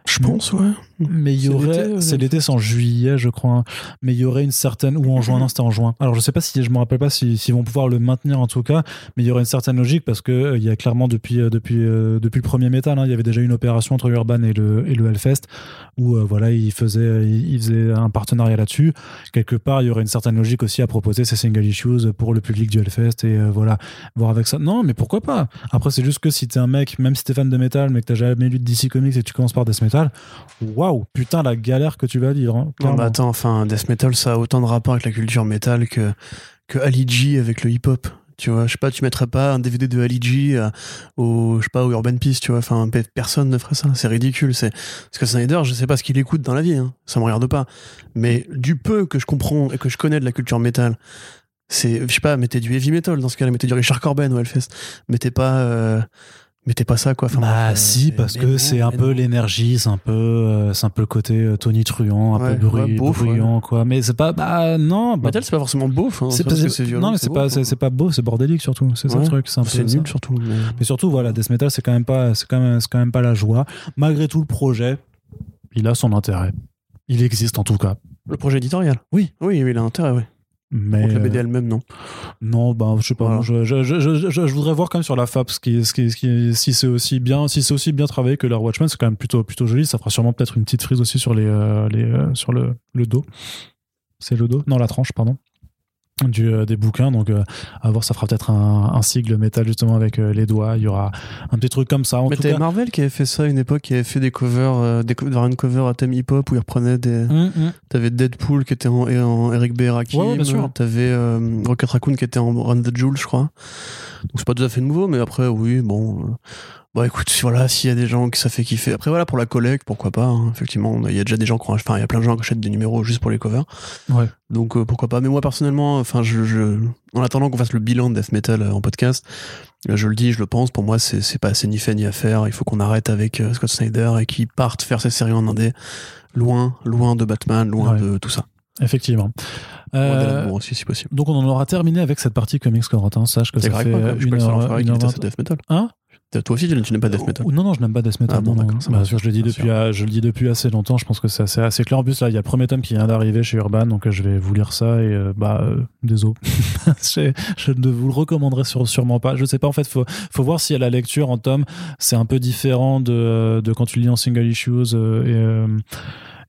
Je pense, ouais. Mais il y aurait. C'est l'été, c'est en juillet, je crois. hein. Mais il y aurait une certaine. Ou en juin, non, c'était en juin. Alors je sais pas si. Je me rappelle pas si- s'ils vont pouvoir le maintenir en tout cas. Mais il y aurait une certaine logique parce que euh, il y a clairement depuis, euh, depuis, euh, depuis le premier métal, hein, il y avait déjà une opération entre Urban et le, et le Hellfest où euh, voilà, ils faisaient, ils, ils faisaient un partenariat là-dessus. Quelque part, il y aurait une certaine logique aussi à proposer ces single issues pour le public du Hellfest et voilà, voir avec ça. Non, mais pourquoi pas? Après, c'est juste que si t'es un mec, même si t'es fan de métal, mais que t'as jamais lu de DC Comics et que tu commences par Death Metal, waouh, putain, la galère que tu vas vivre. hein, Non, bah attends, enfin, Death Metal, ça a autant de rapport avec la culture métal que, que Ali G avec le hip-hop. Tu vois, je sais pas, tu mettrais pas un DVD de Ali G euh, au, je sais pas, au Urban Peace, tu vois. Enfin, pe- personne ne ferait ça. C'est ridicule. C'est, parce que Snyder, je sais pas ce qu'il écoute dans la vie, hein. Ça me regarde pas. Mais du peu que je comprends et que je connais de la culture métal, c'est, je sais pas, mettez du heavy metal dans ce cas-là, mettez du Richard Corben au Hellfest. Mettez pas, euh, mettez pas ça, quoi. Enfin, bah euh, si, parce mais que c'est un mais peu l'énergie, c'est un peu, euh, c'est un peu le côté euh, Tony Truant, un Ouais, peu bruit, ouais, beauf, bruyant, quoi. Mais c'est pas, bah non, bah, Metal, c'est pas forcément beauf. Hein, c'est parce pas- que c'est violent. non, mais c'est pas, c'est hein. pas beau, c'est bordélique surtout. C'est ça le truc, c'est un ça. nul surtout. mais- Mais surtout, voilà, Death Metal, c'est quand même pas, c'est quand même, c'est quand même pas la joie. Malgré tout, le projet, il a son intérêt. Il existe en tout cas. Le projet éditorial? Oui. Oui, oui, il a intérêt, oui. Mais Contre la BD euh, elle-même, non. non, bah, je sais pas. Voilà. moi, Je, je, je, je, je- je voudrais voir quand même sur la FAP ce qui, ce qui, ce qui- si c'est aussi bien, si c'est aussi bien travaillé que leur Watchmen, c'est quand même plutôt, plutôt joli. Ça fera sûrement peut-être une petite frise aussi sur les, euh, les, euh, sur le, le dos. C'est le dos? Non, la tranche, pardon. Du, euh, des bouquins donc euh, à voir ça fera peut-être un, un sigle métal justement avec euh, les doigts il y aura un petit truc comme ça en Mais tout t'avais cas Marvel qui avait fait ça à une époque, qui avait fait des covers, euh, des co- variant cover à thème hip-hop où il reprenait des. Hum, hum. T'avais Deadpool qui était en, en Eric B. Rakim. Ouais, ouais, bien sûr. T'avais euh, Rocket Raccoon qui était en Run the Jewel, je crois. Donc c'est pas tout à fait nouveau, mais après, oui, bon. Bon, écoute, voilà, s'il y a des gens qui ça fait kiffer. Après, voilà, pour la collecte, pourquoi pas. hein. Effectivement, il y a déjà des gens qui enfin, il y a plein de gens qui achètent des numéros juste pour les covers. Ouais. Donc, euh, pourquoi pas. Mais moi, personnellement, enfin, je, je- en attendant qu'on fasse le bilan de Death Metal euh, en podcast, euh, je le dis, je le pense, pour moi, c'est pas assez ni fait ni à faire. Il faut qu'on arrête avec Scott Snyder et qu'il parte faire ses séries en indé. Loin, loin de Batman, loin Ouais. de tout ça. effectivement Euh, Moore aussi, si possible. donc on en aura terminé avec cette partie comics Corentin sache que ça grave fait quoi, une heure, une heure déteste vingt. Death Metal. Hein? Toi aussi, tu n'aimes pas Death Metal. Ou- Non, non, je n'aime pas Death Metal. Ah bon, non, ça Bah, je, le dis depuis, sûr. je le dis depuis assez longtemps. Je pense que c'est assez, assez clair. En plus, là, il y a le premier tome qui vient d'arriver chez Urban, donc euh, je vais vous lire ça et euh, bah, euh, désolé. *laughs* je, je ne vous le recommanderai sur- sûrement pas. Je sais pas. En fait, faut, faut voir si à la lecture en tome, c'est un peu différent de, de quand tu lis en single issues euh, et.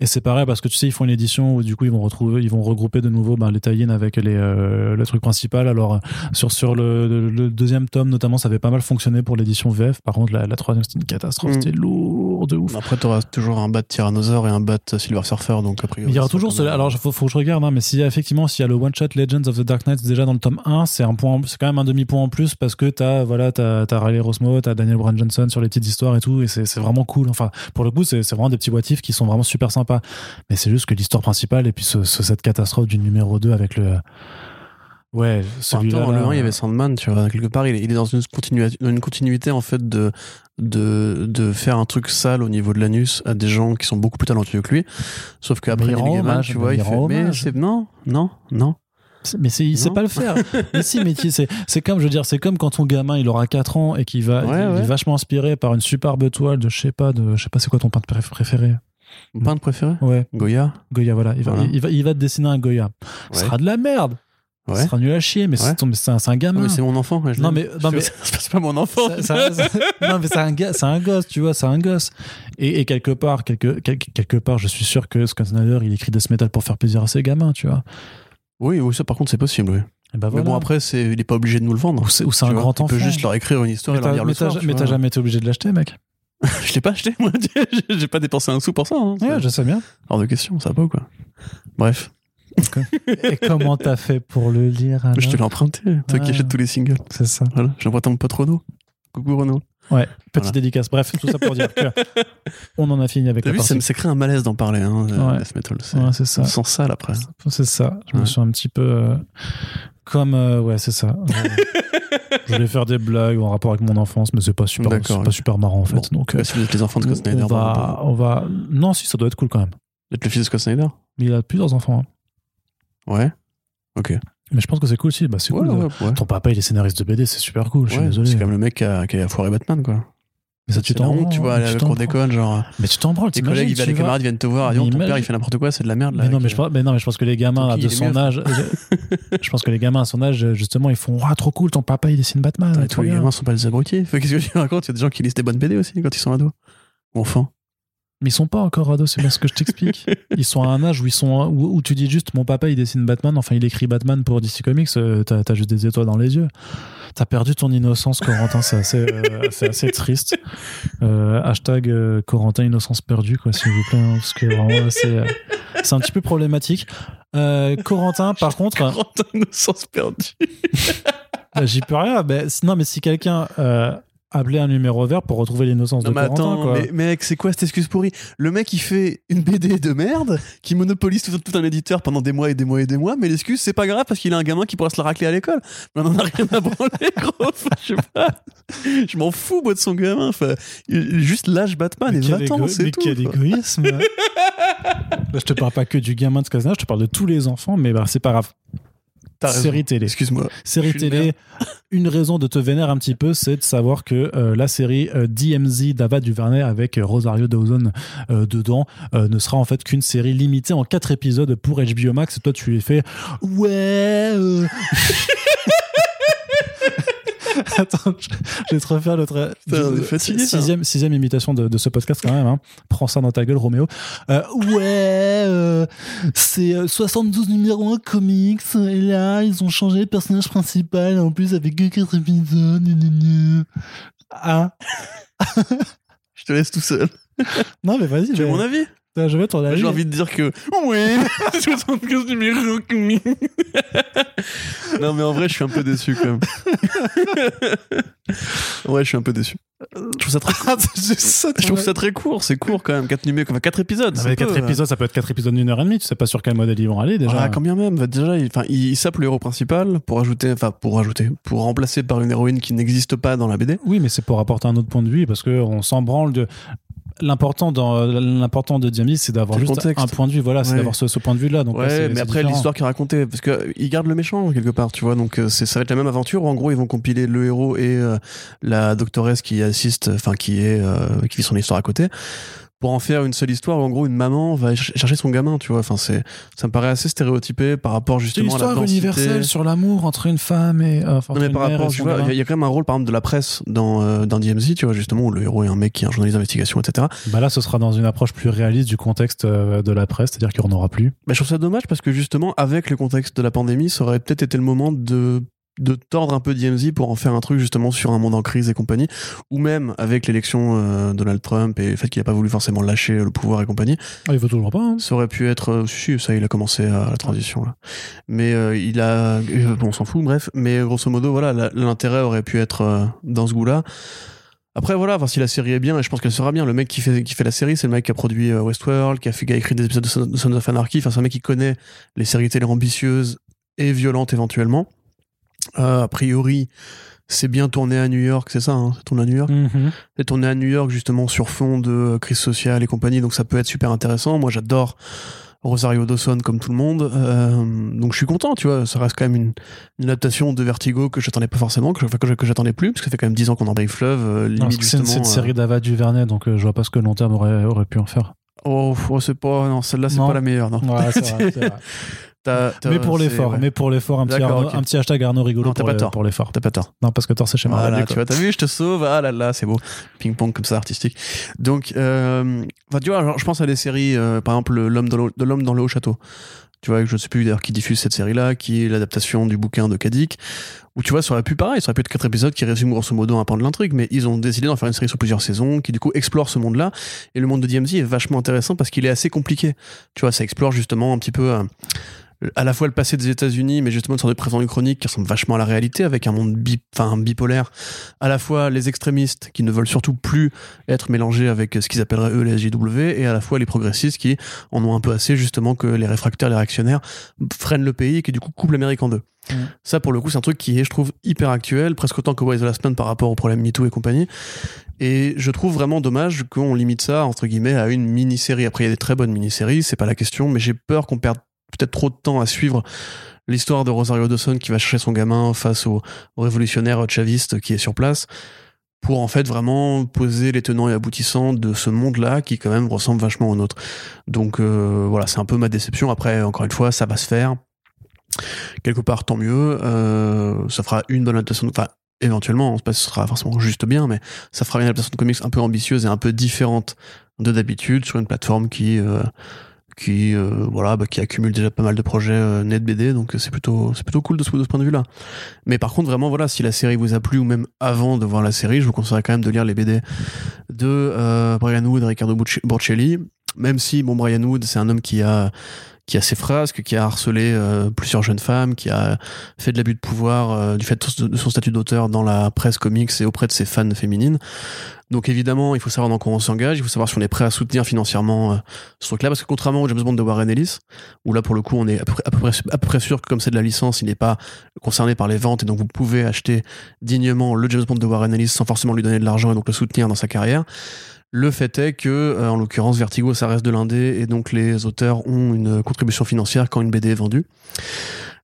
Et c'est pareil parce que tu sais, ils font une édition où du coup ils vont retrouver, ils vont regrouper de nouveau ben, les tie avec les, euh, le truc principal. Alors sur, sur le, le- le deuxième tome notamment, ça avait pas mal fonctionné pour l'édition VF. Par contre, la, la troisième c'était une catastrophe, Mm. c'était lourd de ouf. Après, t'auras toujours un bat Tyrannosaure et un bat Silver Surfer, donc a priori. Il y aura toujours ce, alors il faut, faut que je regarde, hein, mais s'il y a effectivement s'il y a le one shot Legends of the Dark Knight déjà dans le tome 1, c'est un point, c'est quand même un demi point en plus parce que t'as voilà t'as t'as Riley Rosmo, t'as Daniel Bryan Johnson sur les petites histoires et tout, et c'est c'est vraiment cool. Enfin pour le coup c'est c'est vraiment des petits motifs qui sont vraiment super sympas. Mais c'est juste que l'histoire principale et puis ce, ce- cette catastrophe du numéro 2 avec le ouais celui-là. le 1, il y avait Sandman, tu vois. Quelque part, il est, il est dans une continuité, une continuité, en fait, de, de, de faire un truc sale au niveau de l'anus à des gens qui sont beaucoup plus talentueux que lui. Sauf qu'après, il tu vois, il fait, mais c'est, non, non, non. Mais il sait pas le faire. *laughs* mais si, mais c'est, c'est comme, je veux dire, c'est comme quand ton gamin, il aura 4 ans et qu'il va, Ouais, il est vachement inspiré par une superbe toile de, je sais pas, de, je sais pas, c'est quoi ton peintre préf- préféré? Mon peintre préféré? Ouais, Goya? Goya, voilà. Il va, Voilà. il, va, il va te dessiner un Goya. Ce Ouais. sera de la merde. Ouais. sera nul à chier, mais Ouais. c'est, un, un gamin. c'est mon enfant. je Non, mais- non, mais- c'est pas mon enfant. Ça- ça- ça- *laughs* non, mais c'est un, c'est un gosse, tu vois, c'est un gosse. Et, et quelque part, quelque, quelque, part, je suis sûr que Scott Snyder, il écrit Death Metal pour faire plaisir à ses gamins, tu vois. Oui, oui, ça, par contre, c'est possible, oui. Et ben Mais bon, après, c'est, il est pas obligé de nous le vendre. ou c'est, Tu un vois. grand Il enfant. peut juste leur écrire une histoire mais et leur lire le soir. tu mais t'as jamais été obligé de l'acheter, mec. *laughs* Je l'ai pas acheté, moi. *laughs* J'ai pas dépensé un sou pour ça. Hein. Ouais, je sais bien. Hors de question, ça va pas ou quoi Bref, Et comment t'as fait pour le lire alors je te l'ai emprunté. Toi Ouais. qui achètes tous les singles. C'est ça. Voilà, j'emprunte à mon pote Renaud. Coucou Renaud. Ouais, petite Voilà. dédicace. Bref, tout ça pour dire que *laughs* on en a fini avec la vu, ça partie. me ça crée un malaise d'en parler, hein, de Ouais. death metal. C'est- Ouais, c'est ça. Sent sale après. C'est ça. Je me suis un petit peu euh, comme euh, ouais, c'est ça. Euh, *laughs* je voulais faire des blagues en rapport avec mon enfance, mais c'est pas super, pas super marrant en fait. Bon. Donc, euh, Bah, si vous êtes les enfants de Scott Snyder, on va, bravo. on va. Non, si ça doit être cool quand même. Vous êtes le fils de Scott Snyder? Mais il a plusieurs enfants. hein. Ouais. Ok. Mais je pense que c'est cool aussi. Bah, c'est Ouais, cool. ouais, ouais. Ton papa, il est scénariste de BD, c'est super cool. Je suis désolé. C'est même le mec qui a, qui a foiré Batman, quoi. Mais ça, tu t'en honte, tu vois, à tu branles. d'école, genre. Mais tu t'en branles. Tes collègues, ils les vas- camarades viennent te voir, ah, Mais donc, ton père, il fait n'importe quoi, c'est de la merde, là. Mais non, avec, mais je, pense, mais non, mais je pense que les gamins de son âge, je, *laughs* je pense que les gamins à son âge, justement, ils font Waouh, trop cool, ton papa il dessine Batman. Attends, trop tous les gamins sont pas des abrutis. Qu'est-ce que tu *laughs* racontes? Il y a des gens qui lisent des bonnes BD aussi quand ils sont ados. Ou enfants. Mais ils sont pas encore ados, c'est bien ce que je t'explique. *laughs* ils sont à un âge où ils sont où, où tu dis juste mon papa il dessine Batman, enfin il écrit Batman pour DC Comics, euh, t'as as juste des étoiles dans les yeux. T'as perdu ton innocence, Corentin, c'est assez, euh, assez triste. Euh, hashtag euh, Corentin innocence perdue, quoi, s'il vous plaît, hein, parce que vraiment c'est un petit peu problématique. Corentin, par contre, *laughs* Corentin innocence perdue. bah, j'y peux rien. Si- non, mais si quelqu'un appelait un numéro vert pour retrouver l'innocence de mais Corentin, attends, quoi. mais mec, c'est quoi cette excuse pourrie? Le mec il fait une BD de merde, qui monopolise tout, tout un éditeur pendant des mois et des mois et des mois, mais l'excuse c'est pas grave parce qu'il a un gamin qui pourra se la racler à l'école. Mais on en a rien à branler, *laughs* gros. Je sais pas. Je m'en fous moi de son gamin. Enfin, juste lâche Batman Mais et va-t'en, égo- c'est tout. quel égoïsme *laughs* Là, je te parle pas que du gamin de Casana, je te parle de tous les enfants, mais bah, c'est pas grave. Série télé. Excuse-moi. Série une télé, une raison de te vénérer un petit peu, c'est de savoir que euh, la série euh, DMZ d'Ava Duvernay avec euh, Rosario Dawson euh, dedans ne sera en fait qu'une série limitée en quatre épisodes pour HBO Max. Et toi, tu es fait ouais. *laughs* euh. *laughs* Attends, je vais te refaire fatigué, ça. sixième, sixième imitation de, de ce podcast quand même. Hein. Prends ça dans ta gueule, Roméo. Euh, ouais, euh, c'est euh, 72 numéros 1 comics et là ils ont changé le personnage principal en plus avec que 4 épisodes. Ah *laughs* Je te laisse tout seul. non mais vas-y, Tu veux mon avis? Je vais ton avis. J'ai envie de dire que ouais, *laughs* 75 numéros *laughs* non mais en vrai, je suis un peu déçu quand même. *laughs* ouais, je suis un peu déçu. Je trouve ça très, Ah, ça, je trouve ça très court. C'est court quand même, 4 numéros, enfin 4 épisodes. peu, 4 euh. épisodes, ça peut être 4 épisodes d'une heure et demie, tu sais pas sur quel modèle ils vont aller déjà. Ah, quand bien même. Bah, déjà, il, il, il sape le héros principal pour ajouter, enfin, pour ajouter, pour remplacer par une héroïne qui n'existe pas dans la BD. Oui, mais c'est pour apporter un autre point de vue parce qu'on s'en branle de. L'important dans l'important de DMZ, c'est d'avoir juste contexte. un point de vue. Voilà, c'est d'avoir ce, ce point de vue-là. Donc, ouais, là, mais après l'histoire qui est racontée, parce que ils gardent le méchant quelque part, tu vois. Donc euh, c'est ça va être la même aventure. Où, en gros, ils vont compiler le héros et euh, la doctoresse qui assiste, enfin qui est euh, qui vit son histoire à côté, pour en faire une seule histoire. Où, en gros, une maman va ch- chercher son gamin, tu vois. Enfin, c'est ça me paraît assez stéréotypé par rapport justement à la histoire densité. universelle sur l'amour entre une femme et. euh, enfin, Non mais par rapport, tu vois, il y, gamin. a- il y a quand même un rôle par exemple de la presse dans euh, dans DMZ, tu vois justement où le héros est un mec qui est un journaliste d'investigation, etc. Bah là, ce sera dans une approche plus réaliste du contexte euh, de la presse, c'est-à-dire qu'il n'y en aura plus. Bah, je trouve ça dommage parce que justement, avec le contexte de la pandémie, ça aurait peut-être été le moment de de tordre un peu DMZ pour en faire un truc justement sur un monde en crise et compagnie, ou même avec l'élection euh, Donald Trump et le fait qu'il a pas voulu forcément lâcher le pouvoir et compagnie, Ah, il veut toujours pas. hein. ça aurait pu être, euh, si, ça il a commencé à la transition là, mais euh, il a, euh, bon on s'en fout, bref, mais grosso modo voilà, l'intérêt aurait pu être euh, dans ce goût-là. Après voilà, voir si la série est bien, et je pense qu'elle sera bien. Le mec qui fait, qui fait la série, c'est le mec qui a produit euh, Westworld, qui a, fait, qui a écrit des épisodes de Sons of Anarchy. Enfin, c'est un mec qui connaît les séries télé ambitieuses et violentes éventuellement. Euh, a priori, c'est bien tourné à New York, c'est ça, hein, c'est tourné à New York. Mhm. C'est tourné à New York justement sur fond de euh, crise sociale et compagnie, donc ça peut être super intéressant. Moi, j'adore Rosario Dawson comme tout le monde, Euh, donc je suis content, tu vois. Ça reste quand même une, une adaptation de Vertigo que j'attendais pas forcément, que, que, que j'attendais plus, parce que ça fait quand même 10 ans qu'on embraye Fleuve, euh, limite c'est une, euh, série d'Ava Duvernay, donc je vois pas ce que long terme aurait, aurait pu en faire. Oh, oh, c'est pas, non, celle-là c'est pas la meilleure, non. Ouais, c'est vrai, c'est *laughs* vrai. Mais pour l'effort, mais pour l'effort, un, petit D'accord, Arnaud- ok. un petit hashtag Arnaud rigolo Non, pour, tort. l'effort. T'as pas tort. Non, parce que Thor, c'est chez moi. Voilà, tu vois, t'as vu, je te sauve. Ah là là, c'est beau. Ping-pong comme ça, artistique. Donc, euh, tu vois, genre, je pense à des séries, euh, par exemple, L'homme dans, le- de l'homme dans le haut château. Tu vois, je ne sais plus d'ailleurs qui diffuse cette série-là, qui est l'adaptation du bouquin de Kadik. Où tu vois, ça aurait pu pareil, ça aurait pu être quatre épisodes qui résument grosso modo un pan de l'intrigue, mais ils ont décidé d'en faire une série sur plusieurs saisons, qui du coup explore ce monde-là. Et le monde de DMZ est vachement intéressant parce qu'il est assez compliqué. Tu vois, ça explore justement un petit peu euh, à la fois le passé des États-Unis, mais justement une sorte de présent chronique qui ressemble vachement à la réalité, avec un monde bi- enfin, bipolaire. À la fois les extrémistes qui ne veulent surtout plus être mélangés avec ce qu'ils appelleraient eux les SJW, et à la fois les progressistes qui en ont un peu assez justement que les réfractaires, les réactionnaires freinent le pays et qui du coup coupent l'Amérique en deux. Mm. Ça, pour le coup, c'est un truc qui est, je trouve, hyper actuel, presque autant que Why the Last Man par rapport au problème MeToo et compagnie. Et je trouve vraiment dommage qu'on limite ça, entre guillemets, à une mini-série. Après, il y a des très bonnes mini-séries, c'est pas la question, mais j'ai peur qu'on perde peut-être trop de temps à suivre l'histoire de Rosario Dawson qui va chercher son gamin face au, révolutionnaire chaviste qui est sur place pour en fait vraiment poser les tenants et aboutissants de ce monde-là qui quand même ressemble vachement au nôtre. Donc euh, voilà, c'est un peu ma déception. Après, encore une fois, ça va se faire. Quelque part, tant mieux. Euh, ça fera une bonne adaptation. Enfin, éventuellement, c'est pas que ce sera forcément juste bien, mais ça fera une adaptation de comics un peu ambitieuse et un peu différente de d'habitude sur une plateforme qui euh, qui euh, voilà bah, qui accumule déjà pas mal de projets euh, net BD donc c'est plutôt c'est plutôt cool de ce, point de vue là mais par contre vraiment voilà si la série vous a plu ou même avant de voir la série je vous conseillerais quand même de lire les BD de euh, Brian Wood et Riccardo Borcelli même si bon Brian Wood c'est un homme qui a qui a ses frasques, qui a harcelé euh, plusieurs jeunes femmes, qui a fait de l'abus de pouvoir euh, du fait de son statut d'auteur dans la presse comics et auprès de ses fans féminines. Donc évidemment, il faut savoir dans quoi on s'engage, il faut savoir si on est prêt à soutenir financièrement euh, ce truc-là, parce que contrairement au James Bond de Warren Ellis, où là pour le coup on est à peu près, sûr que comme c'est de la licence, il n'est pas concerné par les ventes, et donc vous pouvez acheter dignement le James Bond de Warren Ellis sans forcément lui donner de l'argent et donc le soutenir dans sa carrière. Le fait est que, euh, en l'occurrence, Vertigo, ça reste de l'indé, et donc les auteurs ont une contribution financière quand une BD est vendue.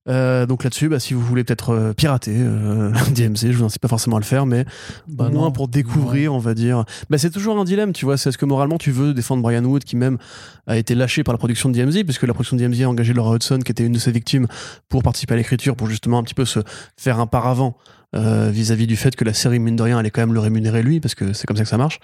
Euh, donc là-dessus, bah, si vous voulez peut-être euh, pirater euh, *laughs* DMC, je vous incite pas forcément à le faire, mais Bah moins pour découvrir, on va dire. Bah, c'est toujours un dilemme, tu vois. C'est est-ce que moralement tu veux défendre Brian Wood, qui même a été lâché par la production de DMZ, puisque la production de DMZ a engagé Laura Hudson, qui était une de ses victimes, pour participer à l'écriture, pour justement un petit peu se faire un paravent euh, vis-à-vis du fait que la série, mine de rien, allait quand même le rémunérer lui, parce que c'est comme ça que ça marche.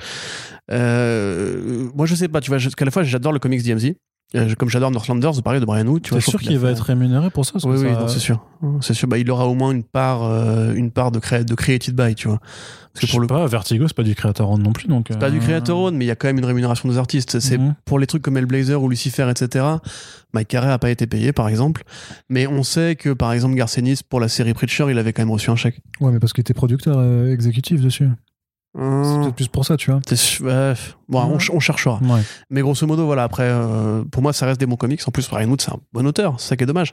Euh, moi, je sais pas, tu vois, qu'à la fois, j'adore le comics DMZ. Euh, comme j'adore Northlanders, pareil de Brian Wood, tu vois. Sûr qu'il va fait- être rémunéré pour ça? Parce oui, oui, ça- c'est sûr. C'est sûr. Bah, il aura au moins une part, euh, une part de, cré... de created by, tu vois. Parce que Je pour le pas, Vertigo, c'est pas du créateur own non plus. Donc, c'est pas du creator own, mais il y a quand même une rémunération des artistes. C'est Mhm. pour les trucs comme Hellblazer ou Lucifer, etc. Mike Carey a pas été payé, par exemple. Mais on sait que, par exemple, Garcenis, pour la série Preacher, il avait quand même reçu un chèque. Ouais, mais parce qu'il était producteur euh, exécutif dessus. C'est Hum, peut-être plus pour ça, tu vois. ouais, bon, on, ch- on cherchera. Ouais. Mais grosso modo, voilà, après, euh, pour moi, ça reste des bons comics. En plus, Ryan Wood, c'est un bon auteur, c'est ça qui est dommage.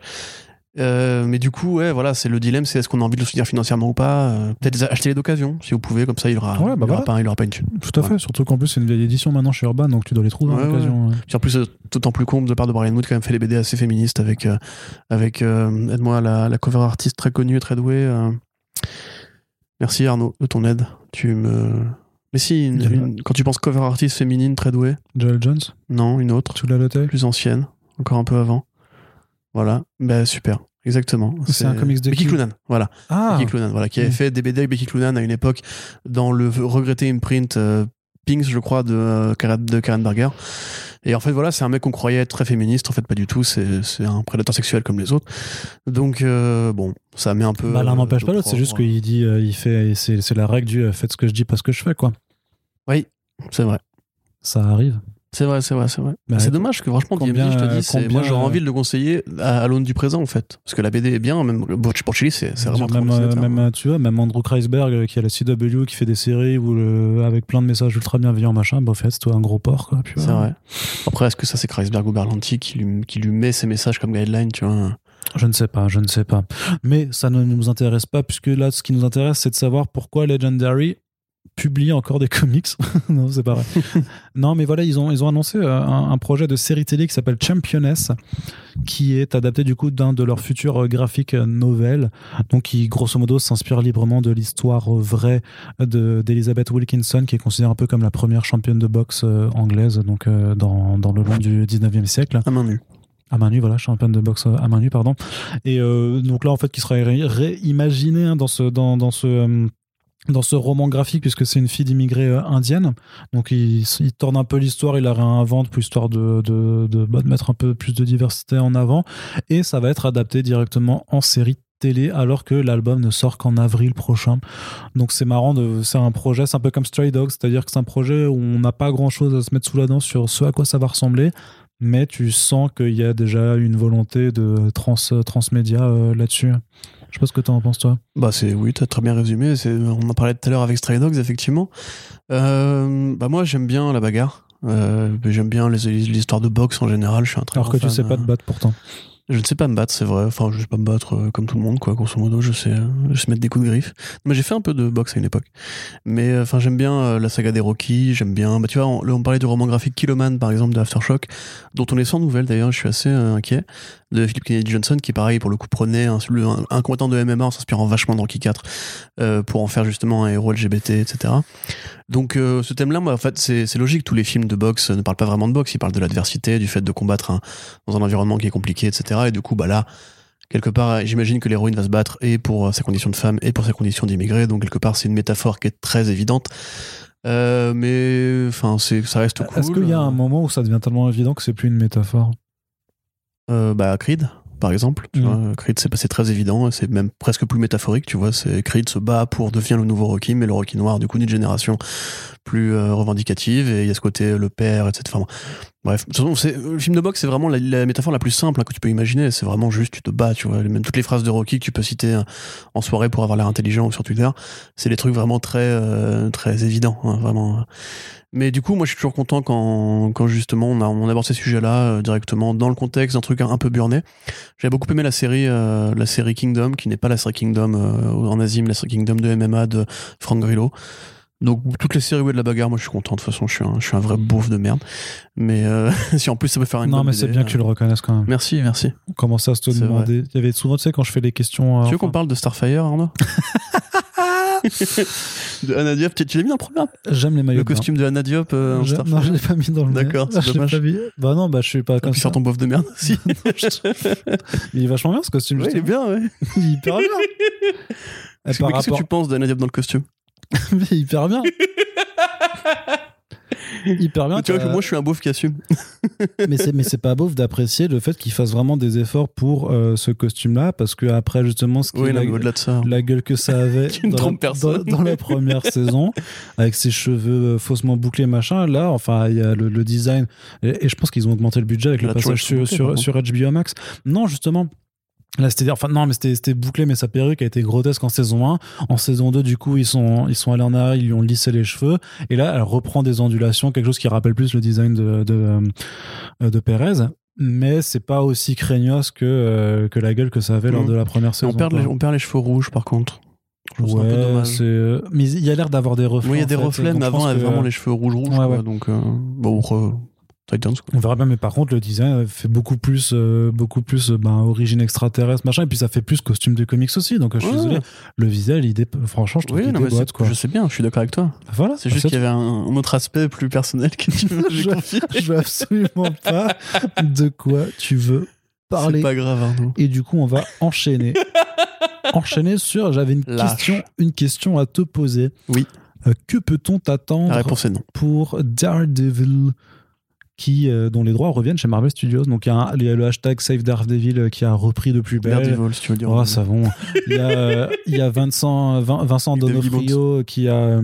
Euh, mais du coup, ouais, voilà, c'est le dilemme, c'est est-ce qu'on a envie de le soutenir financièrement ou pas? Euh, Peut-être acheter les d'occasion, si vous pouvez, comme ça, il aura, Ouais, bah il aura pas, il aura pas une thune. Tout à fait. Surtout qu'en plus, c'est une vieille édition maintenant chez Urban, donc tu dois les trouver en occasion. en plus, euh, d'autant plus con de part de Brian Wood, quand même fait des BD assez féministes avec, euh, avec euh, aide-moi, la, la cover artiste très connue et très douée. Merci Arnaud de ton aide. Tu me. Mais si, une- une- quand tu penses cover artiste féminine très douée, Joel Jones, non, une autre. l'as noté plus ancienne, encore un peu avant. Voilà, bah super, exactement. C'est un comics de Becky Cloonan, voilà. Ah Becky Cloonan, voilà, qui avait Mm. fait des BD avec Becky Cloonan à une époque dans le regretté imprint euh, Pinks, je crois, de, euh, Karen- de Karen Berger. Et en fait, voilà, c'est un mec qu'on croyait être très féministe. En fait, pas du tout. C'est un prédateur sexuel comme les autres. Donc, euh, bon, ça met un peu. Bah, l'un euh, n'empêche pas l'autre, c'est juste propre. qu'il dit, euh, il fait, c'est la règle du euh, faites ce que je dis, pas ce que je fais, quoi. C'est vrai. Ça arrive. C'est vrai, c'est vrai, c'est vrai. Bah, c'est dommage que franchement, combien, DMZ, je te euh, dis, c'est- combien, moi j'aurais euh, envie de le conseiller à, à l'aune du présent en fait. Parce que la BD est bien, même Borchili, c'est c'est vraiment très même, euh, dessinateur. même, euh, tu vois, même Andrew Kreisberg euh, qui a la CW qui fait des séries où le, avec plein de messages ultra bienveillants, machin, bah, en fait, c'est toi un gros porc, quoi. C'est vrai. Après, est-ce que ça c'est Kreisberg ou Berlanti qui lui, qui lui met ses messages comme guideline, tu vois? Je ne sais pas, je ne sais pas. Mais ça ne nous intéresse pas, puisque là, ce qui nous intéresse, c'est de savoir pourquoi Legendary publie encore des *laughs* comics. non, c'est pas vrai. *laughs* non, mais voilà, ils ont, ils ont annoncé euh, un, un projet de série télé qui s'appelle Championess, qui est adapté du coup d'un de leurs futurs euh, graphiques euh, novels, donc qui grosso modo s'inspire librement de l'histoire vraie de- d'Elizabeth Wilkinson, qui est considérée un peu comme la première championne de boxe anglaise, donc dans, dans le long du 19e siècle. À main nue. À main nue, voilà, championne de boxe à main nue, pardon. Et euh, donc là, en fait, qui sera ré- réimaginé hein, dans ce, dans, dans ce, euh, dans ce roman graphique, puisque c'est une fille d'immigrés euh, indienne. Donc il, tourne un peu l'histoire, il la réinvente pour histoire de, de, bah, de mettre un peu plus de diversité en avant. Et ça va être adapté directement en série télé alors que l'album ne sort qu'en avril prochain. Donc c'est marrant, c'est un projet, c'est un peu comme Stray Dogs, c'est-à-dire que c'est un projet où on n'a pas grand-chose à se mettre sous la dent sur ce à quoi ça va ressembler, mais tu sens qu'il y a déjà une volonté de trans, transmédia euh, là-dessus. Je sais pas ce que tu en penses, toi. Bah c'est oui, t'as très bien résumé. C'est, on en parlait tout à l'heure avec Stray Dogs, effectivement. Euh, bah moi j'aime bien la bagarre. Euh, j'aime bien les, l'histoire de boxe en général. Je suis un très Alors que tu fan, sais pas euh, te battre pourtant. Je ne sais pas me battre, c'est vrai. Enfin, je sais pas me battre euh, comme tout le monde, quoi. Grosso modo, je sais, euh, je sais mettre des coups de griffe. Mais j'ai fait un peu de boxe à une époque. Mais euh, enfin, j'aime bien euh, la saga des Rocky. J'aime bien. Bah, tu vois, on, on parlait du roman graphique Kiloman, par exemple, de Aftershock, dont on est sans nouvelles d'ailleurs. Je suis assez euh, inquiet de Philip Kennedy Johnson, qui pareil pour le coup prenait un, le- un, un combattant de MMA en s'inspirant vachement de Rocky 4 euh, pour en faire justement un héros LGBT, etc. Donc euh, ce thème-là, moi, en fait, c'est logique. Tous les films de boxe ne parlent pas vraiment de boxe. Ils parlent de l'adversité, du fait de combattre un- dans un environnement qui est compliqué, etc. Et du coup, bah là, quelque part, j'imagine que l'héroïne va se battre et pour euh, sa condition de femme et pour sa condition d'immigré. Donc quelque part, c'est une métaphore qui est très évidente. Euh, mais enfin, ça reste cool. Est-ce qu'il y a un moment où ça devient tellement évident que c'est plus une métaphore? Euh, bah Creed par exemple tu Mhm. vois Creed c'est c'est très évident c'est même presque plus métaphorique tu vois c'est Creed se bat pour devenir le nouveau Rocky mais le Rocky noir du coup d'une génération plus euh, revendicative et il y a ce côté le père etc enfin, bref de toute façon, c'est- le film de boxe c'est vraiment la, la métaphore la plus simple hein, que tu peux imaginer c'est vraiment juste tu te bats tu vois même toutes les phrases de Rocky que tu peux citer euh, en soirée pour avoir l'air intelligent ou sur Twitter c'est des trucs vraiment très euh, très évidents hein, vraiment mais du coup, moi, je suis toujours content quand, quand justement on, a, on aborde ces sujets-là euh, directement dans le contexte d'un truc un, un peu burné. J'avais beaucoup aimé la série, euh, la série Kingdom, qui n'est pas la série Kingdom euh, en Asie, mais la série Kingdom de MMA de Frank Grillo. Donc toutes les séries où il y a de la bagarre, moi je suis content. De toute façon, je suis un, je suis un vrai beauf de merde. Mais euh, *laughs* si en plus ça peut faire une Non, mais c'est bien que tu le reconnaisses quand même. Merci, merci. On commence à se te demander. Il y avait souvent, tu sais, quand je fais les questions. euh, tu veux enfin, qu'on parle de Starfire, Arnaud? *laughs* De Anna Diop, tu tu l'as mis dans le programme? J'aime les maillots. Le costume de Anna Diop euh, Je- Non, je l'ai pas mis dans le. D'accord, c'est dommage. Bah non, bah je suis pas Et comme puis ça. sur ton beauf de merde. si. *laughs* *laughs* Il est vachement bien ce costume. Ouais, il est bien, ouais. *laughs* Il est hyper bien. Et Qu'est-ce que tu penses d'Anna Diop dans le costume? Mais hyper bien. Hyper bien. Tu vois que moi je suis un beauf qui assume. *laughs* mais c'est mais c'est pas beauf d'apprécier le fait qu'il fasse vraiment des efforts pour euh, ce costume-là parce que après justement ce qui Oui, non, la, mais au-delà de ça. la gueule que ça avait *laughs* dans, la, personne. dans- dans la première *laughs* saison avec ses cheveux euh, faussement bouclés machin là enfin il y a le, le design et, et je pense qu'ils ont augmenté le budget avec le a toujours passage sur, sur HBO Max non justement Là, c'était enfin non, mais c'était c'était bouclé, mais sa perruque a été grotesque en saison 1. En saison 2, du coup, ils sont ils sont allés en arrière, ils lui ont lissé les cheveux, et là, elle reprend des ondulations, quelque chose qui rappelle plus le design de de, euh, de Perez. Mais c'est pas aussi craignos que euh, que la gueule que ça avait lors Mhm. de la première saison. on, perd les, on perd les cheveux rouges par contre. Ouais, c'est euh, mais il y a l'air d'avoir des reflets. Oui, il y a des reflets, mais avant, elle avait vraiment les cheveux. Ouais, quoi, ouais. Donc, euh, bon, re- Titans, quoi. On verra bien, mais par contre, le design fait beaucoup plus, euh, beaucoup plus euh, ben, origine extraterrestre, machin, et puis ça fait plus costume de comics aussi. Donc, euh, je suis Ouais. désolé, le visuel, il dé- franchement, je trouve Oui, qu'il déboîte, c'est- quoi. je sais bien, je suis d'accord avec toi. Voilà, C'est juste c'est qu'il y avait un, un autre aspect plus personnel que tu veux *laughs* je Je- veux absolument pas de quoi tu veux C'est parler. pas grave, Arnaud. Et du coup, on va enchaîner. *laughs* enchaîner sur. J'avais une Lâche. question, une question à te poser. Oui. Euh, que peut-on t'attendre La réponse est non. pour Daredevil qui, euh, dont les droits reviennent chez Marvel Studios. Donc il y, a un- il y a le hashtag Save Daredevil euh, qui a repris de plus belle. Daredevil, si tu veux dire. Oh, ça bon. Il y a, euh, il y a Vincent, Vin- Vincent Donofrio qui a,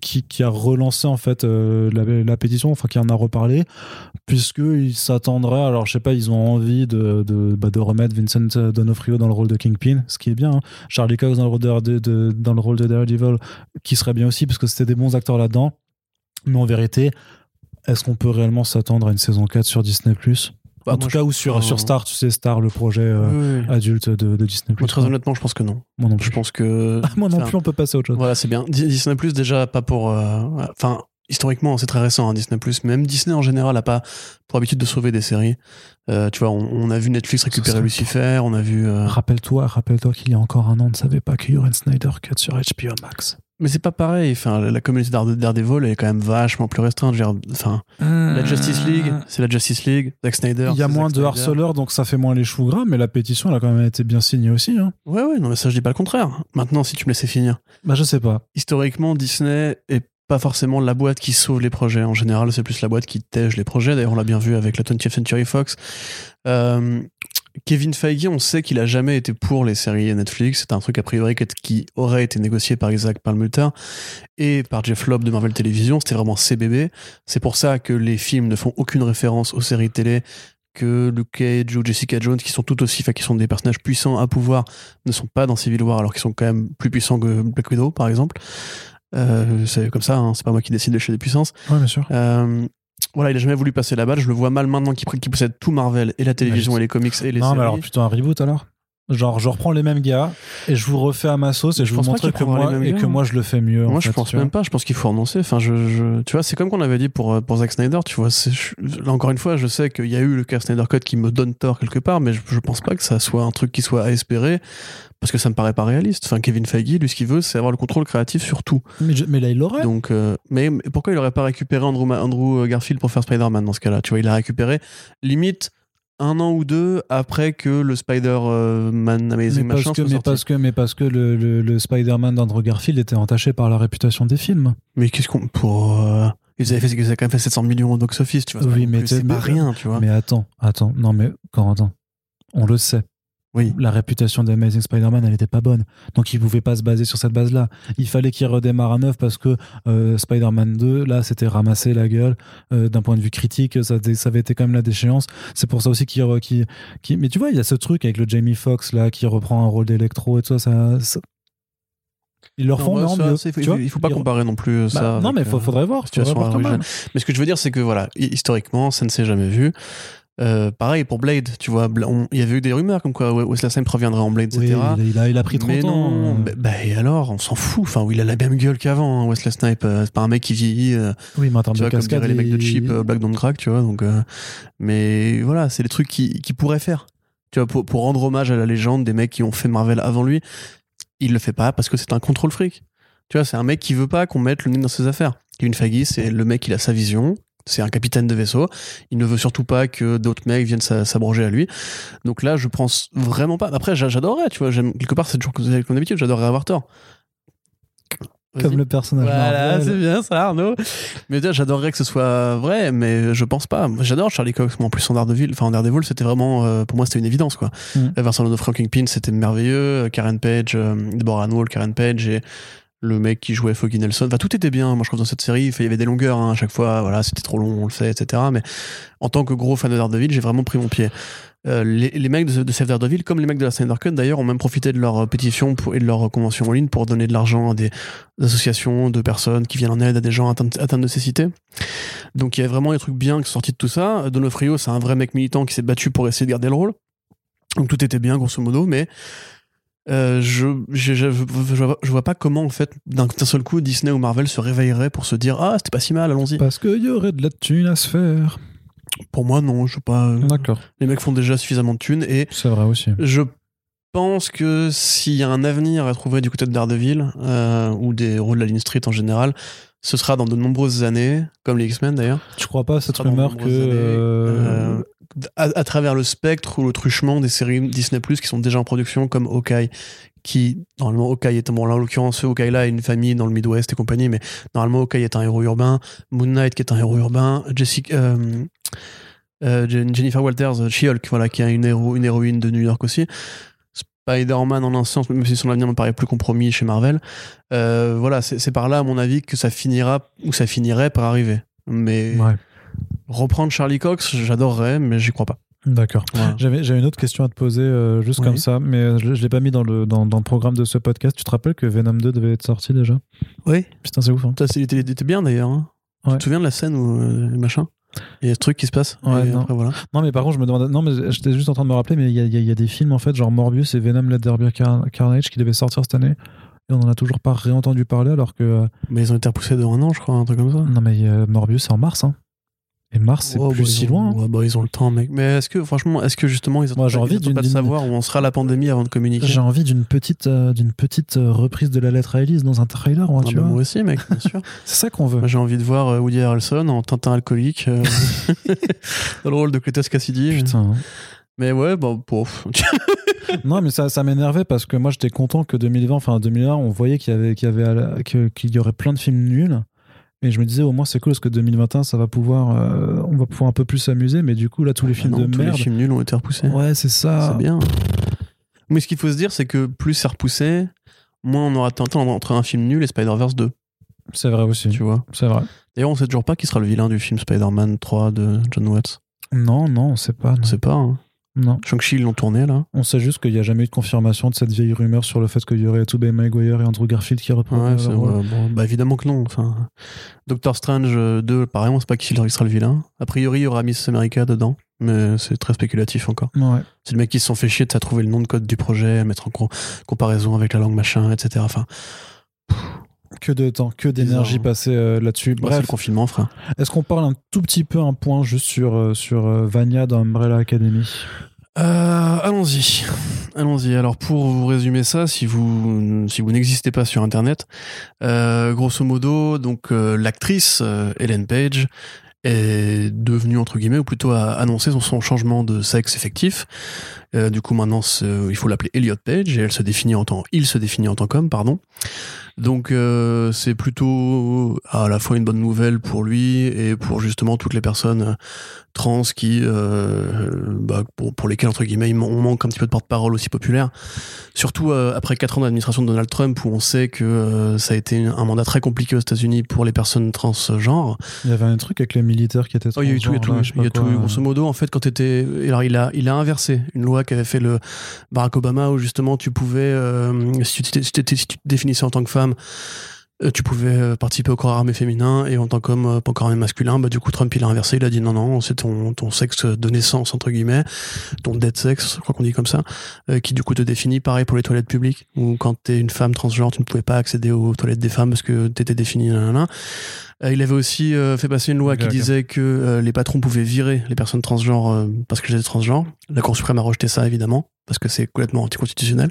qui, qui a relancé en fait euh, la, la pétition, enfin qui en a reparlé, puisqu'il s'attendrait, alors je sais pas, ils ont envie de, de, bah, de remettre Vincent Donofrio dans le rôle de Kingpin, ce qui est bien. hein. Charlie Cox dans le rôle de- dans le rôle de Daredevil, qui serait bien aussi, parce que c'était des bons acteurs là-dedans. Mais en vérité, est-ce qu'on peut réellement s'attendre à une saison 4 sur Disney Plus? Bah, En tout cas, je- ou sur, sur Star, tu sais, Star, le projet euh, Oui, oui. adulte de, de Disney Moi, très honnêtement, je pense que non. Moi non Je plus. pense que. *laughs* Moi non enfin, plus, on peut passer à autre chose. Voilà, c'est bien. Di- Disney Plus déjà pas pour. euh, Enfin, historiquement, c'est très récent hein, Disney Plus. Même Disney en général a pas pour habitude de sauver des séries. Euh, tu vois, on, on a vu Netflix récupérer Lucifer, on a vu. euh, Rappelle-toi, rappelle-toi qu'il y a encore un an, on ne savait pas qu'il y aurait une Snyder Cut sur HBO Max. Mais c'est pas pareil. Enfin, la, communauté d'Are- Daredevil est quand même vachement plus restreinte. Enfin, la Justice League, c'est la Justice League. Zack Snyder. Il y a moins Zack de Snyder. harceleurs, donc ça fait moins les choux gras, mais la pétition, elle a quand même été bien signée aussi. Hein. Ouais, ouais, non, mais ça, je dis pas le contraire. Maintenant, si tu me laissais finir. Bah, je sais pas. Historiquement, Disney est pas forcément la boîte qui sauve les projets. En général, c'est plus la boîte qui tège les projets. D'ailleurs, on l'a bien vu avec la 20th Century Fox. Euh, Kevin Feige, on sait qu'il a jamais été pour les séries Netflix. C'est un truc a priori qui- aurait été négocié par Isaac Perlmutter et par Jeff Lobb de Marvel Television. C'était vraiment ses bébés. C'est pour ça que les films ne font aucune référence aux séries télé que Luke Cage ou Jessica Jones, qui sont tout aussi, enfin, qui sont des personnages puissants à pouvoir, ne sont pas dans Civil War alors qu'ils sont quand même plus puissants que Black Widow, par exemple. Euh, c'est comme ça, hein, c'est pas moi qui décide de chez des puissances. Ouais, bien sûr. Euh, voilà, il a jamais voulu passer la balle. Je le vois mal maintenant qu'il qu'il possède tout Marvel et la télévision Ouais, et les comics et les non, séries. mais alors plutôt un reboot alors? Genre, je reprends les mêmes gars et je vous refais à ma sauce et je, Je vous montre que moi, et gars, que hein. moi je le fais mieux. Moi, en je fait, pense même pas. Je pense qu'il faut renoncer. Enfin, je, je- tu vois, c'est comme qu'on avait dit pour, euh, pour Zack Snyder. Tu vois, je- là, encore une fois, je sais qu'il y a eu le cas Snyder Cut qui me donne tort quelque part, mais je, je pense pas que ça soit un truc qui soit à espérer parce que ça me paraît pas réaliste. Enfin, Kevin Feige, lui, ce qu'il veut, c'est avoir le contrôle créatif sur tout. Mais, je- mais là, il l'aurait. Donc, euh, mais, mais pourquoi il aurait pas récupéré Andrew, Andrew Garfield pour faire Spider-Man dans ce cas-là Tu vois, il a récupéré limite un an ou deux après que le Spider-Man Amazing Mais parce, machin que, soit mais, sorti. parce que, mais parce que le, le, le Spider-Man d'Andrew Garfield était entaché par la réputation des films. Mais qu'est-ce qu'on pour euh, ils avaient fait ils avaient quand même fait 700 millions au box office, tu vois. Oui, mais c'est pas rien, tu vois. Mais attends, attends, non mais Corentin, on le sait. Oui. La réputation d'Amazing Spider-Man, elle était pas bonne. Donc il pouvait pas se baser sur cette base-là. Il fallait qu'il redémarre à neuf parce que euh, Spider-Man 2, là, c'était ramassé la gueule. Euh, D'un point de vue critique, ça, ça avait été quand même la déchéance. C'est pour ça aussi qu'il... re- qu'il- qu'il- Mais tu vois, il y a ce truc avec le Jamie Foxx, là, qui reprend un rôle d'électro et tout ça. ça, ça- Ils le Non, refont, bah, ça, mieux. tu vois il faut pas Ils re- comparer non plus euh, Bah, ça. non, mais il euh, faudrait voir. situation faudrait voir. Mais ce que je veux dire, c'est que voilà, hi- historiquement, ça ne s'est jamais vu. Euh, pareil pour Blade, tu vois, il y avait eu des rumeurs comme quoi Wesley Snipes reviendrait en Blade, Oui, etc. il, a, il a- il pris 30 mais ans. non, euh. bah, bah, et alors, on s'en fout. Enfin, il a la même gueule qu'avant, hein, Wesley Snipes. Euh, c'est pas un mec qui vieillit. euh, Oui, mais en termes de vois, comme diraient les mecs de il- cheap, euh, Black Don't Crack, tu vois. Donc, mais voilà, c'est des trucs qu'il qui pourrait faire. Tu vois, pour, pour rendre hommage à la légende des mecs qui ont fait Marvel avant lui, il le fait pas parce que c'est un contrôle fric. Tu vois, c'est un mec qui veut pas qu'on mette le nez dans ses affaires. Kevin Feige, c'est le mec, il a sa vision. C'est un capitaine de vaisseau. Il ne veut surtout pas que d'autres mecs viennent s'a- s'abroger à lui. Donc là, je pense vraiment pas. Après, j'a- j'adorerais, tu vois. Quelque part, c'est toujours comme d'habitude. J'adorerais avoir tort. Comme le personnage Voilà, c'est bien ça, Arnaud. Mais j'adorerais que ce soit vrai, mais je pense pas. J'adore Charlie Cox. Moi, en plus, en Daredevil, enfin, en Daredevil, c'était vraiment, euh, pour moi, c'était une évidence, quoi. Mm. Euh, Vincent D'Onofrio Kingpin, c'était merveilleux. Karen Page, euh, Deborah Wall, Karen Page et le mec qui jouait Foggy Nelson. Enfin, tout était bien. Moi, je trouve dans cette série, il y avait des longueurs, hein, à chaque fois. Voilà, c'était trop long, on le sait, etc. Mais en tant que gros fan de Daredevil, j'ai vraiment pris mon pied. Euh, les, mecs de, de Save Daredevil, comme les mecs de la Snyder Cut d'ailleurs, ont même profité de leur pétition pour- et de leur convention en ligne pour donner de l'argent à des associations de personnes qui viennent en aide à des gens atteints, atteints de nécessité. Donc il y a vraiment des trucs bien qui sont sortis de tout ça. Donofrio, c'est un vrai mec militant qui s'est battu pour essayer de garder le rôle. Donc tout était bien, grosso modo, mais euh, je, je, je, je vois- je pas comment, en fait, d'un seul coup, Disney ou Marvel se réveillerait pour se dire Ah, c'était pas si mal, allons-y. Parce qu'il y aurait de la thune à se faire. Pour moi, non, je sais pas. euh, D'accord. Les mecs font déjà suffisamment de thunes et C'est vrai aussi. je pense que s'il y a un avenir à trouver du côté de Daredevil, euh, ou des rôles de la ligne street en général, ce sera dans de nombreuses années, comme les X-Men d'ailleurs, Tu crois pas à cette rumeur que. euh, à, travers le spectre ou le truchement des séries Disney Plus qui sont déjà en production, comme Hawkeye, qui, normalement, Hawkeye est, bon, là, en l'occurrence, ce Hawkeye-là a une famille dans le Midwest et compagnie, mais normalement, Hawkeye est un héros urbain, Moon Knight qui est un héros urbain, Jessica, euh, euh, Jen- Jennifer Walters, euh, She-Hulk, voilà, qui a une, héro, une héroïne de New York aussi. Spider-Man en un sens, même si son avenir me paraît plus compromis chez Marvel. Voilà, c'est par là, à mon avis, que ça finira, ou ça finirait par arriver. Mais Ouais, reprendre Charlie Cox, j'adorerais, mais j'y crois pas. d'accord. J'avais j'avais une autre question à te poser, euh, juste Oui. comme ça, mais euh, je, l'ai- je l'ai pas mis dans le, dans, dans le programme de ce podcast. Tu te rappelles que Venom 2 devait être sorti déjà? Oui. Putain, c'est ouf. Hein. Ça, c'est- il était, il était bien d'ailleurs. hein. Ouais. Tu te souviens de la scène où euh, machin? Il y a ce truc qui se passe. Ouais, non. après, voilà. Non, mais par contre, je me demandais. Non, mais j'étais juste en train de me rappeler, mais il y a, il y a- il y a des films, en fait, genre Morbius et Venom Let There Be Car- Carnage qui devaient sortir cette année. Et on en a toujours pas réentendu parler, alors que. Mais ils ont été repoussés de un an, je crois, un truc comme ça. Non, mais euh, Morbius, c'est en mars, hein. Et mars, c'est Oh, plus bah, si ont- loin. hein. ouais, bah, ils ont le temps, mec. Mais est-ce que, franchement, est-ce que justement, ils Moi, attendent j'ai pas- envie ils pas de savoir où on sera la pandémie avant de communiquer J'ai envie d'une petite, euh, d'une petite euh, reprise de la lettre à Elise dans un trailer, moi, Ah, tu bah, vois. moi aussi, mec, bien sûr. *laughs* C'est ça qu'on veut. Moi, j'ai envie de voir euh, Woody Harrelson en Tintin alcoolique euh, *laughs* dans le rôle de Cletus Cassidy. Putain. Mais ouais, bon, pouf. *laughs* non, mais ça, ça m'énervait parce que moi, j'étais content que 2020, enfin 2001, on voyait qu'il y avait, y qu'il y aurait plein de films nuls. Et je me disais, au moins, c'est cool parce que 2021, ça va pouvoir, euh, on va pouvoir un peu plus s'amuser. Mais du coup, là, tous les Bah films non, de tous merde. les films nuls ont été repoussés. Ouais, c'est ça. C'est bien. Mais ce qu'il faut se dire, c'est que plus c'est repoussé, moins on aura temps entre un film nul et Spider-Verse 2, C'est vrai aussi. tu vois. C'est vrai. D'ailleurs, on sait toujours pas qui sera le vilain du film Spider-Man 3 de John Watts. Non, non, on sait pas. On sait pas. Hein. Non. Shang-Chi, ils l'ont tourné, là. On sait juste qu'il n'y a jamais eu de confirmation de cette vieille rumeur sur le fait qu'il y aurait Tobey Maguire et Andrew Garfield qui reprennent Ouais, bon, bah évidemment que non. Enfin, Doctor Strange euh, 2, pareil, on sait pas qui sera le vilain. A priori, il y aura Miss America dedans, mais c'est très spéculatif encore. Ouais. C'est le mec qui se sont fait chier de trouver le nom de code du projet, à mettre en co- comparaison avec la langue machin, etc. Enfin, Que de temps, que d'énergie Bizarre. passée euh, là-dessus. Bref, le confinement, frère. est-ce qu'on parle un tout petit peu, un point juste sur, euh, sur euh, Vania dans Umbrella Academy? Euh, allons-y. Allons-y. Alors pour vous résumer ça, si vous si vous n'existez pas sur internet, euh, grosso modo, donc euh, l'actrice euh, Ellen Page est devenue entre guillemets ou plutôt a annoncé son, son changement de sexe effectif. Euh, du coup maintenant il faut l'appeler Elliot Page et elle se définit en tant il se définit en tant qu'homme pardon. Donc euh, c'est plutôt à la fois une bonne nouvelle pour lui et pour justement toutes les personnes trans qui, euh, bah, pour, pour lesquels, entre guillemets, on manque un petit peu de porte-parole aussi populaire. Surtout euh, après quatre ans d'administration de Donald Trump, où on sait que euh, ça a été un mandat très compliqué aux États-Unis pour les personnes transgenres. Il y avait un truc avec les militaires qui étaient Oh, il y a eu tout, il y a tout, là, il y a tout. Grosso modo, en fait, quand t'étais, alors il a, il a inversé une loi qu'avait fait le Barack Obama, où justement tu pouvais, euh, si, tu si tu te définissais en tant que femme, euh, tu pouvais euh, participer au corps armé féminin et en tant qu'homme euh, pas corps armé masculin bah du coup Trump il a inversé il a dit non non c'est ton ton sexe de naissance entre guillemets ton dead sex je crois qu'on dit comme ça euh, qui du coup te définit pareil pour les toilettes publiques où quand t'es une femme transgenre tu ne pouvais pas accéder aux toilettes des femmes parce que t'étais défini. Euh, il avait aussi euh, fait passer une loi qui disait que les patrons pouvaient virer les personnes transgenres parce que j'étais transgenre. La Cour suprême a rejeté ça, évidemment, parce que c'est complètement anticonstitutionnel.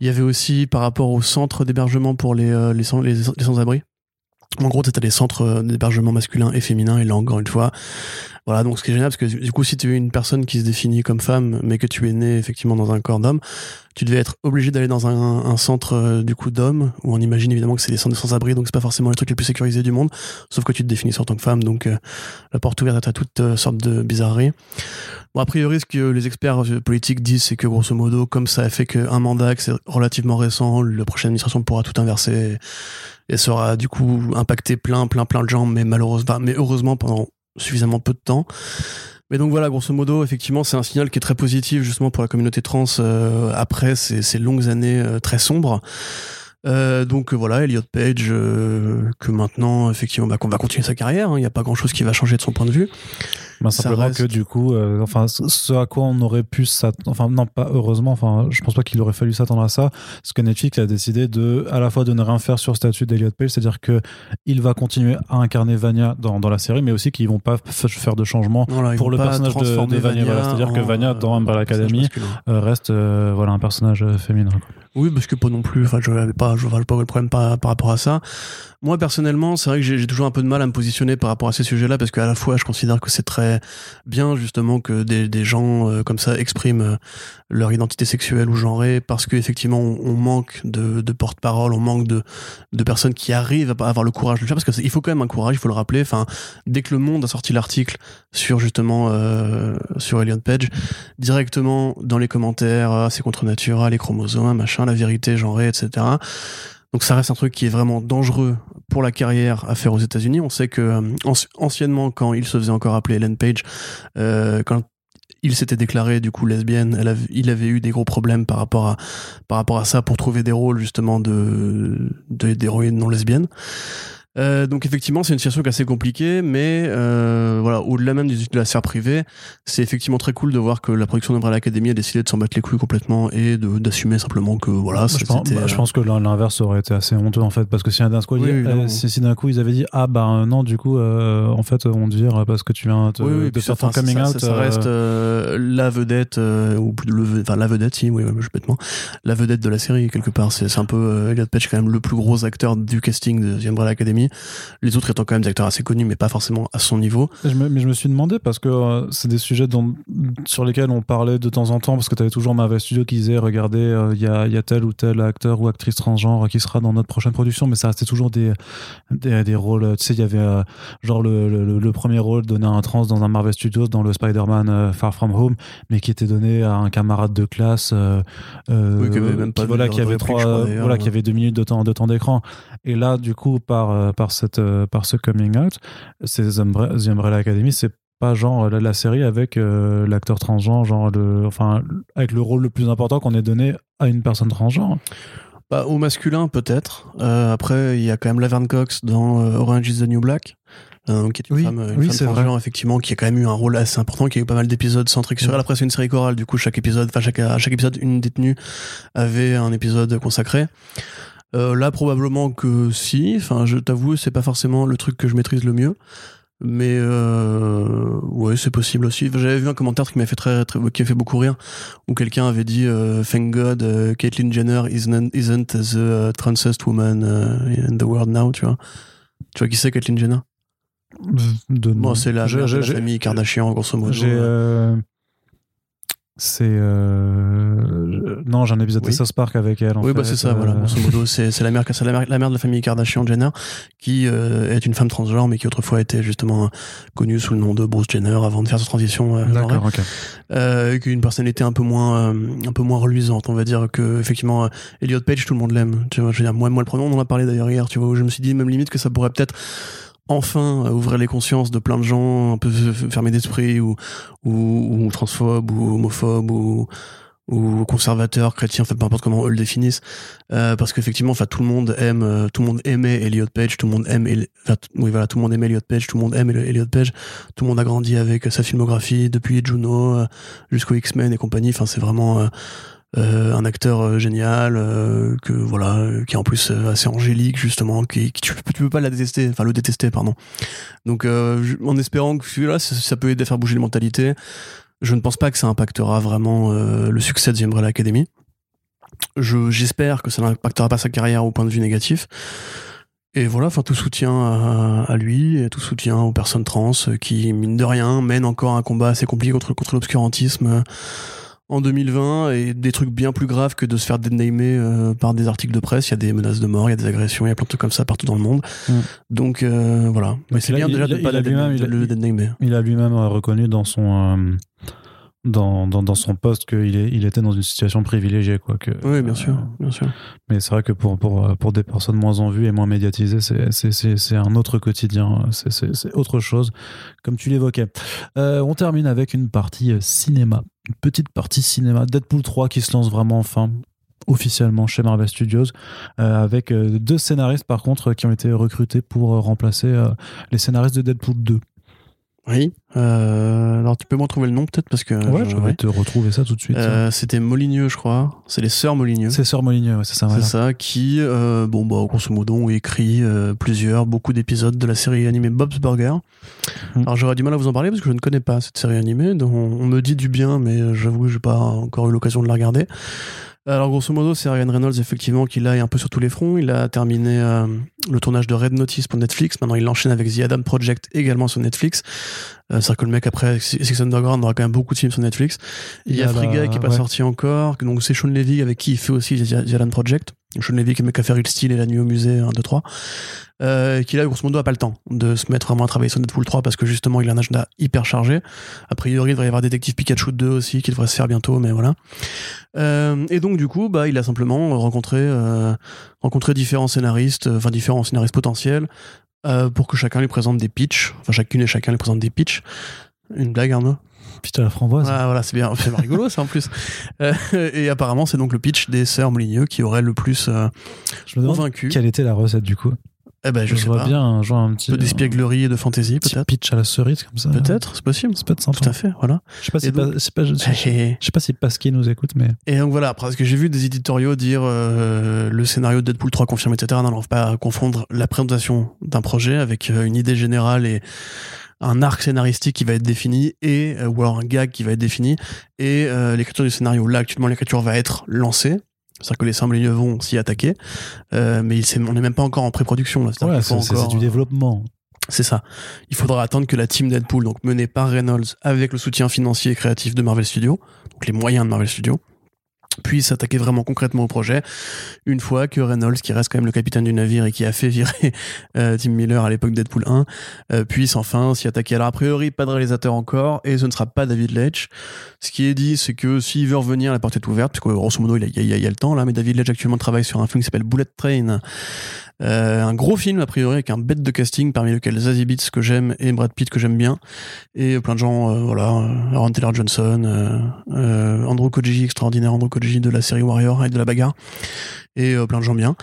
Il y avait aussi, par rapport au centre d'hébergement pour les, euh, les, sans- les, les sans-abri, en gros, c'était des centres euh, d'hébergement masculin et féminin, et là, encore une fois, voilà, donc ce qui est génial, parce que du coup, si tu es une personne qui se définit comme femme, mais que tu es né effectivement dans un corps d'homme, tu devais être obligé d'aller dans un, centre euh, du coup d'hommes, où on imagine évidemment que c'est des centres de sans-abri, donc c'est pas forcément les trucs les plus sécurisés du monde, sauf que tu te définis en tant que femme, donc euh, la porte ouverte à toutes euh, sortes de bizarreries. Bon, a priori, ce que les experts euh, politiques disent, c'est que grosso modo, comme ça a fait qu'un mandat, que c'est relativement récent, la prochaine administration pourra tout inverser et sera du coup impacté plein, plein, plein de gens, mais malheureusement, mais heureusement pendant suffisamment peu de temps. Mais donc voilà, grosso modo, effectivement, c'est un signal qui est très positif justement pour la communauté trans euh, après ces, longues années euh, très sombres. Euh, donc euh, voilà, Elliot Page, euh, que maintenant, effectivement, bah, qu'on va continuer sa carrière. hein. Il n'y a pas grand-chose qui va changer de son point de vue. Ça simplement reste- que du coup, euh, enfin, ce à quoi on aurait pu s'attendre, enfin, non, pas heureusement, enfin, je pense pas qu'il aurait fallu s'attendre à ça, parce que Netflix a décidé de, à la fois de ne rien faire sur le statut d'Eliot Page, c'est-à-dire que il va continuer à incarner Vania dans, dans la série, mais aussi qu'ils vont pas faire de changement, Voilà, Pour le personnage de- de Vanya, voilà. C'est-à-dire que en, Vanya, dans Umbrella Academy, reste, voilà, un personnage féminin. quoi. Oui, parce que pas non plus. Enfin, je n'avais pas, je vois pas le problème par, rapport à ça. Moi, personnellement, c'est vrai que j'ai toujours un peu de mal à me positionner par rapport à ces sujets-là, parce qu'à la fois, je considère que c'est très bien, justement, que des, gens euh, comme ça expriment euh, leur identité sexuelle ou genrée, parce qu'effectivement, on, manque de, porte-parole, on manque de, personnes qui arrivent à avoir le courage de le faire, parce qu'il faut quand même un courage, il faut le rappeler. Enfin, dès que le Monde a sorti l'article sur justement euh, sur Elliot Page, directement dans les commentaires, ah, c'est contre nature, les chromosomes, machin, la vérité genrée, etc. Donc ça reste un truc qui est vraiment dangereux pour la carrière à faire aux États-Unis. On sait que euh, anci- anciennement, quand il se faisait encore appeler Ellen Page, euh, quand il s'était déclaré du coup lesbienne, il avait eu des gros problèmes par rapport à par rapport à ça pour trouver des rôles justement de de- d'héroïnes non lesbiennes. Euh, donc effectivement, c'est une situation qui est assez compliquée, mais euh, voilà, au-delà même de la sphère privée, c'est effectivement très cool de voir que la production d'Umbrella Academy a décidé de s'en battre les couilles complètement et de- d'assumer simplement que voilà, je, pense, bah, je euh, pense que l'in- l'inverse aurait été assez honteux en fait, parce que si d'un coup, Oui, euh, évidemment. si, si d'un coup ils avaient dit ah bah euh, non du coup euh, en fait on te vire parce que tu viens te- oui, oui, de faire ça, ton coming ça, out. ça, ça reste euh, la vedette euh, ou plus le, enfin la vedette, si, oui, je bêtement, la vedette de la série quelque part. C'est c'est un peu euh, Elliot Page quand même le plus gros acteur du casting de The Umbrella Academy. Les autres étant quand même des acteurs assez connus, mais pas forcément à son niveau. Je me- mais je me suis demandé parce que euh, c'est des sujets dont, sur lesquels on parlait de temps en temps parce que tu avais toujours Marvel Studios qui disait regardez euh, il y, a, y a tel ou tel acteur ou actrice transgenre qui sera dans notre prochaine production mais ça restait toujours des, des, des rôles tu sais il y avait euh, genre le, le, le premier rôle donné à un trans dans un Marvel Studios dans le Spider-Man Far From Home mais qui était donné à un camarade de classe Oui, qui avait même pas qui, voilà qui avait trois voilà qui avait deux minutes de temps de temps d'écran et là du coup par par cette euh, par ce coming out c'est The Umbre- The Umbrella Academy, c'est pas genre la, la série avec euh, l'acteur transgenre, genre le, enfin avec le rôle le plus important qu'on ait donné à une personne transgenre. Bah, au masculin, peut-être. Euh, après, il y a quand même Laverne Cox dans euh, Orange is the New Black. euh, qui est une Oui, femme, une oui, femme transgenre, effectivement, qui a quand même eu un rôle assez important, qui a eu pas mal d'épisodes centriques sur Mm. elle. Après, c'est une série chorale, du coup, chaque épisode, enfin, chaque, à chaque épisode, une détenue avait un épisode consacré. Euh, là, probablement que si. Enfin, je t'avoue, c'est pas forcément le truc que je maîtrise le mieux. Mais euh, ouais, c'est possible aussi. J'avais vu un commentaire qui m'a fait très, très, qui a fait beaucoup rire, où quelqu'un avait dit euh, "Thank God, euh, Caitlyn Jenner isn't, isn't the uh, transest woman uh, in the world now." Tu vois. Tu vois qui c'est Caitlyn Jenner? De Bon, c'est la, la j'ai- famille Kardashian, grosso modo. J'ai. euh, c'est. euh, non, j'ai un épisode Oui. de South Park avec elle. en oui, bah c'est ça, euh, voilà. Grosso modo, c'est la mère, c'est la mère, la mère de la famille Kardashian Jenner, qui euh, est une femme transgenre, mais qui autrefois était justement euh, connue sous le nom de Bruce Jenner avant de faire sa transition. euh. D'accord, ok. euh, qui une personnalité un peu moins euh, un peu moins reluisante on va dire que effectivement euh, Elliot Page tout le monde l'aime tu vois je veux dire moi moi le premier on en a parlé d'ailleurs hier tu vois où je me suis dit même limite que ça pourrait peut-être enfin ouvrir les consciences de plein de gens un peu fermés d'esprit ou, ou transphobes ou homophobes ou ou conservateurs, chrétiens, enfin peu importe comment eux le définissent, euh, parce qu'effectivement, enfin tout le monde aime, euh, tout le monde aimait Elliot Page, tout le monde aime, enfin, oui voilà, tout le monde aime Elliot Page, tout le monde aime Elliot Page, tout le monde a grandi avec sa filmographie depuis Juno euh, jusqu'au X-Men et compagnie. Enfin, c'est vraiment euh, un acteur euh, génial euh, que voilà, euh, qui est en plus assez angélique justement, qui, qui- tu, peux- pas la détester, enfin le détester pardon. Donc, en espérant que celui-là, ça, peut aider à faire bouger les mentalités. Je ne pense pas que ça impactera vraiment le succès de The Umbrella Academy. Je- J'espère que ça n'impactera pas sa carrière au point de vue négatif. Et voilà, enfin tout soutien à, à lui et tout soutien aux personnes trans qui, mine de rien, mènent encore un combat assez compliqué contre, contre l'obscurantisme en 2020 et des trucs bien plus graves que de se faire dénamer euh, par des articles de presse. Il y a des menaces de mort, il y a des agressions, il y a plein de trucs comme ça partout dans le monde. Mm. Donc euh, voilà. Mais c'est bien il- déjà de il pas le dénamer. Il a lui-même reconnu dans son euh, dans, dans, dans son poste qu'il il était dans une situation privilégiée quoi. Que, Oui, bien sûr, euh, bien sûr. mais c'est vrai que pour, pour, pour des personnes moins en vue et moins médiatisées, c'est, un autre quotidien, c'est, autre chose, comme tu l'évoquais. Euh, on termine avec une partie euh, cinéma, une petite partie cinéma. Deadpool 3 qui se lance vraiment enfin officiellement chez Marvel Studios euh, avec deux scénaristes par contre qui ont été recrutés pour remplacer les scénaristes de Deadpool 2. Oui. Euh, alors tu peux m'en trouver le nom peut-être parce que Ouais, je- vais te retrouver ça tout de suite. Euh, c'était Moligneux, je crois. C'est les sœurs Moligneux. c'est Sœur Moligneux, ouais, c'est ça. C'est ça, qui, euh, bon, bah, grosso modo, ont écrit euh, plusieurs, beaucoup d'épisodes de la série animée Bob's Burger. Mm. Alors, j'aurais du mal à vous en parler parce que je ne connais pas cette série animée. dont on me dit du bien, mais j'avoue que j'ai pas encore eu l'occasion de la regarder. Alors, grosso modo, c'est Ryan Reynolds, effectivement, qui là est un peu sur tous les fronts. Il a terminé euh, le tournage de Red Notice pour Netflix. Maintenant, il enchaîne avec The Adam Project également sur Netflix. Euh, C'est-à-dire que le mec, après Six Underground, aura quand même beaucoup de films sur Netflix. Il y a Free Guy qui est pas ouais. sorti encore. Donc, c'est Sean Levy avec qui il fait aussi The Adam Project. Sean Levy qui est le mec qui a fait Real Steel et La Nuit au musée 1, 2, 3. Euh, qui là, grosso modo, a pas le temps de se mettre vraiment à travailler sur Deadpool 3 parce que justement, il a un agenda hyper chargé. A priori, il devrait y avoir Détective Pikachu 2 aussi qui devrait se faire bientôt, mais voilà. Euh, et donc, du coup, bah, il a simplement rencontré, euh, rencontré différents scénaristes, euh, enfin, différents scénaristes potentiels, pour que chacun lui présente des pitchs. Enfin, chacune et chacun lui présente des pitchs. Une blague, Arnaud? Putain, la framboise. ah, voilà, c'est bien, *laughs* c'est rigolo ça en plus. Euh, et apparemment, c'est donc le pitch des sœurs Moligneux qui aurait le plus euh, je me convaincu. quelle était la recette du coup. Eh ben, je, sais vois pas. bien un, genre un petit, peu d'espièglerie et de fantaisie, peut-être. pitch à la cerise comme ça. Peut-être, c'est possible. Ça peut être sympa. Tout à fait, voilà. Je sais pas si, Et donc- pas- c'est pas- je, je- *laughs* Et, je sais pas si Pasquier nous écoute, mais donc voilà, parce que j'ai vu des éditoriaux dire euh, le scénario de Deadpool 3 confirmé, etc. Non, non, faut pas confondre la présentation d'un projet avec euh, une idée générale et un arc scénaristique qui va être défini et euh, ou alors un gag qui va être défini et euh, l'écriture du scénario. Là, actuellement, l'écriture va être lancée. C'est-à-dire que les Saint-Brieuc vont s'y attaquer, euh, mais il s'est- on n'est même pas encore en pré-production. là. C'est c'est- encore- c'est du développement. C'est ça. Il faudra attendre que la team Deadpool, donc menée par Reynolds, avec le soutien financier et créatif de Marvel Studios, donc les moyens de Marvel Studios, puisse s'attaquer vraiment concrètement au projet. Une fois que Reynolds, qui reste quand même le capitaine du navire et qui a fait virer *laughs* euh, Tim Miller à l'époque Deadpool 1, euh, puisse enfin s'y attaquer. Alors a priori, pas de réalisateur encore, et ce ne sera pas David Leitch. Ce qui est dit, c'est que s'il veut revenir, la porte est ouverte, parce que grosso modo, il y a, a le temps là, mais David Leitch actuellement travaille sur un film qui s'appelle Bullet Train, euh, un gros film a priori avec un bête de casting parmi lesquels Zazie Beetz que j'aime et Brad Pitt que j'aime bien et plein de gens euh, voilà euh, Aaron Taylor Johnson euh, euh, Andrew Koji extraordinaire Andrew Koji de la série Warrior avec de la bagarre et plein de gens bien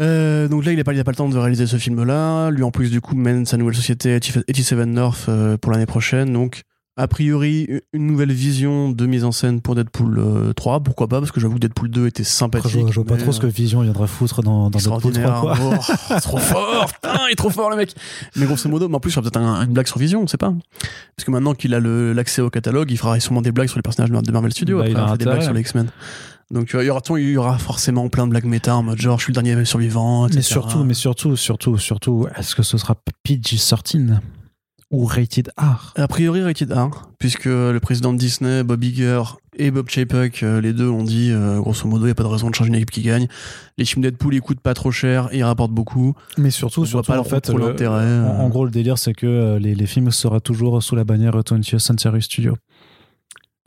euh, donc là, il n'a pas, pas le temps de réaliser ce film-là. Lui, en plus, du coup, mène sa nouvelle société 87 North euh, pour l'année prochaine. Donc, a priori, une nouvelle vision de mise en scène pour Deadpool euh, 3. Pourquoi pas? Parce que j'avoue que Deadpool 2 était Après, sympathique. je, vois- je vois pas trop ce que euh, Vision viendra foutre dans, dans Deadpool 3. extraordinaire. Quoi. Oh, c'est trop fort, *laughs* putain, il est trop fort le mec. Mais grosso modo, mais en plus, il y aura peut-être un- une blague sur Vision, on sait pas. Parce que maintenant qu'il a l'accès au catalogue, il fera sûrement des blagues sur les personnages de Marvel Studios. Bah, après, il fera des blagues sur les X-Men. Donc il y aura, il y aura forcément plein de blagues méta en mode genre je suis le dernier survivant. Mais surtout, mais surtout, surtout, surtout, est-ce que ce sera PG-13 ou Rated R A priori rated R, puisque le président de Disney, Bob Iger et Bob Chapek, euh, les deux ont dit, euh, grosso modo, il n'y a pas de raison de changer une équipe qui gagne. Les films Deadpool, ils coûtent pas trop cher et ils rapportent beaucoup. Mais surtout, On voit surtout pas en fait, trop le- l'intérêt, en, euh. en gros, le délire, c'est que les, les films seraient toujours sous la bannière 20th Century Studio.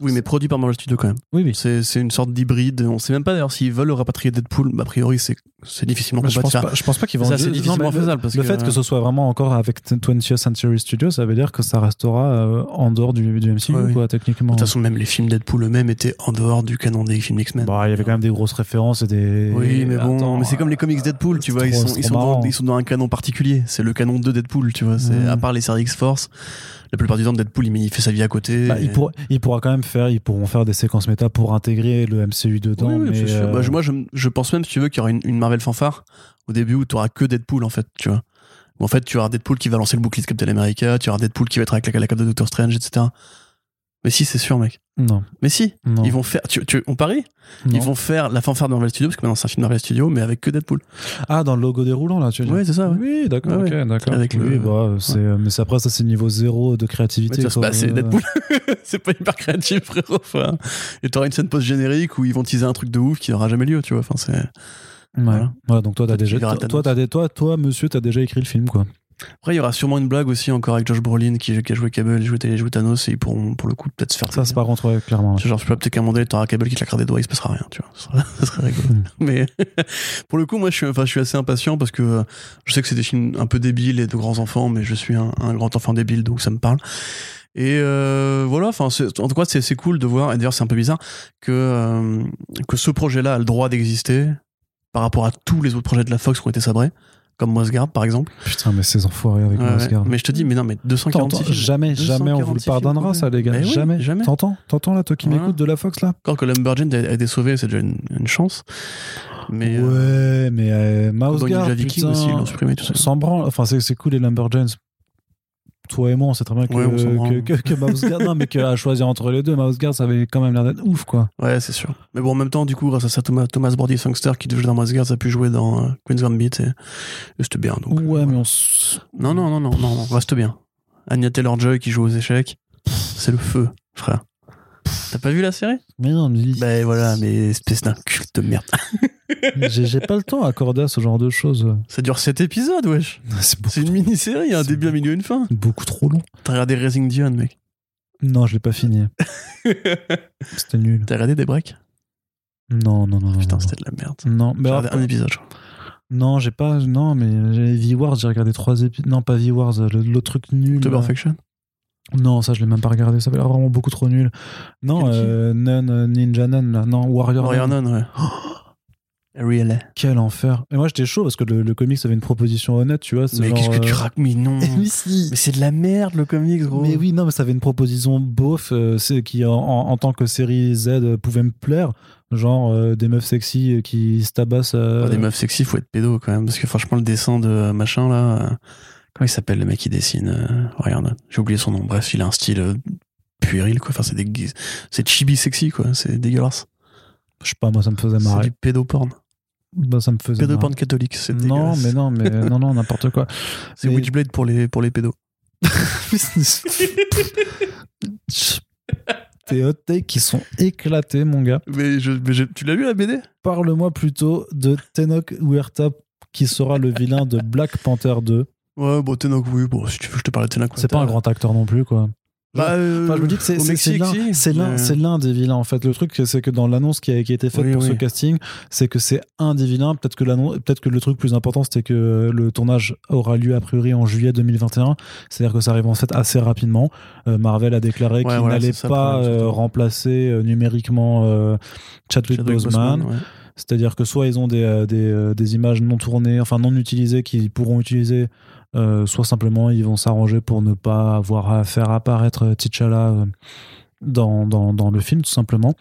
Oui, mais produit par Marvel Studios quand même. Oui, oui. C'est c'est une sorte d'hybride. On sait même pas d'ailleurs s'ils veulent rapatrier Deadpool. A priori, c'est c'est difficilement Je pense, pas, je pense pas qu'ils vont. C'est non, difficilement faisable, parce le que- fait que ce soit vraiment encore avec 20th Century Studio, ça veut dire que ça restera euh, en dehors du, du MCU, Ouais, oui. quoi, techniquement. De toute façon, même les films Deadpool eux-mêmes étaient en dehors du canon des films X-Men. Bah, il y avait quand même des grosses références et des. Oui, mais bon, Attends, mais c'est comme les comics Deadpool, tu vois, ils sont, ils, sont dans, ils sont dans un canon particulier. C'est le canon de Deadpool, tu vois. C'est Mm. à part les séries X-Force, la plupart du temps Deadpool il, fait sa vie à côté. Bah, et- il, pour- il pourra quand même faire, ils pourront faire des séquences méta pour intégrer le MCU dedans. Oui, oui, mais, c'est sûr. euh, Bah, je- moi, je, je pense même, si tu veux, qu'il y aura une, une Marvel fanfare au début où tu auras que Deadpool, en fait, tu vois. Où, en fait, tu auras Deadpool qui va lancer le bouclier de Captain America, tu auras Deadpool qui va être avec la, la cape de Doctor Strange, etc. Mais si, c'est sûr, mec. Non, Mais si, non. ils vont faire. Tu, tu- on parie? Ils vont faire la fanfare de Marvel Studios, parce que maintenant c'est un film Marvel Studios, mais avec que Deadpool. Ah, dans le logo déroulant, là, tu veux Ouais, c'est ça, ouais. Oui, d'accord, Ouais, ok, d'accord. Avec oui, le- bah, c'est, euh, mais c'est après, ça, c'est niveau zéro de créativité. quoi. bah, c'est Euh, Deadpool. *laughs* c'est pas hyper créatif, frérot. Enfin, et t'auras une scène post-générique où ils vont teaser un truc de ouf qui n'aura jamais lieu, tu vois. Enfin, c'est. Ouais. Voilà. Ouais, donc toi, t'as déjà, toi, des- toi, toi, monsieur, t'as déjà écrit le film, quoi. Après, il y aura sûrement une blague aussi encore avec Josh Brolin qui, qui a joué Cable, joué, joué Thanos et ils pourront, pour le coup, peut-être se faire Ça, c'est par contre, ouais, clairement. ouais. Genre, je sais pas, peut-être qu'à un moment donné, t'auras Cable qui claquera des doigts, il se passera rien, tu vois. Ça serait, ça *laughs* serait rigolo. Hmm. Mais *laughs* pour le coup, moi, je suis, enfin, je suis assez impatient parce que euh, je sais que c'est des films un peu débiles et de grands enfants, mais je suis un, un grand enfant débile, donc ça me parle. Et euh, voilà, enfin, en tout cas, c'est c'est cool de voir. Et d'ailleurs, c'est un peu bizarre que euh, que ce projet-là a le droit d'exister par rapport à tous les autres projets de la Fox qui ont été sabrés, comme Mosgard, par exemple. Putain, mais ces enfoirés avec Ouais, gars. Mais je te dis, mais non, mais 246 T'entends, films. jamais, jamais on vous le 246 films, pardonnera, ça, les gars. Mais oui, jamais. jamais. T'entends T'entends, là, toi qui Voilà. m'écoutes de la Fox, là Encore que Lumberjane a été sauvé, c'est déjà une, une chance. Mais euh, Ouais, mais euh, Guard, Ninja Viking putain, aussi, ils l'ont supprimé tout ça. sans branle. Enfin, c'est c'est cool les Lumberjanes. Toi et moi, on sait très bien que, Ouais, que, que, que Mouse Guard, non, mais qu'à choisir entre les deux, Mouse Guard, ça avait quand même l'air d'être ouf, quoi. Ouais, c'est sûr. Mais bon, en même temps, du coup, grâce à ça, Thomas, Thomas Brody Sangster qui devait jouer dans Masgard, a pu jouer dans euh, Queen's Gambit et, et c'était bien. Donc, ouais, euh, mais on s- Non, non, non, non, non, non, reste bien. Anya Taylor-Joy qui joue aux échecs, c'est le feu, frère. T'as pas vu la série? Mais non, mais Ben voilà, mais espèce d'un culte de merde. *laughs* j'ai j'ai pas le temps à accorder à ce genre de choses. Ça dure 7 épisodes, wesh. *laughs* C'est beaucoup, C'est une mini-série, il y a un C'est début, un milieu, une fin. beaucoup trop long. T'as regardé Raising Dion, mec. Non, je l'ai pas fini. *laughs* C'était nul. T'as regardé des breaks Non, non, non. Putain, non. c'était de la merde. Non, J'ai mais regardé alors, un épisode, je crois. non, j'ai pas. Non, mais j'ai V-Wars, j'ai regardé trois épisodes. Non, pas V-Wars, le- l'autre truc nul. October là. Non, ça, je l'ai même pas regardé. Ça avait l'air vraiment beaucoup trop nul. Non, euh, Nun, euh, Ninja Nun, là. Non, Warrior, Warrior Nun. Nun, ouais. *gasps* Really? Quel enfer. Et moi, j'étais chaud parce que le, le comics avait une proposition honnête, tu vois. Mais genre, qu'est-ce que tu euh, racontes? Mais non *laughs* Mais si. Mais c'est de la merde le comics, gros Mais oui, non, mais ça avait une proposition beauf euh, qui, en, en- en tant que série Z, euh, pouvait me plaire. Genre euh, des meufs sexy qui se tabassent. Ah, Des meufs sexy, faut être pédo quand même. Parce que franchement, le dessin de machin là. Comment il s'appelle le mec qui dessine euh, Nun J'ai oublié son nom. Bref, il a un style euh, puéril quoi. Enfin, c'est des... c'est chibi sexy quoi. C'est dégueulasse. Je sais pas, moi ça me faisait C'est marrer. du pédoporn. Bah, ça me faisait Pédoporn catholique, c'est Non, mais non, mais *laughs* non, non, n'importe quoi. C'est Mais- Witchblade pour les, pour les pédos. *laughs* *laughs* Tes hot takes qui sont éclatés, mon gars. Mais, je, mais je- tu l'as lu la BD Parle-moi plutôt de Tenok Huerta qui sera le vilain de Black Panther 2. Ouais, bon, Tenok, oui, bon, si tu veux, je te parle de Tenok. C'est pas un grand acteur non plus, quoi. Bah, euh, Enfin, je me dis que c'est l'un si, mais- des vilains en fait. Le truc c'est que dans l'annonce qui a, qui a été faite Oui, pour ce casting c'est que c'est un des vilains. Peut-être que peut-être que le truc plus important c'était que le tournage aura lieu a priori en juillet 2021 c'est-à-dire que ça arrive en fait assez rapidement. Euh, Marvel a déclaré Ouais, qu'il voilà, n'allait pas euh, remplacer euh, numériquement euh, Chadwick, Chadwick Boseman, Boseman, ouais. c'est-à-dire que soit ils ont des, des, des images non tournées, enfin non utilisées qu'ils pourront utiliser, soit simplement ils vont s'arranger pour ne pas avoir à faire apparaître euh, T'Challa euh, dans, dans, dans le film, tout simplement.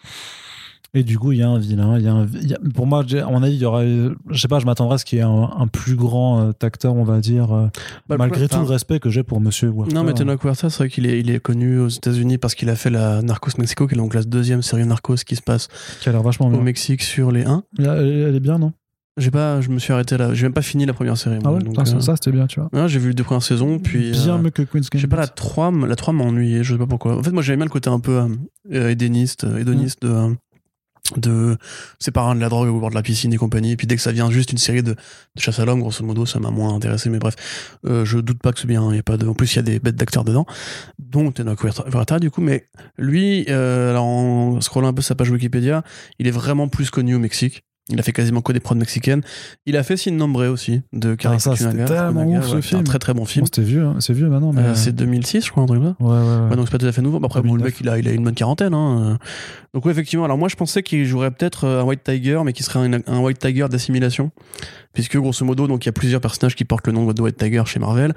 Et du coup, il y a un vilain. Il y a un, il y a- pour moi, à mon avis, il y aurait. Je sais pas, je m'attendrais à ce qu'il y ait un, un plus grand euh, acteur, on va dire, euh, Bah, malgré tout le respect que j'ai pour Monsieur Huerta. Non, mais Tenok Huerta, c'est vrai qu'il est, il est connu aux États-Unis parce qu'il a fait la Narcos Mexico, qui est donc la deuxième série Narcos qui se passe qui a l'air vachement au bien. Mexique sur les 1. Elle, elle est bien, non? J'ai pas, je me suis arrêté là. J'ai même pas fini la première série. Ah ouais, donc, putain, ça, euh, ça, c'était bien, tu vois. j'ai vu les deux premières saisons, puis. bien euh, mieux que Queen's Je sais pas, Gambit. la 3, m- la 3 m'a ennuyé, je sais pas pourquoi. En fait, moi, j'aimais bien le côté un peu euh, euh, hédoniste, euh, hédoniste de, de ses parents de la drogue au bord de la piscine et compagnie. Et puis dès que ça vient juste une série de, de chasse à l'homme, grosso modo, ça m'a moins intéressé. Mais bref, je doute pas que c'est bien. Il y a pas de... En plus, il y a des bêtes d'acteurs dedans, dont Tenoch Huerta, du coup. Mais lui, alors en scrollant un peu sa page Wikipédia, il est vraiment plus connu au Mexique. Il a fait quasiment que des prods mexicaines. Il a fait Sin Nombre aussi, de Cary Ah, c'était tellement ce ouais, un très très bon Bon, film. c'était vieux, hein, c'est vieux maintenant, mais. Euh, c'est 2006, je crois, un truc. Ouais, ouais, ouais. Donc c'est pas tout à fait nouveau. Après, bon, le 2009. mec, il a, il a une bonne quarantaine. Hein. Donc, effectivement. Alors, moi, je pensais qu'il jouerait peut-être euh, un White Tiger, mais qui serait un, White Tiger d'assimilation. Puisque, grosso modo, donc, il y a plusieurs personnages qui portent le nom de White Tiger chez Marvel.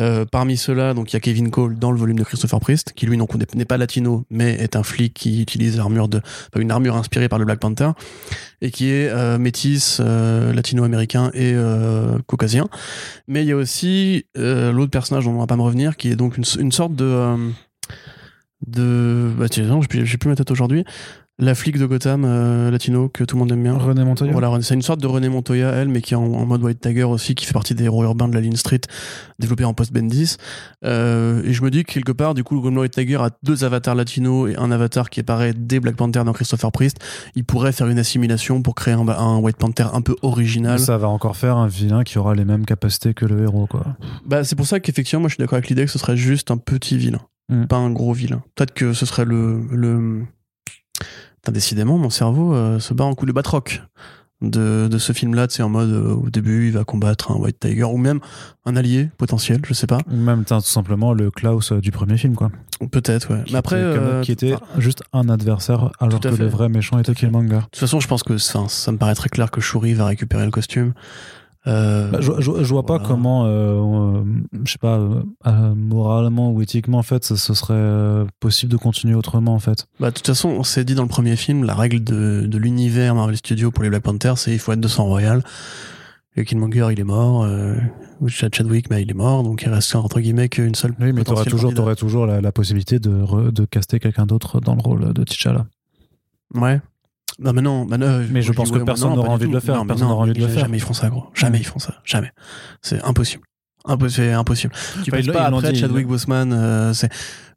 Euh, parmi ceux-là, donc, il y a Kevin Cole dans le volume de Christopher Priest, qui lui, n'est- pas latino, mais est un flic qui utilise une armure inspirée par le Black Panther, et qui est euh, métis, latino-américain et caucasien. Mais il y a aussi l'autre personnage dont on va pas me revenir, qui est donc une sorte de. De. Bah, tiens, non, j'ai plus, ma tête aujourd'hui. La flic de Gotham, euh, latino, que tout le monde aime bien. René Montoya. Voilà, c'est une sorte de René Montoya, elle, mais qui est en, en mode White Tiger aussi, qui fait partie des héros urbains de la Ligne Street, développé en post-Bendis. Euh, et je me dis que quelque part, du coup, le White Tiger a deux avatars latinos et un avatar qui pareil des Black Panther dans Christopher Priest. Il pourrait faire une assimilation pour créer un, un White Panther un peu original. Ça va encore faire un vilain qui aura les mêmes capacités que le héros, quoi. Bah, c'est pour ça qu'effectivement, moi, je suis d'accord avec l'idée que ce serait juste un petit vilain, Mm. pas un gros vilain. Peut-être que ce serait le. le... Putain, décidément, mon cerveau euh, se bat en coup de batroc de, de ce film-là. C'est en mode, euh, au début, il va combattre un White Tiger ou même un allié potentiel, je sais pas. Ou même, tout simplement, le Klaus euh, du premier film, quoi. Peut-être, ouais. Qui Mais après. était, euh, qui était enfin, juste un adversaire, alors que fait. le vrai méchant était. Killmonger. de toute façon, je pense que ça, ça me paraît très clair que Shuri va récupérer le costume. Euh, Bah, je, je- je vois pas comment, euh, euh, je sais pas, euh, moralement ou éthiquement, en fait, ce, ce serait possible de continuer autrement, en fait. Bah, de toute façon, on s'est dit dans le premier film, la règle de, de l'univers Marvel Studios pour les Black Panthers, c'est il faut être de sang royal. Et Killmonger, il est mort. Euh, Chad Chadwick, bah, il est mort. Donc il reste entre guillemets qu'une seule. Oui, mais t'aurais toujours, t'aurais toujours la, la possibilité de, re- de caster quelqu'un d'autre dans le rôle de T'Challa. Ouais. Non, mais non. bah, non, Mais je pense que ouais, personne n'aura envie de le faire, Non, personne n'aura envie de le faire. Jamais ils feront ça, gros. Jamais ils feront ça. Jamais. C'est impossible. Impo- c'est impossible. Tu passes pas après dit, Chadwick Boseman, euh, c'est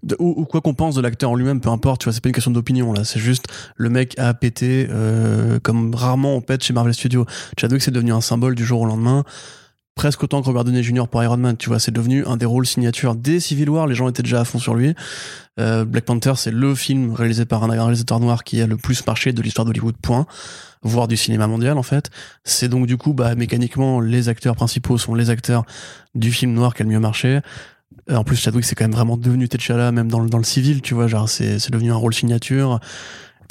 de- ou, ou quoi qu'on pense de l'acteur en lui-même, peu importe. Tu vois, c'est pas une question d'opinion là. C'est juste le mec a pété euh, comme rarement on pète chez Marvel Studios. Chadwick c'est devenu un symbole du jour au lendemain. Presque autant que Robert Downey Jr. pour Iron Man, tu vois, c'est devenu un des rôles signatures dès Civil War. Les gens étaient déjà à fond sur lui. Euh, Black Panther, c'est le film réalisé par un réalisateur noir qui a le plus marché de l'histoire d'Hollywood. Point voire du cinéma mondial en fait. C'est donc du coup bah mécaniquement les acteurs principaux sont les acteurs du film noir qui a le mieux marché. Euh, En plus Chadwick c'est quand même vraiment devenu T'Challa même dans le, dans le civil, tu vois, genre c'est devenu un rôle signature.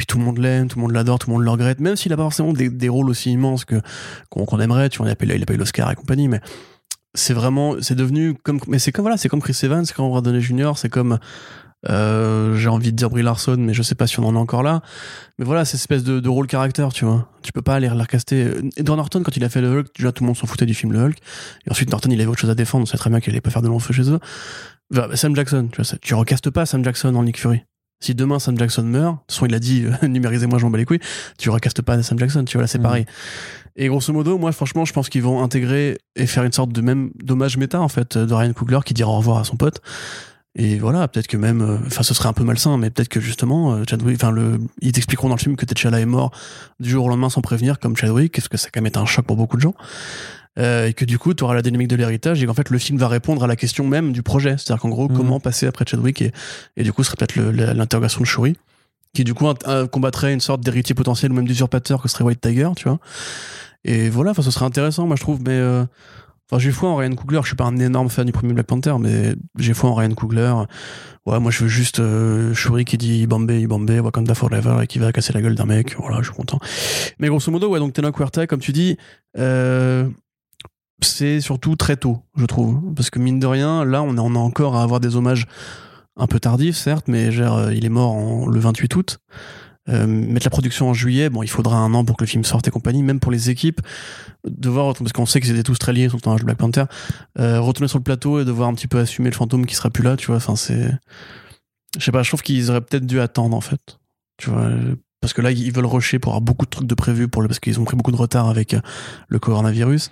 Puis tout le monde l'aime, tout le monde l'adore, tout le monde le regrette, même s'il a pas forcément des, des rôles aussi immenses que qu'on aimerait, tu vois, il a pas, eu- il a pas eu l'Oscar et compagnie, mais c'est vraiment, c'est devenu comme, mais c'est comme voilà, c'est comme Chris Evans, c'est comme Downey Jr., c'est comme, euh, j'ai envie de dire Brie Larson, mais je sais pas si on en est encore là. Mais voilà, cette espèce de, de rôle caractère, tu vois. Tu peux pas aller la recaster. Edward Norton, quand il a fait le Hulk, déjà tout le monde s'en foutait du film Le Hulk. Et ensuite, Norton, il avait autre chose à défendre, on sait très bien qu'il allait pas faire de long feu chez eux. Bah, Sam Jackson, tu vois, ça- tu recastes pas Sam Jackson en Nick Fury. Si demain Sam Jackson meurt, de toute façon il a dit euh, *laughs* numérisez-moi, je m'en bats les couilles, tu recastes pas Sam Jackson, tu vois, là c'est Mhm. pareil. Et grosso modo, moi franchement, je pense qu'ils vont intégrer et faire une sorte de même dommage méta en fait de Ryan Coogler qui dira au revoir à son pote. Et voilà, peut-être que même, euh, enfin, ce serait un peu malsain, mais peut-être que justement, euh, Chadwick, enfin, le, ils t'expliqueront dans le film que T'Challa est mort du jour au lendemain sans prévenir, comme Chadwick, parce que ça a quand même été un choc pour beaucoup de gens. Euh, et que du coup, tu auras la dynamique de l'héritage et qu'en fait, le film va répondre à la question même du projet. C'est-à-dire qu'en gros, Mhm. comment passer après Chadwick et, et du coup, ce serait peut-être l'interrogation de Shuri, qui du coup combattrait une sorte d'héritier potentiel ou même d'usurpateur que serait White Tiger, tu vois. Et voilà, enfin, ce serait intéressant, moi, je trouve, mais euh, Enfin, j'ai foi en Ryan Coogler. Je suis pas un énorme fan du premier Black Panther, mais j'ai foi en Ryan Coogler. Ouais, moi, je veux juste euh, Shuri qui dit Bombay, Bombay, Wakanda Forever et qui va casser la gueule d'un mec. Voilà, je suis content. Mais grosso modo, ouais, donc Tena Huerta, comme tu dis, euh, c'est surtout très tôt, je trouve. Parce que mine de rien, là, on on est encore à avoir des hommages un peu tardifs, certes, mais euh, il est mort en- le 28 août. Euh, mettre la production en juillet, bon, il faudra un an pour que le film sorte et compagnie, même pour les équipes, de voir, parce qu'on sait qu'ils étaient tous très liés sur le tournage de Black Panther, euh, retourner sur le plateau et devoir un petit peu assumer le fantôme qui sera plus là, tu vois, enfin, c'est. Je sais pas, je trouve qu'ils auraient peut-être dû attendre, en fait. Tu vois, parce que là, ils veulent rusher pour avoir beaucoup de trucs de prévus, pour le, parce qu'ils ont pris beaucoup de retard avec euh, le coronavirus.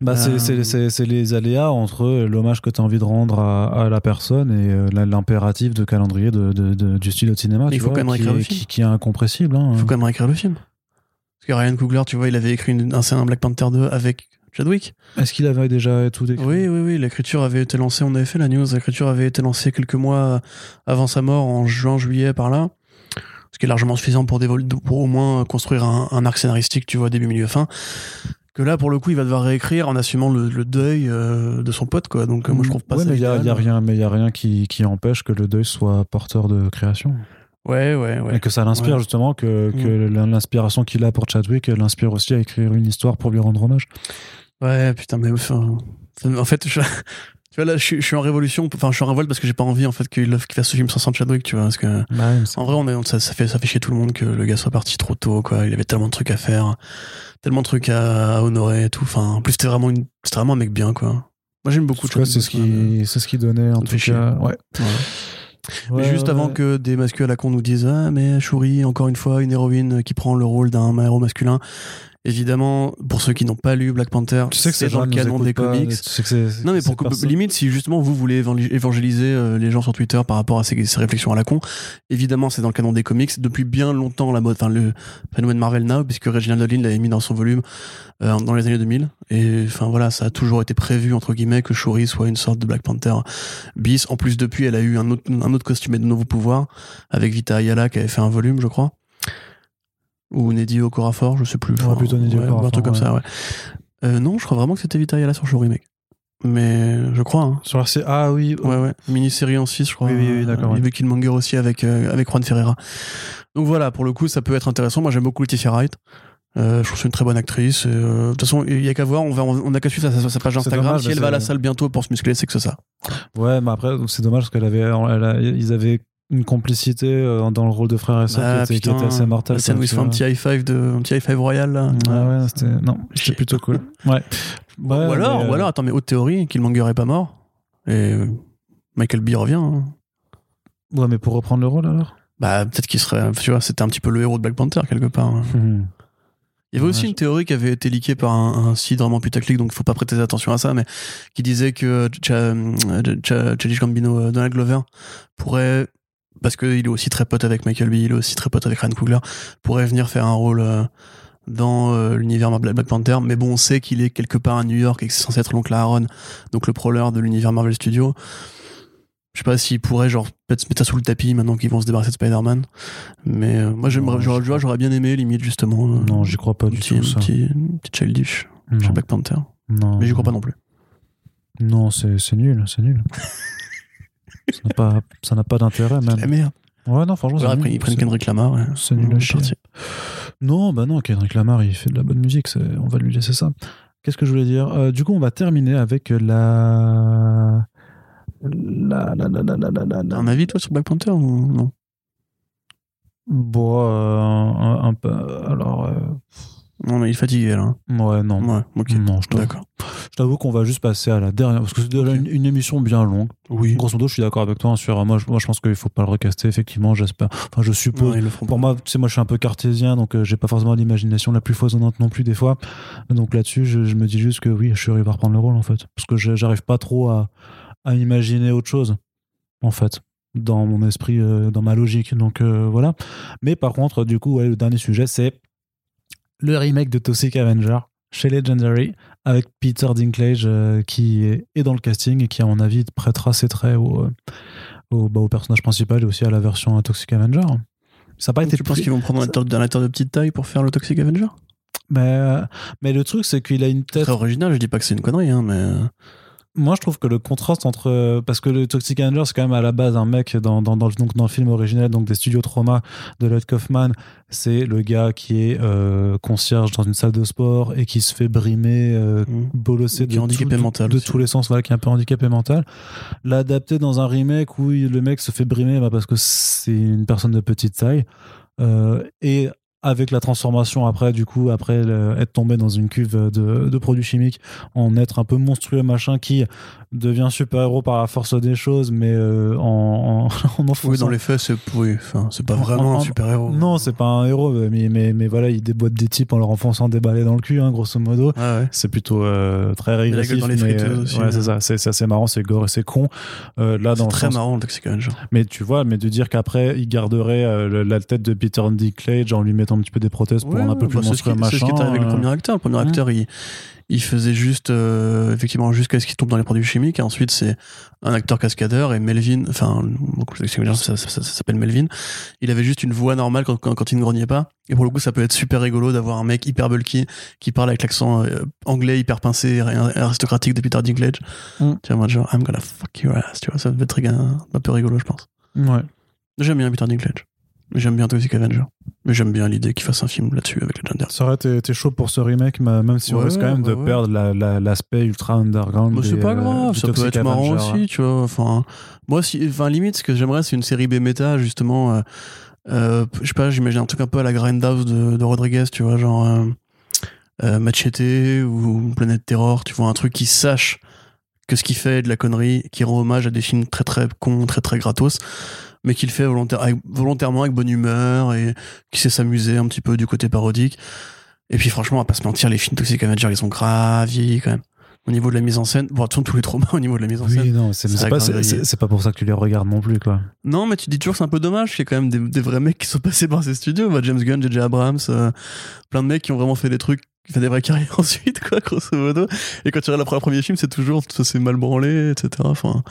Bah, c'est- Euh, c'est- les aléas entre l'hommage que tu as envie de rendre à, à la personne et euh, l'impératif de calendrier de, de- de- du studio de cinéma. Il faut vois, quand même qui, écrire le film. qui, qui est incompressible. hein. Il faut quand même réécrire le film. Parce que Ryan Coogler, tu vois, il avait écrit une- un scénario Black Panther 2 avec Chadwick. Est-ce qu'il avait déjà tout décrit Oui, oui, oui, l'écriture avait été lancée, on avait fait la news, l'écriture avait été lancée quelques mois avant sa mort, en juin, juillet, par là. Ce qui est largement suffisant pour, au moins construire un, un arc scénaristique, tu vois, début, milieu, fin. Que là, pour le coup, il va devoir réécrire en assumant le, le deuil euh, de son pote, quoi. Donc, euh, moi, je trouve pas Ouais, ça mais il y y a rien, mais il y a rien qui, qui empêche que le deuil soit porteur de création. Ouais, ouais, ouais. Et que ça l'inspire Ouais. justement, que, que l'inspiration qu'il a pour Chadwick l'inspire aussi à écrire une histoire pour lui rendre hommage. Ouais, putain, mais enfin, en fait, je, tu vois, là, je, suis- je suis en révolution, enfin, je suis en révolte parce que j'ai pas envie, en fait, qu'il fasse ce film sans Chadwick, tu vois, parce que, en vrai, on est, ça, ça fait, ça fait chier tout le monde que le gars soit parti trop tôt, quoi. Il avait tellement de trucs à faire, tellement de trucs à, à honorer et tout. Enfin, en plus, c'était vraiment une, c'était vraiment un mec bien, quoi. Moi, j'aime beaucoup c'est ce qui, c'est ce qui donnait en tout fait cas. Ouais. Mais juste ouais, avant ouais. que des masculins à la con nous disent Ah, mais Shuri, encore une fois, une héroïne qui prend le rôle d'un héros masculin. Évidemment, pour ceux qui n'ont pas lu Black Panther, tu sais que c'est ces dans le canon des pas, comics. tu sais que c'est- Non mais pour que, limite si justement vous voulez évangé- évangéliser euh, les gens sur Twitter par rapport à ces, ces réflexions à la con, évidemment c'est dans le canon des comics depuis bien longtemps la mode, enfin le phénomène Marvel Now puisque Reginald Dolin l'avait mis dans son volume euh, dans les années 2000 et enfin voilà ça a toujours été prévu entre guillemets que Shuri soit une sorte de Black Panther bis. En plus depuis elle a eu un autre un autre costume et de nouveaux pouvoirs avec Vita Ayala qui avait fait un volume je crois ou Neddy Okorafor je sais plus. Ouais, plutôt Nnedi ouais, un truc comme ouais. ça ouais. Euh, non je crois vraiment que c'était Vita Ayala sur Shuri mec. Mais je crois hein. Sur RC Ah oui. Ouais, ouais. Mini-série en 6, je crois. Oui, oui, oui, d'accord, Il y avait Killmonger aussi avec, euh, avec Juan Ferreira. Donc voilà, pour le coup, ça peut être intéressant. Moi, j'aime beaucoup Laetitia Wright. Euh, je trouve c'est une très bonne actrice. euh, De toute façon, il y a qu'à voir. On, va, on a qu'à suivre sa, sa- page Instagram. dommage, si elle va à la salle bientôt pour se muscler, c'est que c'est ça. Ouais, mais après, c'est dommage parce qu'elle avait, elle a- ils avaient une complicité euh, dans le rôle de frère et sœur Ah, qui, était, qui était assez mortelle. Tu se fait un petit high five de, un petit high five royal, là. Ah ouais, c'était, non, c'était plutôt cool. Ouais. ou, alors, mais, euh, ou alors, attends, mais haute théorie, Killmonger est pas mort. Et euh, Michael B revient. hein. Ouais, mais pour reprendre le rôle alors? Bah, peut-être qu'il serait, tu vois, c'était un petit peu le héros de Black Panther, quelque part. hein. Il y avait aussi une théorie qui avait été leakée par un, un site vraiment putaclic, donc il faut pas prêter attention à ça, mais qui disait que Ch- Ch- Ch- Childish Gambino, Donald Glover, pourrait, parce qu'il est aussi très pote avec Michael B, il est aussi très pote avec Ryan Coogler, pourrait venir faire un rôle euh, dans euh, l'univers Marvel- Black Panther, mais bon, on sait qu'il est quelque part à New York et que c'est censé être l'oncle Aaron, donc le proleur de l'univers Marvel Studios. Je sais pas s'il pourrait genre peut-être se mettre ça sous le tapis maintenant qu'ils vont se débarrasser de Spider-Man. Mais euh, moi j'aimerais j'aurais bien aimé limite justement. Non, j'y crois pas du petit, tout. Ça. un petit, childish chez Black Panther. non, Mais j'y crois pas non plus. Non, c'est, c'est nul, c'est nul. Ça n'a pas, ça n'a pas d'intérêt même. La merde. Ouais, non, franchement, Alors c'est après ils prennent Kendrick Lamar. c'est nul à chier. Non, bah non, Kendrick Lamar, il fait de la bonne musique, on va lui laisser ça. Qu'est-ce que je voulais dire? Euh, Du coup, on va terminer avec la. La, la, la, la, la, la, la, un avis toi sur Black Panther ou non? Bon, euh, un, un peu. Alors. euh, Non mais il est fatigué là. Ouais, non. Ouais, ok. Non, je D'accord. je J'avoue qu'on va juste passer à la dernière, parce que c'est déjà une, une émission bien longue. Oui. Grosso modo, je suis d'accord avec toi hein, sur. Moi, je, moi, je pense qu'il faut pas le recaster, effectivement, j'espère. Enfin, je suppose. Non, Pour moi, tu sais, moi, je suis un peu cartésien, donc euh, j'ai pas forcément l'imagination la plus foisonnante non plus des fois. Donc là-dessus, je, je me dis juste que oui, Shuri va reprendre le rôle en fait, parce que je- j'arrive pas trop à, à imaginer autre chose, en fait, dans mon esprit, euh, dans ma logique. Donc euh, voilà. Mais par contre, du coup, ouais, le dernier sujet, c'est le remake de Toxic Avenger chez Legendary avec Peter Dinklage euh, qui est, dans le casting et qui, à mon avis, prêtera ses traits au, euh, au, bah, au personnage principal et aussi à la version Toxic Avenger. Ça n'a pas été tu penses qu'ils vont prendre un acteur, un acteur de petite taille pour faire le Toxic Avenger? Mais, euh, mais le truc, c'est qu'il a une tête. Très original, je dis pas que c'est une connerie, hein, mais. Moi, je trouve que le contraste entre. Parce que le Toxic Avenger, c'est quand même à la base un mec dans, dans, dans, le- donc, dans le film original donc des studios Trauma de Lloyd Kaufman. C'est le gars qui est euh, concierge dans une salle de sport et qui se fait brimer, euh, hmm. bolosser de, est handicapé tout- mental de aussi. tous les sens, voilà, qui est un peu handicapé mental. L'adapter dans un remake où il- le mec se fait brimer bah, parce que c'est une personne de petite taille. Euh, et avec la transformation après, du coup, après le- être tombé dans une cuve de, de produits chimiques, en être un peu monstrueux, machin, qui devient super-héros par la force des choses, mais euh, en, en, *laughs* en enfonçant- Oui, dans les faits, c'est oui, enfin, c'est pas vraiment En- en- un super-héros. Non, c'est pas un héros, mais, mais, mais voilà, il déboîte des types en leur enfonçant des balais dans le cul, hein, grosso modo. Ouais. C'est plutôt euh, très régressif. dans les mais, euh, aussi, ouais, c'est ça. C'est assez marrant, c'est gore et c'est con. Euh, là, dans très sens- marrant le Toxic Avenger. Mais tu vois, mais de dire qu'après, il garderait la tête de Peter Dinklage en lui mettant un petit peu des prothèses pour Ouais, un peu ouais, plus bah, c'est ce qui- monstrueux, C'est ce qui est arrivé avec le euh, premier acteur. Le premier acteur, il, il faisait juste, euh, effectivement, jusqu'à ce qu'il tombe dans les produits chimiques. Et ensuite, c'est un acteur cascadeur. Et Melvin, enfin, ça, ça, ça- ça- ça s'appelle Melvin. Il avait juste une voix normale quand, quand, quand il ne grognait pas. Et pour le coup, ça peut être super rigolo d'avoir un mec hyper bulky qui parle avec l'accent euh, anglais hyper pincé et aristocratique de Peter Dinklage. Hmm. Tu vois, moi, genre, I'm gonna fuck your ass. Tu vois, ça peut être un, un peu rigolo, je pense. Ouais. J'aime bien Peter Dinklage. J'aime bien Toxic Avenger. Mais j'aime bien l'idée qu'il fasse un film là-dessus avec Legendary. Ça aurait été, chaud pour ce remake, même si on Ouais, risque quand même de ouais, perdre la- la- l'aspect ultra underground. Bah, c'est pas euh, grave, ça peut être marrant Avenger. aussi, tu vois. Enfin, moi, si, enfin, limite, ce que j'aimerais, c'est une série B méta, justement. euh, euh, je sais pas, j'imagine un truc un peu à la Grindhouse de, de Rodriguez, tu vois, genre euh, Machete ou Planète Terror, tu vois, un truc qui sache que ce qu'il fait est de la connerie, qui rend hommage à des films très très cons, très très gratos, mais qu'il fait volontairement avec bonne humeur et qui sait s'amuser un petit peu du côté parodique. Et puis franchement, va pas se mentir, les films Toxic Avenger, ils sont grave vieillis quand même. Au niveau de la mise en scène, bon, tous les traumas *laughs* au niveau de la mise en scène. Oui, non, c'est pas, pas pour ça que tu les regardes non plus, quoi. Non, mais tu dis toujours que c'est un peu dommage qu'il y a quand même des, des vrais mecs qui sont *laughs* passés par ces studios. Bah, James Gunn, J.J. Abrams, euh, plein de mecs qui ont vraiment fait des trucs, qui fait des vraies carrières *laughs* ensuite, quoi, grosso modo. Et quand tu regardes le premier film, c'est toujours, ça s'est mal branlé, etc. Enfin,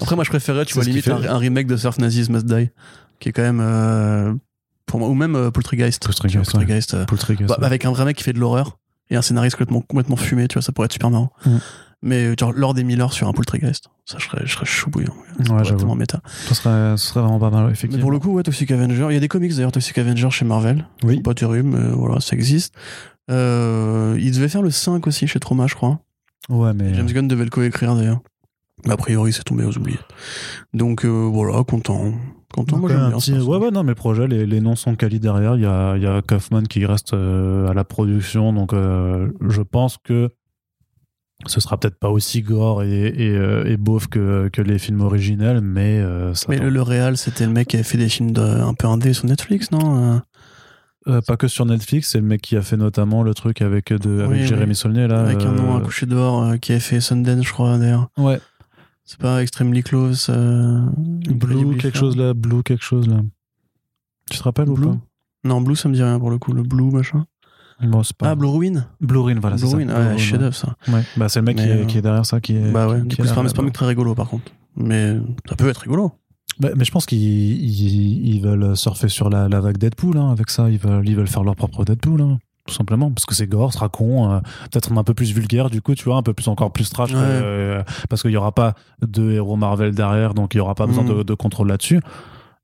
après, moi, je préférais, tu vois, limite un, un remake de Surf Nazis Must Die, qui est quand même, euh, pour moi, ou même euh, Tu vois, Poultrygeist, euh, bah, ouais. avec un vrai mec qui fait de l'horreur et un scénariste complètement, complètement fumé, tu vois, ça pourrait être super marrant. Mm. Mais euh, genre Lord des Miller sur un Poultrygeist, ça je serais, je serais chou bouillant. Ça tellement méta. Ce serait, ce serait vraiment pas mal, ouais, Mais effectivement. pour le coup, ouais, Toxic Avenger, il y a des comics d'ailleurs Toxic Avenger chez Marvel. Oui. Pas terrible, mais voilà, ça existe. Euh, il devait faire le 5 aussi chez Trauma, je crois. Ouais, mais. James Gunn devait le coécrire d'ailleurs. A priori, c'est tombé aux oubliettes. Donc euh, voilà, content. Content, moi Donc, j'aime un bien petit- ça. ouais, ouais, non, mais le projet, les, les noms sont quali derrière. Il y a, il y a Kaufman qui reste euh, à la production, donc euh, je pense que ce sera peut-être pas aussi gore et, et, euh, et beauf que, que les films originels, mais euh, ça. Mais le, le réal, c'était le mec qui avait fait des films de, un peu indé sur Netflix, non Euh, pas que sur Netflix, c'est le mec qui a fait notamment le truc avec, de, avec Oui, Jérémy oui. Saulnier là. Avec un nom à coucher dehors, euh, qui avait fait Sundance, je crois, d'ailleurs. Ouais, C'est pas Extremely Close. euh, Blue, quelque chose là, Blue, quelque chose là. Tu te rappelles Blue ou pas? Non, Blue, ça me dit rien pour le coup. Le Blue, machin. Bon, c'est pas. Ah, Blue Ruin Blue Ruin, voilà, Blue. Ruin, ouais, chef d'œuvre ça. Ouais, bah c'est le mec qui, est, qui est derrière ça qui est. Bah ouais, qui- du coup, est c'est pas, un là-bas. mec très rigolo par contre. Mais ça peut être rigolo. Bah, mais je pense qu'ils ils, ils veulent surfer sur la, la vague Deadpool hein, avec ça. Ils veulent, ils veulent faire leur propre Deadpool, hein, tout simplement. Parce que c'est gore, ce sera con. euh, Peut-être un peu plus vulgaire, du coup, tu vois, un peu plus encore plus trash. que, Ouais. euh, parce qu'il n'y aura pas de héros Marvel derrière, donc il n'y aura pas besoin Mm. de, de contrôle là-dessus.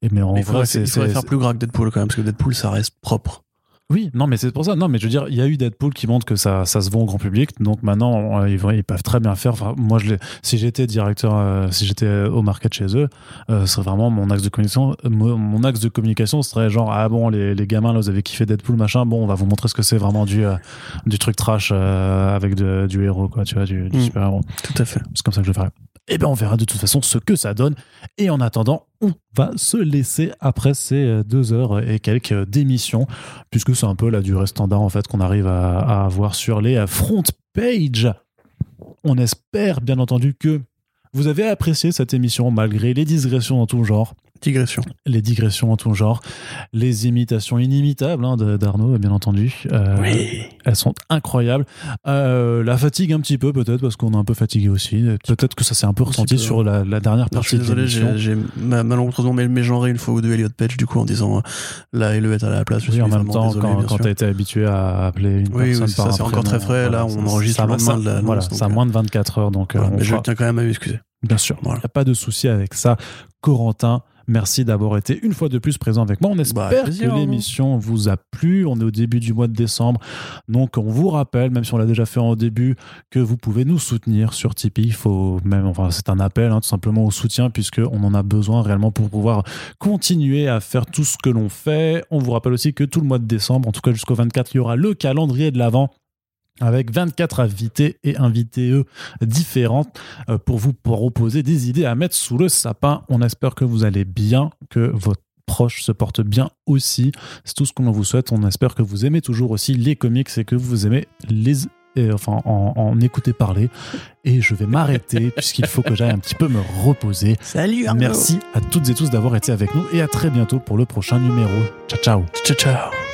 Et mais en Mais vrai, faudrait, c'est. il faudrait c'est- faire plus gras que Deadpool quand même, parce que Deadpool ça reste propre. Oui, non, mais c'est pour ça. Non, mais je veux dire, il y a eu Deadpool qui montre que ça, ça se vend au grand public. Donc maintenant, euh, ils, peuvent très bien faire. Enfin, moi, je si j'étais directeur, euh, si j'étais au market chez eux, euh, ce serait vraiment mon axe de communication. Mon, mon axe de communication serait genre, ah bon, les, les gamins, là, vous avez kiffé Deadpool, machin. Bon, on va vous montrer ce que c'est vraiment du, euh, du truc trash avec de- du héros, quoi, tu vois, du, du Mm. super-héros. Tout à fait. C'est comme ça que je le ferai. Et bien, on verra de toute façon ce que ça donne. Et en attendant, on va se laisser après ces euh, deux heures et quelques d'émissions, puisque c'est un peu la durée standard en fait qu'on arrive à, avoir sur les euh, front pages. On espère bien entendu que vous avez apprécié cette émission malgré les digressions en tout genre, Digression. les digressions en tout genre, les imitations inimitables hein, d'Arnaud, bien entendu. Euh, Oui. elles sont incroyables. Euh, la fatigue un petit peu peut-être parce qu'on est un peu fatigué aussi. Peut-être que ça s'est un peu Un ressenti peu. sur la, la dernière Non, je suis partie désolé, j'ai j'ai ma- malencontreusement mé- mégenré une fois ou deux Elliot Page du coup en disant euh, la LE est à la place. Je Oui, suis en même temps, désolé, quand, quand t'as été habitué à appeler une Oui, personne oui, par ça, c'est encore très frais. Là, on enregistre ça, le lendemain ça- de Voilà, a euh, moins de 24 heures, donc euh, Voilà, mais je tiens quand même à m'excuser. bien sûr. Il Voilà. n'y a pas de souci avec ça. Corentin, merci d'avoir été une fois de plus présent avec moi. On espère Bah, plaisir, que l'émission vous a plu. On est au début du mois de décembre. Donc, on vous rappelle, même si on l'a déjà fait en début, que vous pouvez nous soutenir sur Tipeee. Il faut même, enfin, c'est un appel, hein, tout simplement au soutien, puisqu'on en a besoin réellement pour pouvoir continuer à faire tout ce que l'on fait. On vous rappelle aussi que tout le mois de décembre, en tout cas jusqu'au 24, il y aura le calendrier de l'Avent avec 24 invités et invités eux différentes euh, pour vous proposer des idées à mettre sous le sapin. On espère que vous allez bien, que votre proche se porte bien aussi. C'est tout ce qu'on vous souhaite. On espère que vous aimez toujours aussi les comics et que vous aimez les et, enfin en, en écouter parler et je vais m'arrêter *laughs* puisqu'il faut que j'aille un petit peu me reposer Salut Arnaud. merci à toutes et tous d'avoir été avec nous et à très bientôt pour le prochain numéro ciao ciao Ciao, ciao.